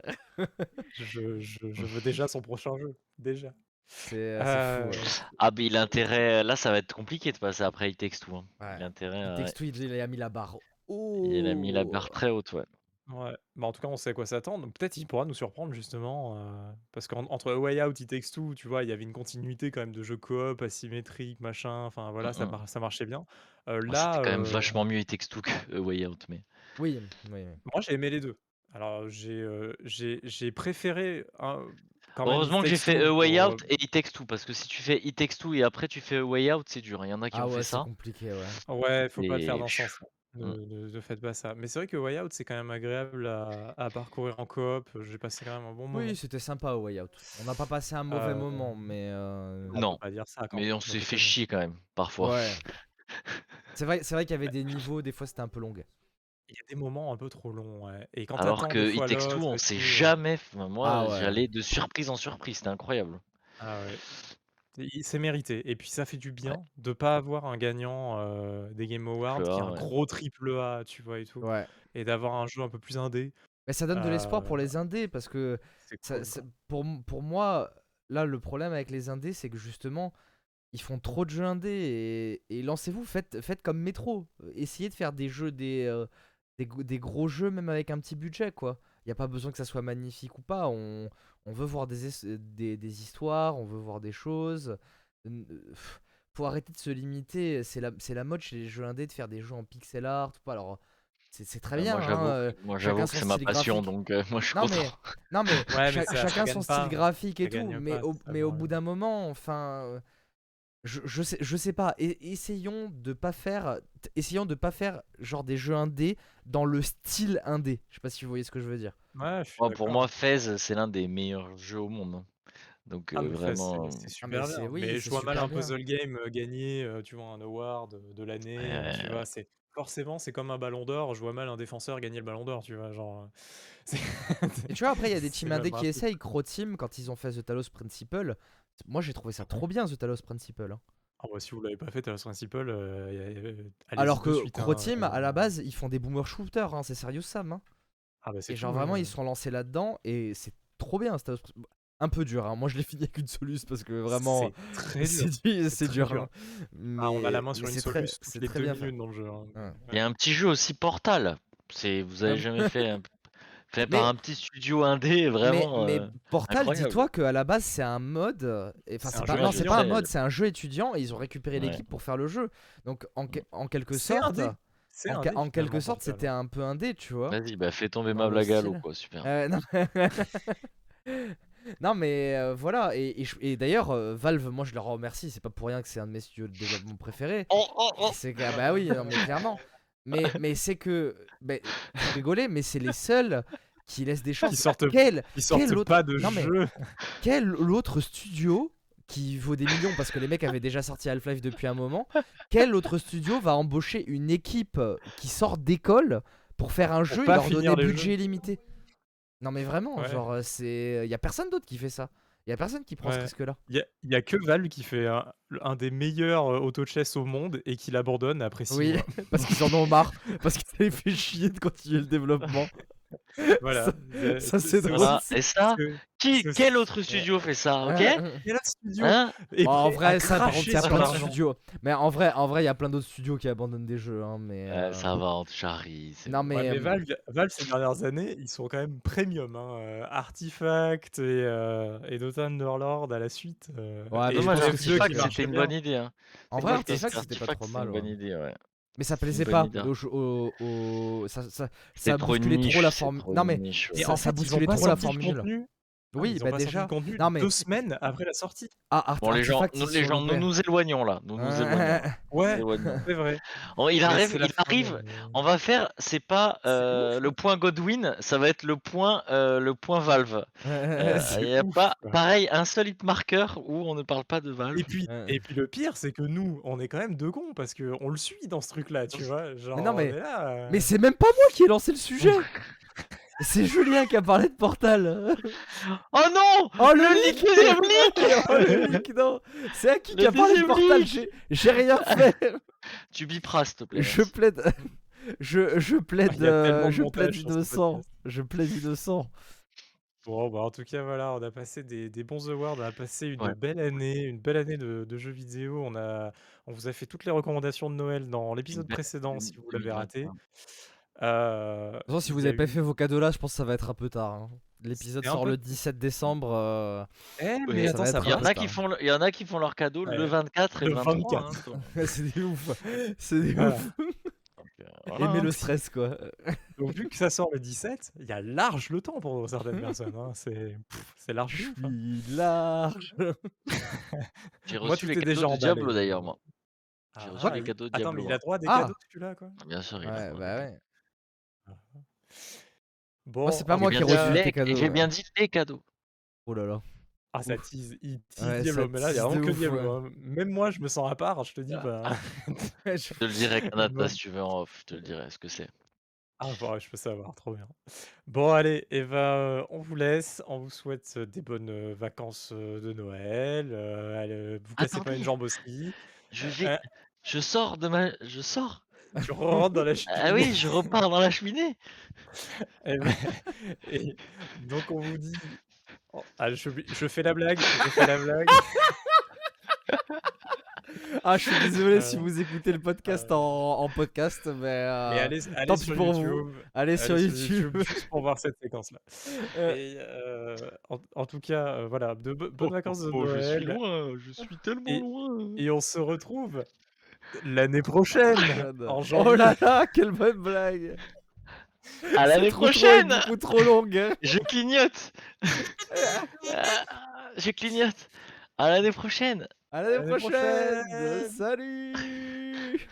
Je, je- je veux déjà son prochain jeu. Déjà. c'est euh, fou Ah, mais il a intérêt. Là, ça va être compliqué de passer après It Takes Two. hein. ouais. Il a intérêt. ouais. à- It Takes Two, il il a mis la barre Il a mis la barre très haute, ouais. Ouais, bah en tout cas, on sait à quoi s'attendre. Donc peut-être il pourra nous surprendre justement. euh, parce qu'entre A Way Out, It Takes Two, tu vois, il y avait une continuité quand même de jeux coop, asymétrique, machin. Enfin voilà, ça, Mm, mm. mar- ça marchait bien. Euh, Bon, là, C'était quand même euh, vachement mieux It Takes Two que A Way Out, mais. oui oui moi j'ai aimé les deux. Alors j'ai euh, j'ai j'ai préféré un- quand même Heureusement que j'ai Takes fait Two A Way pour, Out euh, et It Takes Two, parce que si tu fais It Takes Two et après tu fais A Way Out, c'est dur. Il y en a qui ah ont fait ouais c'est ça. compliqué ouais Ouais, faut pas le faire Et dans ce pff, Ne, mm. ne- ne faites pas ça. Mais c'est vrai que Way Out, c'est quand même agréable à, à parcourir en coop. J'ai passé quand même un bon moment. oui c'était sympa Way Out on n'a pas passé un mauvais Euh, moment mais euh, on peut Non, pas dire ça quand mais on s'est fait chier quand même, parfois. ouais c'est vrai c'est vrai qu'il y avait des niveaux des fois c'était un peu long Il y a des moments un peu trop longs, ouais. Et quand Alors t'attends que fois It Takes Two, l'autre on et sait tout, euh, jamais. enfin, moi, ah ouais j'allais de surprise en surprise, c'était incroyable. Ah ouais. Il- C'est mérité. Et puis ça fait du Ouais. bien de pas avoir un gagnant des Game Awards Triple qui est A, un ouais. gros triple A, tu vois, et tout. ouais Et d'avoir un jeu un peu plus indé. Mais ça donne de l'espoir pour les indés parce que c'est ça- cool, ça- quoi. pour, m- pour moi, là, le problème avec les indés, c'est que justement, ils font trop de jeux indés et, et lancez-vous, faites, faites comme Metro. Essayez de faire des jeux, des, des, gros jeux, même avec un petit budget, quoi. Il n'y a pas besoin que ça soit magnifique ou pas. On, on veut voir des, es- des, des histoires, on veut voir des choses. Euh, Faut arrêter de se limiter. C'est la, la mode chez les jeux indés de faire des jeux en pixel art ou pas. Alors, c'est très Euh, bien. moi, hein, j'avoue, euh, j'avoue que son c'est ma style passion, graphique. donc euh, moi je suis Non mais, non mais Ouais, mais ça- chacun son pas. style graphique et tout, mais pas, au, mais au bout problème. d'un moment, enfin, euh, je, je sais, je sais pas. Et, essayons de pas faire, essayons de pas faire genre des jeux indés dans le style indé. Je sais pas si vous voyez ce que je veux dire. Ouais, je suis Moi, pour d'accord. moi, Fez, c'est l'un des meilleurs jeux au monde. hein. Donc Ah, euh, mais ça, vraiment. c'est c'est Ah, mais super c'est- bien. oui, mais c'est je vois mal super un bien. puzzle game euh, gagner, euh, tu vois, un award euh, de l'année. euh, tu Ouais. vois, c'est forcément c'est comme un Ballon d'Or. Je vois mal un défenseur gagner le Ballon d'Or. Tu vois, genre. euh, c'est- Et tu vois après il y a des c'est teams indés même qui essayent. Crow Team quand ils ont fait The Talos Principle, moi j'ai trouvé ça trop bien The Talos Principle. hein. Ah bah, si vous l'avez pas fait, Talos Principle, euh, y a- y a- allez-y Alors de que suite, Crow hein, Team euh, à la base ils font des boomer shooters, hein, c'est Serious Sam. hein. Ah bah Et genre vraiment ouais. ils se sont lancés là-dedans et c'est trop bien. C'était un peu dur. hein. Moi je l'ai fini avec une soluce parce que vraiment C'est dur. dur. dur. hein. Ah, on a la Mais- main sur mais une c'est très, soluce toutes c'est les très bien minutes dans le jeu. hein. Ouais. Il y a un petit jeu aussi Portal. C'est, vous avez Ah, jamais fait, un- fait Mais- par un petit studio indé, vraiment. mais, euh, mais Portal, incroyable. dis-toi qu'à la base c'est un mode. et- Enfin C'est c'est un pas, jeu non c'est étudiant. pas un mode, c'est un jeu étudiant et ils ont récupéré Ouais. l'équipe pour faire le jeu. Donc en, en quelque C'est sorte, en, indé, ca- en quelque sorte c'était un peu indé, tu vois. Vas-y, bah fais tomber Dans ma blague à l'eau, quoi, super. Euh, non. Non, mais euh, voilà, et, et je- et d'ailleurs, euh, Valve, moi je leur remercie, c'est pas pour rien que c'est un de mes studios de développement préférés. Oh, oh, oh. C'est que, ah bah oui, non, mais clairement. Mais, mais c'est que, vous rigolez, mais c'est les seuls qui laissent des chances. Qui sortent, Quel, ils sortent autre- pas de Non, mais- jeu. quel autre studio qui vaut des millions parce que les mecs avaient déjà sorti Half-Life depuis un moment, quel autre studio va embaucher une équipe qui sort d'école pour faire un jeu et leur donner budget jeux. illimité? Non mais vraiment, Ouais. genre euh, c'est y a personne d'autre qui fait ça. Il y a personne qui prend ce risque-là. Il y a il y a que Valve qui fait un des meilleurs, heu, auto chess au monde et qui l'abandonne après 6 Oui, mois. parce qu'ils en ont marre, parce que ça les fait chier de continuer le développement. Voilà, Ça- c'est drôle. Voilà. c'est- Et ça, qui, quel autre studio fait ça, ok quel autre studio Hein Bon, en vrai, à ça, par contre, cracher il y a plein l'argent studios. Mais en vrai, en vrai, il y a plein d'autres studios qui abandonnent des jeux, hein, mais. Euh, euh, Ça va, on te charrie. c'est Non, bon. mais. Ouais, mais euh, Valve, Valve, ces dernières années, ils sont quand même premium. Hein. euh, Artifact et, euh, et Dota Underlord à la suite. euh, Ouais, et mais Dommage, je pense F2 que c'est qui pas Artifact, que marche c'était une bien. bonne idée. Hein. En vrai, Artifact, c'était pas trop mal. une ouais. bonne idée, ouais. Mais ça plaisait pas. idée. au- au- au- Ça, ça, trop bousculait niche, trop la c'est formule. trop Non, mais. niche, ouais. Et Ça- en ça fait, ils ont bousculait pas trop la sorti le formule. Ah, Oui, ils ont bah sorti déjà. le contenu Non, mais. deux semaines après la sortie. Ah, Art- Bon, les gens, Artifact, nous, ils les sont gens, nous nous éloignons là. Nous nous éloignons. là. Ouais, Éloignons. c'est vrai. Oh, il Mais arrive, c'est la il arrive. euh, On va faire, c'est pas euh, le point Godwin, ça va être le point, euh, le point Valve. Euh, Il y a ouf, pas, quoi. pareil, un seul hit marker où on ne parle pas de Valve. Et puis, Ouais. et puis le pire, c'est que nous, on est quand même deux cons parce qu'on le suit dans ce truc-là, tu vois. Genre, non, mais- on est là, euh, Mais c'est même pas moi qui ai lancé le sujet. C'est Julien qui a parlé de Portal. Oh non Oh le Le leak Oh le leak non C'est à qui qui Le a parlé de Portal? J'ai rien fait Tu biperas, s'il te plaît. Je plaide Je, je plaide Il y a tellement euh, je plaide innocent. Je plaide innocent Bon, bah en tout cas, voilà, on a passé des, des bons awards, on a passé une Ouais. belle année, une belle année de, de jeux vidéo. On a, on vous a fait toutes les recommandations de Noël dans l'épisode précédent, si vous l'avez raté. 2021. Euh, De toute façon si vous y a avez pas eu- fait vos cadeaux là je pense que ça va être un peu tard hein. L'épisode sort peu- le 17 décembre euh, Eh, mais attends, Il y va. en a qui font, le- il y en a qui font leur cadeau Ouais. le 24 et Le le 23. 24. hein, donc, C'est des ouf C'est des Voilà. ouf euh, voilà, Aimez hein. le stress quoi Donc, vu que ça sort le 17, il y a large le temps pour certaines personnes. hein. C'est large. Je hein. suis large J'ai Moi, reçu tout les est cadeaux déjà de. Diablo d'ailleurs, moi. J'ai Ah, reçu les cadeaux de Attends, Diablo. mais il a droit à des Ah. cadeaux, celui-là, quoi? Bien sûr, il a Ouais droit bah Bon, Moi, c'est pas moi qui reçu Les- tes cadeaux, J'ai bien dit les cadeaux. Oh là là Ah, ça Ouf. tease, il tease Ouais, Diablo, mais là, il y a vraiment que ouf, Diablo. ouais. hein. Même moi, je me sens à part, je te dis, bah. Je- te le dirai, Kanata, Bon. si tu veux en off. Je te le dirai ce que c'est. Ah, bah, ouais, je peux savoir, trop bien. Bon, allez, et ben, on vous laisse, on vous souhaite euh, des bonnes euh, vacances euh, de Noël. euh, allez, euh, vous cassez pas une jambe aussi. Je Euh, vais. euh, Je sors de ma. Je sors. Tu rentres dans la cheminée. Ah oui, je repars dans la cheminée. Et, ben- et donc, on vous dit. oh, ah, je, je fais la blague, je fais la blague. Ah je suis désolé si vous écoutez le podcast euh, en, en podcast mais, euh, Mais allez, allez tant pis pour vous. YouTube. allez sur YouTube, juste pour voir cette séquence-là. Euh, Et euh, en, en tout cas, voilà, de bo- bonnes vacances de Oh, je suis Noël. loin. Je suis tellement Et- loin. Et on se retrouve l'année prochaine, en Oh là là, quelle bonne blague À l'année trop prochaine. beaucoup trop longue hein. Je clignote. Je clignote. À l'année prochaine. À l'année l'année prochaine. prochaine. Salut